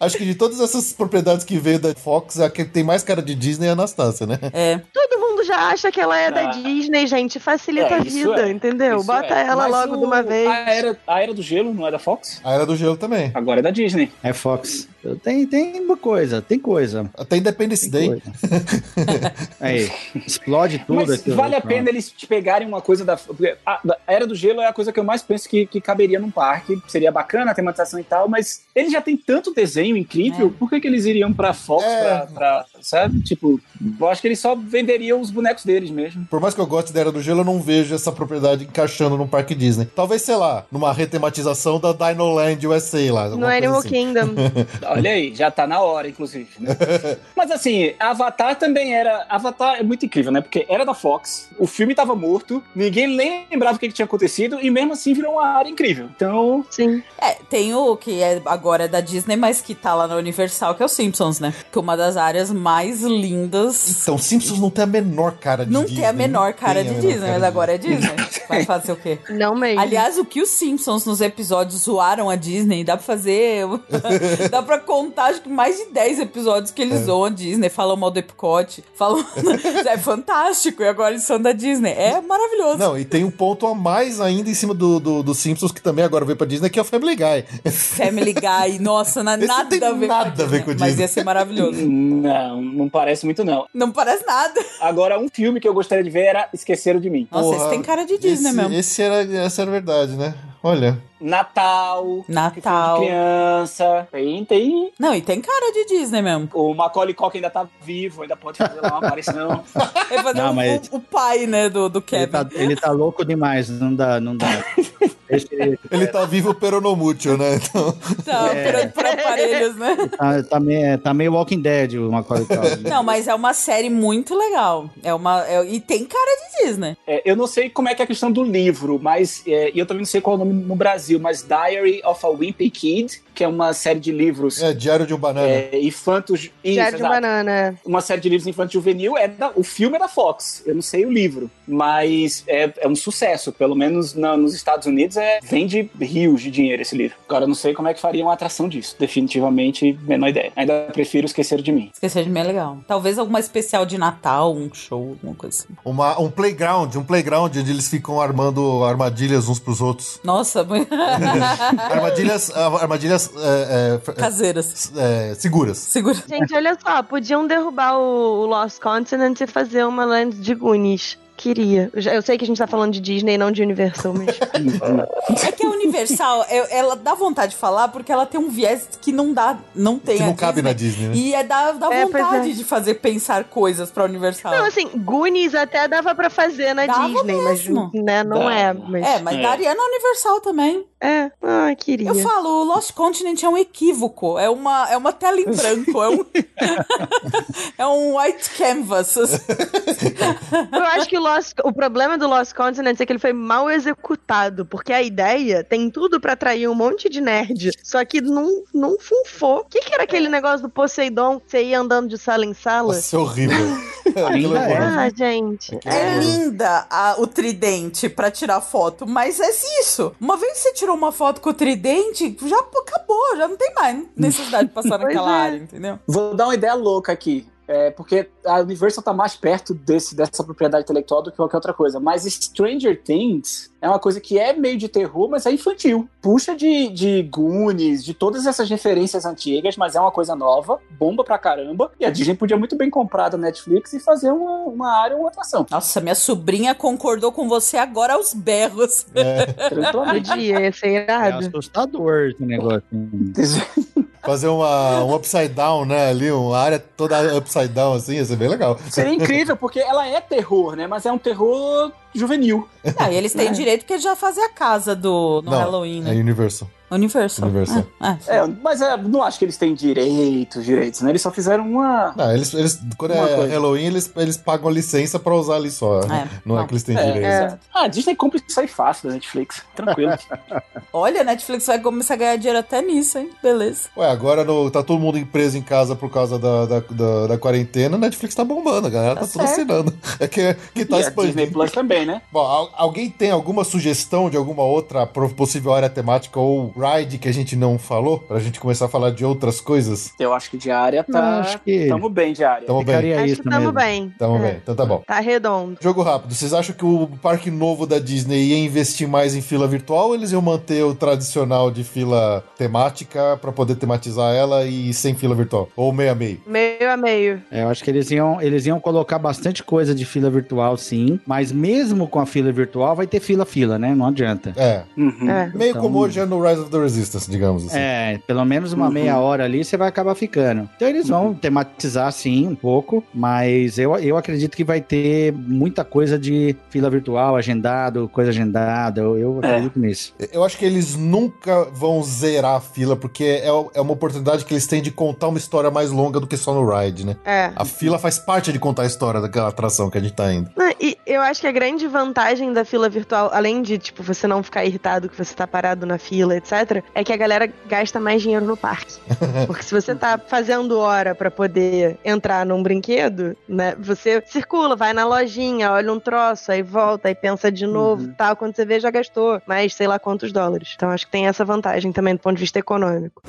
A: Acho que de todas essas propriedades que veio da Fox, a que tem mais cara de Disney é a Anastácia, né?
B: É.
C: Todo mundo já acha que ela é da Disney, gente. Facilita
D: É,
C: a vida,
D: é.
C: entendeu?
D: Isso
C: Bota
D: é.
C: ela
D: Mas
C: logo
D: o-
C: de uma vez.
D: A era, a era do Gelo não é da Fox?
A: A Era do Gelo também.
D: Agora é da Disney.
E: É Fox. Tem, tem uma coisa, tem coisa.
A: Até Independence
E: Tem
A: Day.
E: Aí, explode tudo.
D: Mas vale a pena eles te pegarem uma coisa da. A, a Era do Gelo é a coisa que eu mais penso que, que caberia num parque. Seria bacana a tematização e tal, mas eles já têm tanto desenho incrível, por que, que eles iriam pra Fox?
A: É.
D: Pra, pra- sabe? Tipo, eu acho que eles só venderiam os bonecos deles mesmo.
A: Por mais que eu goste da Era do Gelo, eu não vejo essa propriedade encaixando num parque Disney. Talvez, sei lá, numa retematização da Dino Land USA lá.
C: No Animal
A: assim.
C: Kingdom.
D: Olha aí, já tá na hora, inclusive. né? Mas assim, Avatar também era. Avatar é muito incrível, né? Porque era da Fox, o filme tava morto, ninguém lembrava o que, que tinha acontecido, e mesmo assim virou uma área incrível. Então,
C: Sim.
B: É, tem o que é agora é da Disney, mas que tá lá na Universal, que é o Simpsons, né? Que é uma das áreas mais lindas.
A: Então, Simpsons não tem a menor cara de
B: Não
A: Disney.
B: tem a menor
A: Não
B: cara
A: a
B: de
A: menor
B: Disney,
A: cara
B: mas
A: de
B: agora é Disney. Vai fazer o quê?
C: Não mesmo.
B: Aliás, o que os Simpsons nos episódios zoaram a Disney, dá pra fazer. dá pra contar, acho que mais de 10 episódios que eles zoam a Disney, falam mal do Epcot, falam. é fantástico, e agora eles são da Disney. É maravilhoso.
A: Não, e tem um ponto a mais ainda em cima do, do, do Simpsons, que também agora veio pra Disney, que é o Family Guy.
B: Family Guy, nossa, não,
A: Esse
B: nada
A: não tem
B: a ver
A: nada a ver com
B: Disney, Mas
A: Disney.
B: ia ser maravilhoso.
D: não, não parece muito, não.
B: Não parece nada.
D: Agora, um filme que eu gostaria de ver era Esqueceram de Mim.
B: Nossa,
A: Porra,
B: esse tem cara de Disney
A: esse,
B: mesmo.
A: Esse era, essa era verdade, né? Olha.
D: Natal. filme
B: Natal.
D: de criança. Tem, tem.
B: Não, e tem cara de Disney mesmo.
D: O Macaulay Culkin ainda tá vivo, ainda pode fazer lá uma aparição.
B: Ele fazer
E: Não,
B: o,
E: mas-
B: o- o pai, né, do, do
E: Ele
B: Kevin.
E: tá, ele tá louco demais, não dá, não dá. Ele-
A: Ele tá vivo peronomútil, né? Então,
B: Tá, por, por aparelhos, né?
E: tá, tá meio, tá meio Walking Dead o Macaulay Culkin.
B: Não, mas é uma série muito legal. É uma. é- e tem cara de Disney.
D: É, eu não sei como é que é a questão do livro, mas. é, e eu também não sei qual é o nome no Brasil, mas Diary of a Wimpy Kid, que é uma série de livros
A: é Diário de um Banana.
D: é, infantos. Isso,
C: Diário de
D: exato.
C: banana.
D: Uma série de livros infantil juvenil é da, o filme é da Fox. Eu não sei o livro, mas é, é um sucesso. Pelo menos na- nos Estados Unidos é vende rios de dinheiro esse livro. Agora eu não sei como é que faria uma atração disso. Definitivamente, menor ideia. Ainda prefiro esquecer de mim.
B: Esquecer de mim é legal. Talvez alguma especial de Natal, um show, alguma coisa assim.
A: Uma, um playground, um playground onde eles ficam armando armadilhas uns pros outros.
B: Nossa,
A: Armadilhas, armadilhas é, é,
B: caseiras.
A: é, seguras.
B: Segura.
C: Gente, olha só, podiam derrubar o, o Lost Continent e fazer uma land de Goonies. Queria. Eu, sei que a gente tá falando de Disney, não de Universal, mas.
B: É que a Universal, eu- ela dá vontade de falar porque ela tem um viés que não dá, não tem
A: Que
B: a
A: não cabe na
B: Disney.
A: Disney, né?
B: E é dá, dá
C: É,
B: vontade
C: é.
B: de fazer pensar coisas pra Universal.
C: Não, assim, Goonies até dava pra fazer na
B: Dava
C: Disney,
B: mesmo.
C: mas né, não
D: Dava.
C: é. Mas...
B: é, mas
D: É.
B: daria na Universal também.
C: É, ah, queria.
B: Eu falo, o Lost Continent é um equívoco, é uma, é uma tela em branco, é um, é um white canvas.
C: Eu acho que o, Lost, o problema do Lost Continent é que ele foi mal executado, porque a ideia tem tudo pra atrair um monte de nerd, só que não, não funfou. O que, que era aquele negócio do Poseidon? Você ia andando de sala em sala?
A: Nossa, é horrível. Aquilo
E: Ainda é.
A: horrível.
C: Ah, gente.
B: É linda a- o tridente pra tirar foto, mas é isso. Uma vez que você tirou uma foto com o tridente, já acabou, já não tem mais necessidade de passar naquela
C: é.
B: área, entendeu?
D: Vou dar uma ideia louca aqui. É, porque a Universal tá mais perto desse, dessa propriedade intelectual do que qualquer outra coisa. Mas Stranger Things é uma coisa que é meio de terror, mas é infantil. Puxa de, de Goonies, de todas essas referências antigas, mas é uma coisa nova, bomba pra caramba. E a Disney podia muito bem comprar da Netflix e fazer uma, uma área, uma atração.
B: Nossa, minha sobrinha concordou com você agora aos berros.
D: Tranquilamente.
C: Podia, ia ser
E: É assustador esse negócio.
A: Fazer uma, um upside down, né? Ali, uma área toda upside down, assim, ia ser bem legal.
D: Seria incrível, porque ela é terror, né? Mas é um terror juvenil.
B: Ah, e eles têm é. direito porque já fazem a casa do no Não, Halloween, né?
A: É Universal.
B: Universal.
A: Universal.
D: É, é. é mas é, não acho que eles têm direitos, direitos, né? Eles só fizeram uma.
A: Não, eles, eles quando é coisa. Halloween, eles, eles pagam a licença pra usar ali só. É. Não, não, é que eles têm é, direitos. É.
D: Ah, a Disney compra isso aí fácil da Netflix. Tranquilo.
B: Olha, a Netflix vai começar a ganhar dinheiro até nisso, hein? Beleza.
A: Ué, agora no, tá todo mundo preso em casa por causa da, da, da, da quarentena, a Netflix tá bombando, a galera tá, tá tudo assinando. É que, que tá
D: e expandindo. A Disney Plus também, né?
A: Bom, alguém tem alguma sugestão de alguma outra possível área temática ou ride que a gente não falou? Pra gente começar a falar de outras coisas?
D: Eu acho que diária tá. Acho que... Tamo bem, diária.
A: Tamo bem.
C: Acho isso que tamo mesmo. bem.
A: Tamo é. bem. Então tá bom.
C: Tá redondo.
A: Jogo rápido. Vocês acham que o parque novo da Disney ia investir mais em fila virtual ou eles iam manter o tradicional de fila temática pra poder tematizar ela e sem fila virtual? Ou meio a meio?
C: Meio a meio.
E: É, eu acho que eles iam, eles iam colocar bastante coisa de fila virtual, sim. Mas mesmo com a fila virtual, vai ter fila-fila, né? Não adianta.
A: É. Uhum. é. Meio então... como hoje é no Rise of the Resistance, digamos assim.
E: É, pelo menos uma uhum. meia hora ali você vai acabar ficando. Então eles vão uhum. tematizar sim um pouco, mas eu, eu acredito que vai ter muita coisa de fila virtual, agendado, coisa agendada. Eu, eu é. acredito nisso.
A: Eu acho que eles nunca vão zerar a fila, porque é, é uma oportunidade que eles têm de contar uma história mais longa do que só no ride, né?
C: É.
A: A fila faz parte de contar a história daquela atração que a gente tá indo.
C: Não, e eu acho que a grande vantagem da fila virtual, além de, tipo, você não ficar irritado que você tá parado na fila, etc., é que a galera gasta mais dinheiro no parque. Porque se você tá fazendo hora para poder entrar num brinquedo, né? Você circula, vai na lojinha, olha um troço, aí volta, aí pensa de novo, uhum. tal. Quando você vê, já gastou mais sei lá quantos dólares. Então acho que tem essa vantagem também do ponto de vista econômico.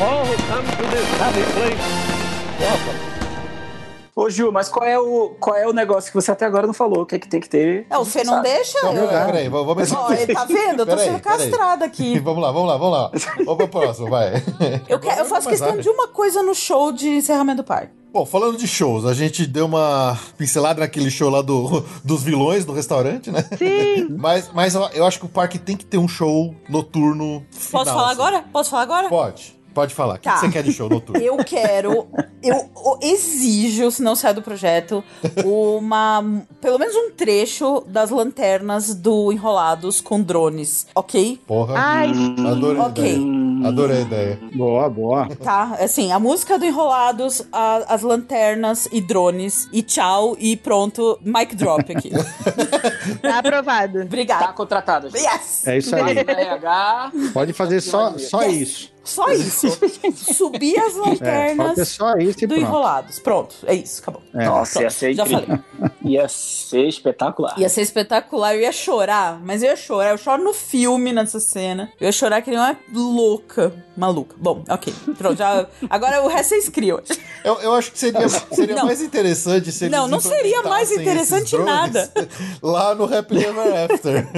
D: All who come to this happy place, welcome. Ô, Ju, mas qual é, o, qual é o negócio que você até agora não falou? O que é que tem que ter?
B: É, o Fê não deixa?
A: Então, eu... Peraí, vamos...
B: Ó, ele tá vendo? Eu tô sendo castrada aqui.
A: vamos lá, vamos lá, vamos lá. Vamos pro próximo, vai.
B: Eu, eu faço questão de uma coisa no show de encerramento do parque.
A: Bom, falando de shows, a gente deu uma pincelada naquele show lá do, dos vilões do restaurante, né?
C: Sim.
A: mas, mas eu acho que o parque tem que ter um show noturno.
B: Final, Posso falar assim. agora? Posso falar agora?
A: Pode. Pode falar. O tá. que você quer de show noturno?
B: Eu quero, eu exijo, se não sair do projeto, uma. pelo menos um trecho das lanternas do Enrolados com drones, ok?
A: Porra.
C: Ai,
A: Adorei okay. a ideia. Adorei a ideia.
E: Boa, boa.
B: Tá, assim, a música do Enrolados, a, as lanternas e drones, e tchau, e pronto, mic drop aqui.
C: tá aprovado.
B: Obrigada.
D: Tá contratado.
B: Yes!
E: É isso aí. Pode fazer só, só yes. isso.
B: Só isso. Subir as é, lanternas
E: é, só isso
B: do pronto. Enrolados. Pronto, é isso, acabou.
D: É. Nossa, pronto, ia ser já falei. Ia ser espetacular.
B: Ia ser espetacular. Eu ia chorar, mas eu ia chorar. Eu choro no filme nessa cena. Eu ia chorar que nem uma louca. Maluca. Bom, ok. Pronto, já. Agora o resto vocês criam.
A: Eu, eu acho que seria, seria mais interessante se
B: Não, não seria mais interessante nada.
A: Lá no Happy Ever After.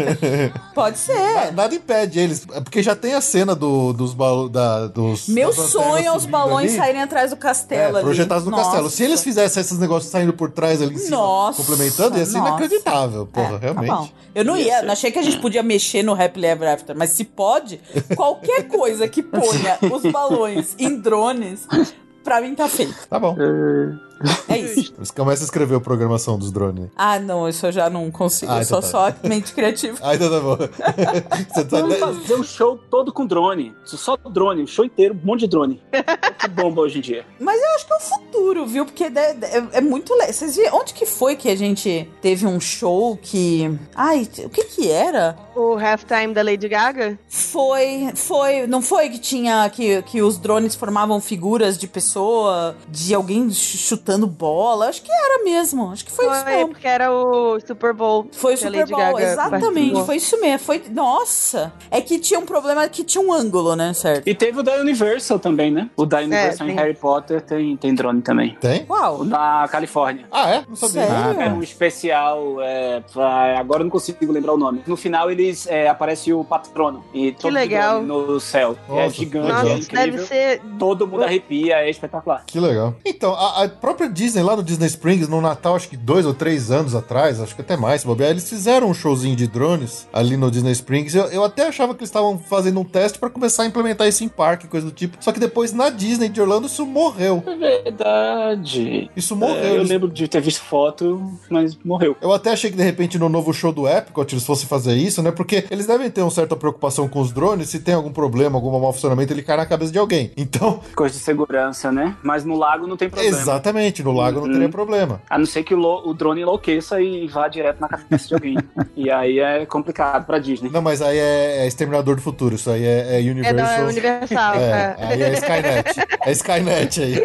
B: Pode ser.
A: Nada impede eles. É porque já tem a cena do, dos balões da, dos.
B: Meu sonho é os balões ali. saírem atrás do castelo. É,
A: projetados no Nossa. castelo. Se eles fizessem esses negócios saindo por trás ali em cima, Nossa. complementando, ia ser Nossa. inacreditável, porra, é, tá realmente. Tá
B: eu não ia, não achei que a gente podia mexer no Happily Ever After, mas se pode, qualquer coisa que ponha os balões em drones, pra mim tá feito.
A: Tá bom. É...
B: Isso.
A: Você começa a escrever a programação dos drones.
B: Ah, não, isso eu já não consigo. Ah, eu então sou tá. só mente criativa.
A: Ah, então tá bom.
D: Você tá... Vamos fazer um show todo com drone. Só drone, um show inteiro, um monte de drone. que bomba hoje em dia.
B: Mas eu acho que é o futuro, viu? Porque é, é, é muito legal. Vocês viram onde que foi que a gente teve um show que. Ai, o que que era?
C: O halftime da Lady Gaga?
B: Foi, foi. Não foi que tinha. Que, que os drones formavam figuras de pessoa, de alguém chutando chutando bola. Acho que era mesmo. Acho que foi, foi isso mesmo.
C: porque era o Super Bowl.
B: Foi o Super Bowl, Gaga exatamente. Participou. Foi isso mesmo. Foi, nossa. É que tinha um problema que tinha um ângulo, né, certo?
D: E teve o da Universal também, né? O da Universal é, em Harry Potter tem, tem drone também.
A: Tem?
B: Qual?
D: O da Califórnia.
A: Ah, é? Não sabia.
B: Sério?
D: É um especial. É, pra, agora eu não consigo lembrar o nome. No final eles é, aparece o patrono. E
C: que legal.
D: no céu. É nossa, é gigante, Nossa, é incrível. Deve ser... Todo mundo arrepia, é espetacular.
A: Que legal. Então, a, a própria própria Disney, lá no Disney Springs no Natal, acho que dois ou três anos atrás, acho que até mais, se bobear, eles fizeram um showzinho de drones ali no Disney Springs. Eu, eu até achava que eles estavam fazendo um teste para começar a implementar isso em parque, coisa do tipo. Só que depois na Disney de Orlando isso morreu.
D: É verdade.
A: Isso morreu.
D: É, eu lembro de ter visto foto, mas morreu.
A: Eu até achei que de repente no novo show do Epcot eles fossem fazer isso, né? Porque eles devem ter uma certa preocupação com os drones, se tem algum problema, algum mau funcionamento, ele cai na cabeça de alguém. Então.
D: Coisa de segurança, né? Mas no lago não tem problema.
A: Exatamente, no lago uhum. não teria problema.
D: A não ser que o, o drone enlouqueça e vá direto na cabeça de alguém. e aí é complicado pra Disney.
A: Não, mas aí é, é Exterminador do Futuro, isso aí é, é Universal. É,
C: não, é Universal. É,
A: é. Aí é Skynet. É Skynet aí.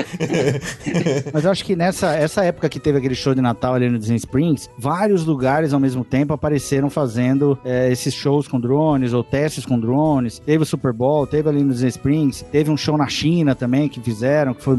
E: mas eu acho que nessa essa época que teve aquele show de Natal ali no Disney Springs, vários lugares ao mesmo tempo apareceram fazendo é, esses shows com drones ou testes com drones. Teve o Super Bowl, teve ali no Disney Springs, teve um show na China também que fizeram, que foi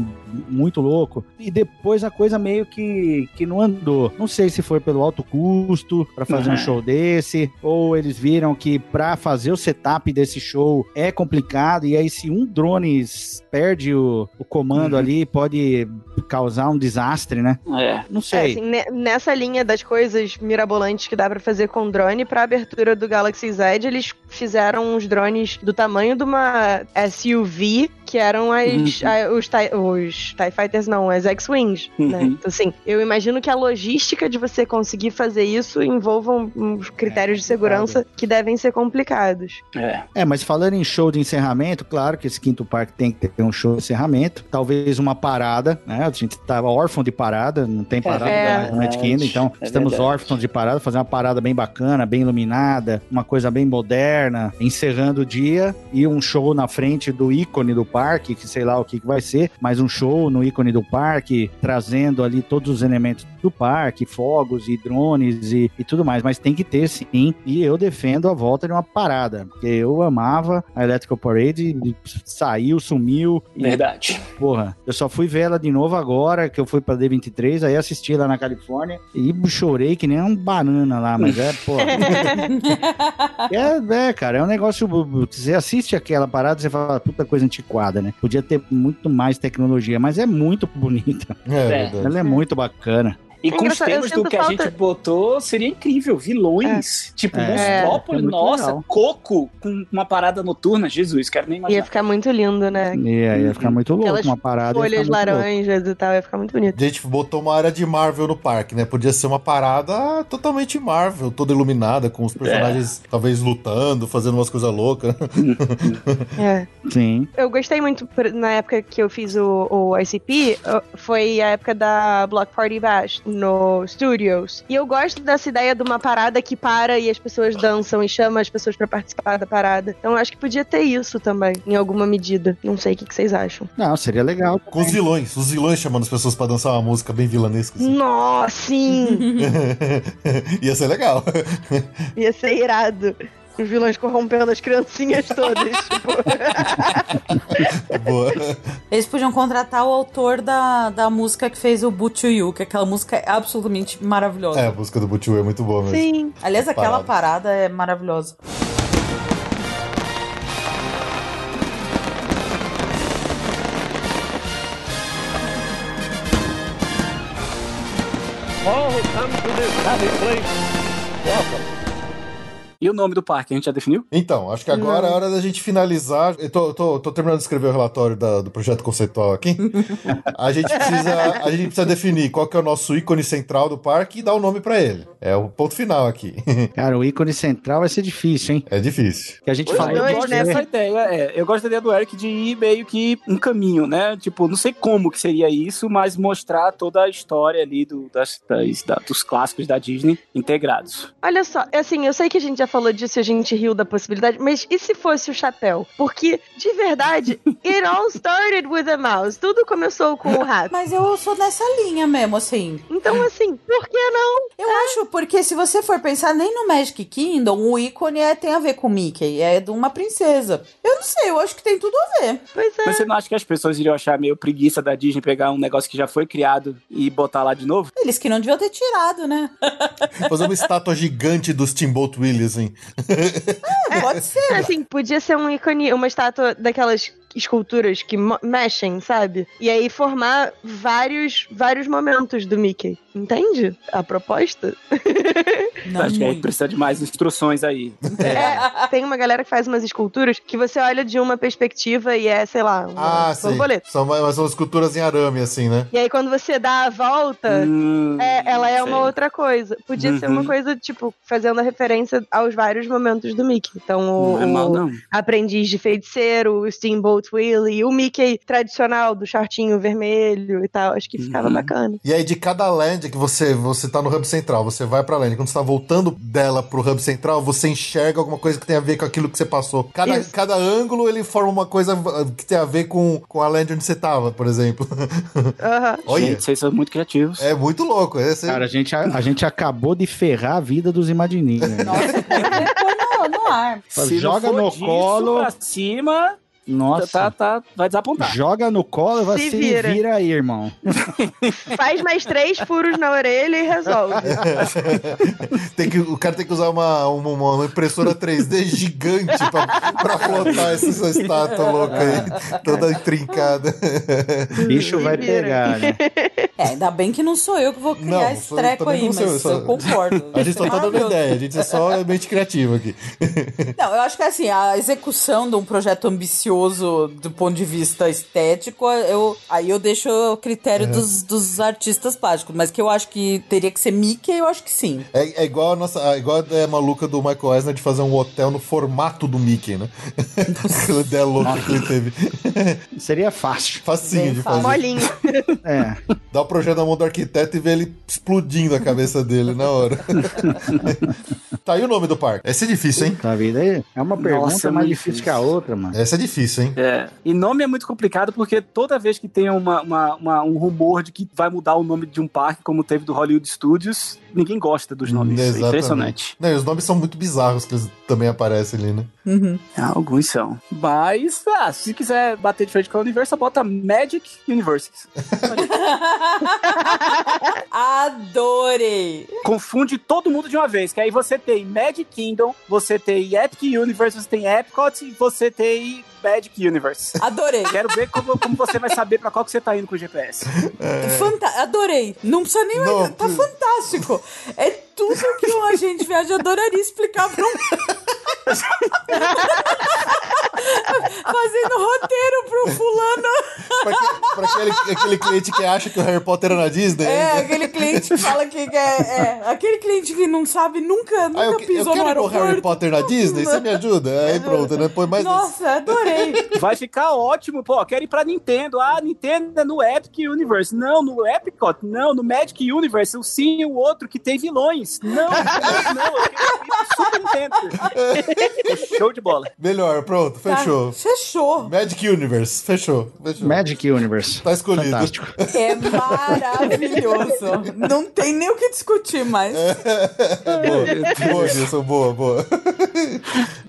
E: muito louco. E depois a coisa meio que, que não andou. Não sei se foi pelo alto custo para fazer uhum. um show desse, ou eles viram que para fazer o setup desse show é complicado, e aí se um drone perde o, o comando uhum. ali, pode causar um desastre, né?
D: É.
E: Não sei. É, assim,
C: nessa linha das coisas mirabolantes que dá para fazer com drone, pra abertura do Galaxy Z, eles fizeram uns drones do tamanho de uma SUV, que eram as, uhum. a, os, os TIE Fighters, não, as X-Wings, né? uhum. né? Então, assim, eu imagino que a logística de você conseguir fazer isso envolvam uns critérios é, de segurança que devem ser complicados.
E: É. é, mas falando em show de encerramento, claro que esse quinto parque tem que ter um show de encerramento, talvez uma parada, né? A gente tava órfão de parada, não tem parada é, no Magic Kingdom, então é estamos verdade. órfãos de parada, fazer uma parada bem bacana, bem iluminada, uma coisa bem moderna, encerrando o dia e um show na frente do ícone do parque, que sei lá o que, que vai ser, mas um show no ícone do parque, trazendo ali todos os elementos do parque, fogos e drones e, e tudo mais, mas tem que ter sim, e eu defendo a volta de uma parada, porque eu amava a Electrical Parade, saiu, sumiu.
D: E, Verdade.
E: Porra, eu só fui ver ela de novo agora, que eu fui pra D23, aí assisti lá na Califórnia e chorei que nem um banana lá, mas é, porra. é, é, cara, é um negócio. Você assiste aquela parada, você fala, puta coisa antiquada, né? Podia ter muito mais tecnologia, mas é muito bonita. É, é. Ela é muito bacana.
D: E com os temas do que falta... a gente botou, seria incrível. Vilões. É. Tipo, é. Monstrópole, é, nossa, legal. Coco com uma parada noturna. Jesus, quero nem imaginar.
C: Ia ficar muito lindo, né?
E: Ia, ia ficar muito louco Aquelas uma parada.
C: Folhas laranjas louco. e tal, ia ficar muito bonito.
A: A gente botou uma área de Marvel no parque, né? Podia ser uma parada totalmente Marvel, toda iluminada, com os personagens é. talvez lutando, fazendo umas coisas loucas.
C: é.
E: Sim.
C: Eu gostei muito, na época que eu fiz o, o ICP, foi a época da Block Party Bash no Studios. E eu gosto dessa ideia de uma parada que para e as pessoas dançam e chama as pessoas para participar da parada. Então eu acho que podia ter isso também, em alguma medida. Não sei o que, vocês acham.
E: Não, seria legal.
A: Com os vilões, os vilões chamando as pessoas para dançar uma música bem vilanesca.
C: Assim. Nossa, sim!
A: Ia ser legal.
C: Ia ser irado os vilões corrompendo as criancinhas todas. tipo.
B: Boa. Eles podiam contratar o autor da, da música que fez o Butch You, que aquela música é absolutamente maravilhosa.
A: É, a música do Butch You é muito boa mesmo.
C: Sim.
B: Aliás, aquela parada, parada é maravilhosa.
D: All come to this happy place. Welcome. E o nome do parque, a gente já definiu?
A: Então, acho que agora Não. é hora da gente finalizar. Eu tô, tô, tô terminando de escrever o relatório da, do projeto conceitual aqui. a, gente precisa, a gente precisa definir qual que é o nosso ícone central do parque e dar o um nome para ele. É o ponto final aqui.
E: Cara, o ícone central vai ser difícil, hein?
A: É difícil.
E: Que a gente fala. Eu
D: gosto dessa ideia, é, eu gosto da ideia do Eric de ir meio que um caminho, né? Tipo, não sei como que seria isso, mas mostrar toda a história ali do, das, das da, dos clássicos da Disney integrados.
C: Olha só, assim, eu sei que a gente já falou disso e a gente riu da possibilidade, mas e se fosse o chapéu? Porque, de verdade, it all started with a mouse. Tudo começou com o rato.
B: Mas eu sou nessa linha mesmo, assim.
C: Então, assim, por que não?
B: Eu é. acho, porque se você for pensar nem no Magic Kingdom, o ícone é, tem a ver com Mickey, é de uma princesa. Eu não sei, eu acho que tem tudo a ver.
C: Pois é.
D: Mas você não acha que as pessoas iriam achar meio preguiça da Disney pegar um negócio que já foi criado e botar lá de novo?
B: Eles que não deviam ter tirado, né?
A: Fazer uma estátua gigante do Steamboat Willie, assim.
B: É, Pode ser.
C: Assim, podia ser um ícone, uma estátua daquelas esculturas que mexem, sabe? E aí formar vários, vários momentos do Mickey. Entende a proposta?
D: Não Acho que precisa de mais instruções aí.
C: É, tem uma galera que faz umas esculturas que você olha de uma perspectiva e é, sei lá,
A: ah, borboleta. São, mas são esculturas em arame, assim, né?
C: E aí quando você dá a volta, hum, é, ela é sei. uma outra coisa. Podia uhum. ser uma uhum. coisa, tipo, fazendo a referência aos vários momentos do Mickey. Então, o, não é mal, não. aprendiz de feiticeiro, o Steamboat Willie, o Mickey tradicional do shortinho vermelho e tal. Acho que ficava uhum. bacana.
A: E aí, de cada land que você, você tá no hub central, você vai pra land, quando você tá voltando dela pro hub central, você enxerga alguma coisa que tem a ver com aquilo que você passou. Cada, cada ângulo ele forma uma coisa que tem a ver com, com a land onde você tava, por exemplo.
D: Uhum. Olha. Gente, vocês são muito criativos.
A: É muito louco. Esse...
E: Cara, a gente, a, a, gente acabou de ferrar a vida dos Imagininhos. Né?
B: Nossa, no, no ar.
D: Joga no colo. Pra cima, nossa. Tá, tá, vai desapontar.
E: Joga no colo e vai se, se vira. vira aí, irmão.
C: Faz mais três furos na orelha e resolve.
A: tem que, o cara tem que usar uma, uma, uma impressora 3D gigante pra, pra flotar essa estátua louca aí, toda trincada.
E: O bicho vai pegar, né?
B: É, ainda bem que não sou eu que vou criar não, esse treco aí, mas eu, só... eu concordo.
A: A gente só tá dando ideia, a gente é só mente criativo aqui.
B: Não, eu acho que assim, a execução de um projeto ambicioso do ponto de vista estético, eu, aí eu deixo o critério é. dos, dos artistas plásticos. Mas que eu acho que teria que ser Mickey, eu acho que sim.
A: É, é igual a nossa. É igual a maluca do Michael Eisner de fazer um hotel no formato do Mickey, né? Aquela ideia louca que ele teve.
E: Seria fácil.
A: Facinho Bem de fazer.
C: Molinho.
E: É.
A: Dá o projeto na mão do arquiteto e vê ele explodindo a cabeça dele na hora. tá aí o nome do parque. Esse é difícil, hein?
E: Tá vida aí. É uma pergunta Nossa, mais difícil, difícil que a outra, mano.
A: Essa é difícil, hein?
D: É. E nome é muito complicado porque toda vez que tem uma, uma, uma, um rumor de que vai mudar o nome de um parque, como teve do Hollywood Studios, ninguém gosta dos nomes. Exatamente. É impressionante.
A: Não, os nomes são muito bizarros que eles também aparecem ali, né?
D: Uhum. Alguns são. Mas, ah, se quiser bater de frente com a Universal, bota Magic Universes.
B: Adorei!
D: Confunde todo mundo de uma vez, que aí você tem Magic Kingdom, você tem Epic Universe, você tem Epcot e você tem Magic Universe.
B: Adorei.
D: Quero ver como, como você vai saber pra qual que você tá indo com o GPS.
B: É. Fanta Adorei. Não precisa nem... Não, tá fantástico. É tudo que um agente viajador adoraria explicar pra um... Fazendo roteiro pro fulano.
A: pra, que, pra aquele, aquele, cliente que acha que o Harry Potter é na Disney.
B: É, aquele cliente que fala que é, é. Aquele cliente que não sabe, nunca, nunca ah, eu, pisou eu quero no
A: o Harry Potter na Disney, você me ajuda? Aí pronto, né? Põe mais
B: Nossa, adorei.
D: Vai ficar ótimo, pô. Quero ir pra Nintendo. Ah, Nintendo é no Epic Universe. Não, no Epicot. Não, no Magic Universe. O sim e o outro que tem vilões. Não, não, eu quero ir pro Super Nintendo. Show de bola.
A: Melhor, pronto.
B: Tá, fechou.
A: Magic Universe, fechou, fechou.
E: Magic Universe.
A: Tá escolhido.
E: Fantástico.
B: É maravilhoso. Não tem nem o que discutir mais. É.
A: Boa, boa, Gilson, boa, boa.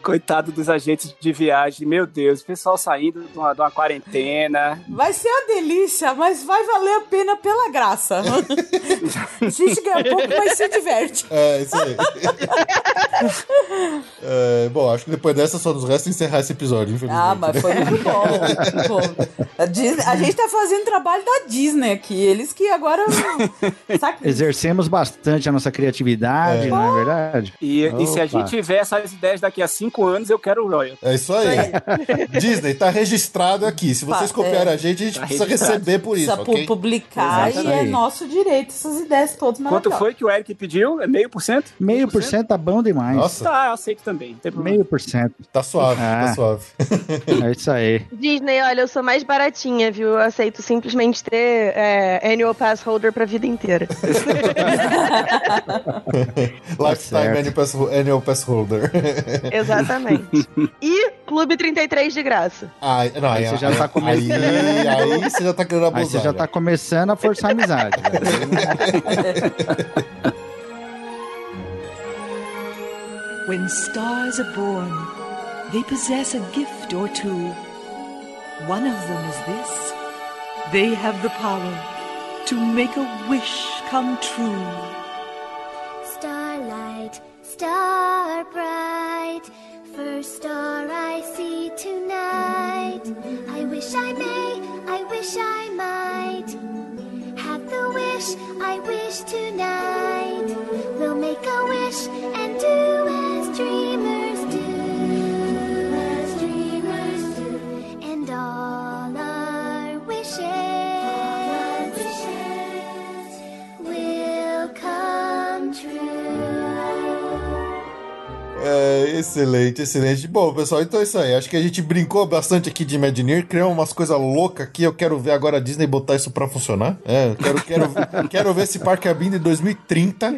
D: Coitado dos agentes de viagem, meu Deus, o pessoal saindo de uma, de uma quarentena.
B: Vai ser uma delícia, mas vai valer a pena pela graça. a gente ganha pouco, mas se diverte.
A: É, isso aí. é, bom, acho que depois dessa só nos resta encerrar esse episódio, infelizmente.
B: Ah, mas foi muito bom. a, Disney, a, gente tá fazendo trabalho da Disney aqui. Eles que agora.
E: Exercemos bastante a nossa criatividade, é. não é verdade?
D: E, e, se a gente tiver essas ideias daqui a cinco anos, eu quero o Royal.
A: É isso aí. Disney, tá registrado aqui. Se vocês copiarem é. a gente, a gente tá precisa registrado. receber por isso. Precisa okay?
B: publicar Exato. e é nosso direito essas ideias todas
D: Quanto foi que o Eric pediu? É meio por cento?
E: Meio por cento tá bom demais.
A: Nossa.
D: Tá, eu aceito também.
E: Meio por cento.
A: Tá suave, tá ah. tá suave.
E: É isso aí.
C: Disney, olha, eu sou mais baratinha, viu? Eu aceito simplesmente ter é, annual pass holder pra vida inteira.
A: Lifetime tá annual pass, annual pass holder.
C: Exatamente. E Clube 33 de graça.
A: Ah, não, aí, aí você já tá começando. Aí, aí você já tá querendo abusar. Aí
E: você já tá começando a forçar a amizade. When stars are born, they possess a gift or two. One of them is this they have the power to make a wish come true. Starlight, star bright
A: First star I see tonight. I wish I may, I wish I might. Have the wish I wish tonight. We'll make a wish and do as É, excelente, excelente. Bom, pessoal, então é isso aí. Acho que a gente brincou bastante aqui de Imagineer, criou umas coisas loucas aqui. Eu quero ver agora a Disney botar isso pra funcionar. É, quero, quero, quero ver esse parque abrindo em 2030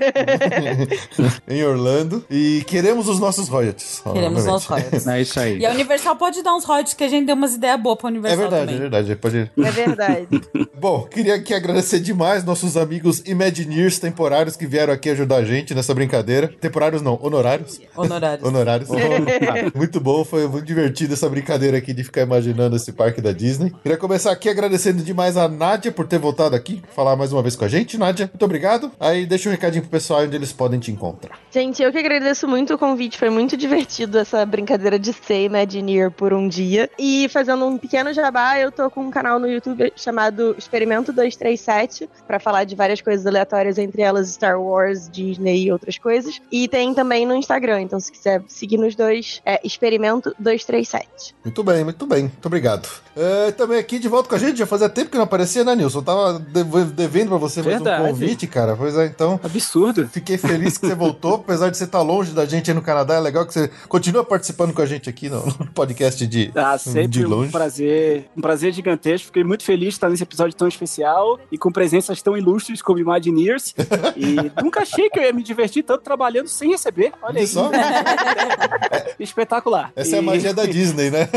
A: em Orlando. E queremos os nossos royalties.
B: Queremos os nossos royalties.
E: É isso aí.
B: E a Universal pode dar uns royalties que a gente deu umas ideias boas pra Universal.
A: É verdade,
B: também.
A: é verdade. Pode...
C: É verdade.
A: Bom, queria aqui agradecer demais nossos amigos Imagineers temporários que vieram aqui ajudar a gente nessa brincadeira. Temporários não, honorários.
B: Honorários.
A: Honorários. muito bom, foi muito divertido essa brincadeira aqui de ficar imaginando esse parque da Disney. Queria começar aqui agradecendo demais a Nádia por ter voltado aqui, falar mais uma vez com a gente. Nádia, muito obrigado. Aí deixa um recadinho pro pessoal onde eles podem te encontrar.
C: Gente, eu que agradeço muito o convite. Foi muito divertido essa brincadeira de ser Imagineer por um dia. E fazendo um pequeno jabá, eu tô com um canal no YouTube chamado Experimento 237 para falar de várias coisas aleatórias, entre elas Star Wars, Disney e outras coisas. E tem também no Instagram, então se quiser seguir nos dois, é Experimento 237.
A: Muito bem, muito bem. Muito obrigado. É, também aqui de volta com a gente, já fazia tempo que não aparecia, né, Nilson? Eu tava dev- devendo pra você mais
D: Verdade.
A: um convite, cara. Pois é, então.
D: Absurdo.
A: Fiquei feliz que você voltou, apesar de você estar longe da gente aí no Canadá. É legal que você continua participando com a gente aqui no, no podcast de,
D: Ah, sempre
A: de
D: um
A: longe.
D: prazer, um prazer gigantesco. Fiquei muito feliz de estar nesse episódio tão especial e com presenças tão ilustres como Imagineers. e nunca achei que eu ia me divertir tanto trabalhando sem receber. Olha aí.
A: Só?
D: Espetacular.
A: Essa é a
D: E-
A: magia da Disney, né?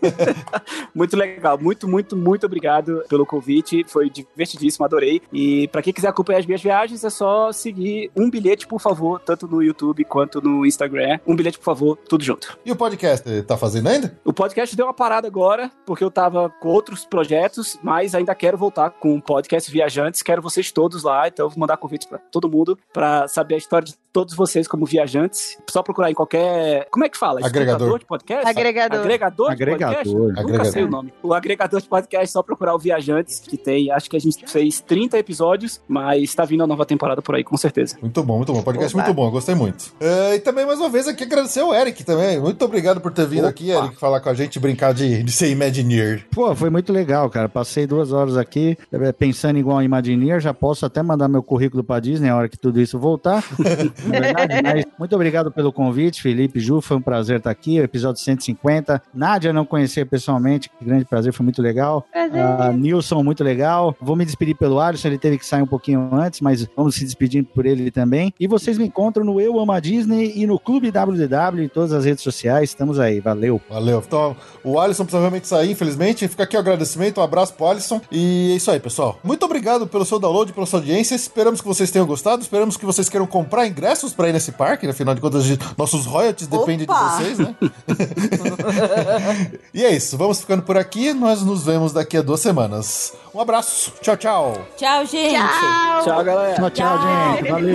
D: Muito legal. Muito, muito, muito obrigado pelo convite. Foi divertidíssimo, adorei. E pra quem quiser acompanhar as minhas viagens, é só seguir um bilhete, por favor, tanto no YouTube quanto no Instagram. Um bilhete, por favor, tudo junto.
A: E o podcast, tá fazendo ainda?
D: O podcast deu uma parada agora, porque eu tava com outros projetos, mas ainda quero voltar com o podcast Viajantes. Quero vocês todos lá, então vou mandar convite pra todo mundo pra saber a história de todos vocês como viajantes. Só procurar em qualquer. Como é que fala?
A: Agregador.
D: De podcast?
C: Agregador.
D: Agregador de
E: Agregador.
D: podcast? Nunca
A: Agregador.
D: sei o nome. O agregador de podcast, é só procurar o Viajantes, que tem. Acho que a gente fez 30 episódios, mas tá vindo a nova temporada por aí, com certeza.
A: Muito bom, muito bom. Podcast
C: Opa.
A: muito bom, gostei muito. É, e também, mais uma vez, aqui agradecer ao Eric também. Muito obrigado por ter vindo
D: Opa.
A: aqui, Eric, falar com a gente, brincar de, de ser Imagineer.
E: Pô, foi muito legal, cara. Passei duas horas aqui eh, pensando igual a Imagineer. Já posso até mandar meu currículo pra Disney na hora que tudo isso voltar. Na verdade, mas muito obrigado pelo convite, Felipe Ju. Foi um prazer estar aqui. Episódio 150. Nádia não conhecer pessoalmente. Que grande prazer, foi muito legal.
C: Prazer.
E: Ah, Nilson, muito legal. Vou me despedir pelo Alisson, ele teve que sair um pouquinho antes, mas vamos se despedindo por ele também. E vocês me encontram no Eu Amo a Disney e no Clube WDW em todas as redes sociais. Estamos aí, valeu.
A: Valeu. Então, o Alisson precisa realmente sair, infelizmente. Fica aqui o agradecimento, um abraço pro Alisson. E é isso aí, pessoal. Muito obrigado pelo seu download, pela sua audiência. Esperamos que vocês tenham gostado. Esperamos que vocês queiram comprar ingressos pra ir nesse parque. né? Afinal de contas, nossos royalties dependem de
B: Opa!
A: vocês, né? e é isso. Vamos ficando por aqui. Nós nos vemos daqui a duas semanas. Um abraço. Tchau, tchau.
B: Tchau, gente.
C: Tchau!
D: Tchau, galera.
E: Tchau, tchau,
B: Tchau.
E: gente. Valeu.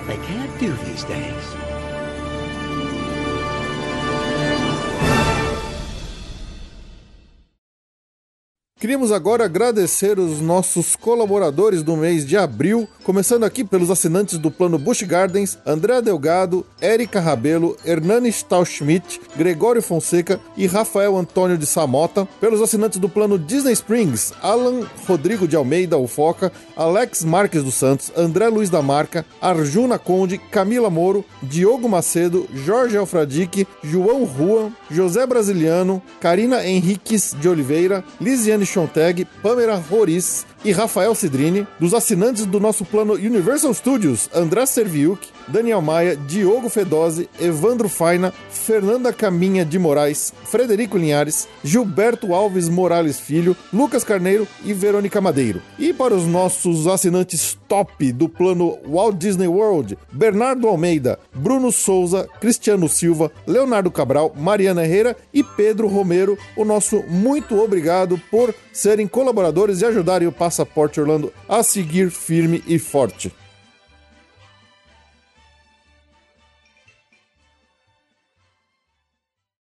G: What they can't do these days.
A: Queríamos agora agradecer os nossos colaboradores do mês de abril, começando aqui pelos assinantes do plano Busch Gardens, André Delgado, Érica Rabelo, Hernani Stahlschmidt, Gregório Fonseca e Rafael Antônio de Samota, pelos assinantes do plano Disney Springs, Alan Rodrigo de Almeida Ufoca, Alex Marques dos Santos, André Luiz da Marca, Arjuna Conde, Camila Moro, Diogo Macedo, Jorge Alfradique, João Rua, José Brasiliano, Karina Henriques de Oliveira, Lisiane Chonteg, Pamela Roriz, e Rafael Cidrini, dos assinantes do nosso plano Universal Studios, André Serviuk, Daniel Maia, Diogo Fedose, Evandro Faina, Fernanda Caminha de Moraes, Frederico Linhares, Gilberto Alves Morales Filho, Lucas Carneiro e Verônica Madeiro. E para os nossos assinantes top do plano Walt Disney World, Bernardo Almeida, Bruno Souza, Cristiano Silva, Leonardo Cabral, Mariana Herrera e Pedro Romero, o nosso muito obrigado por serem colaboradores e ajudarem o Passaporte Orlando a seguir firme e forte.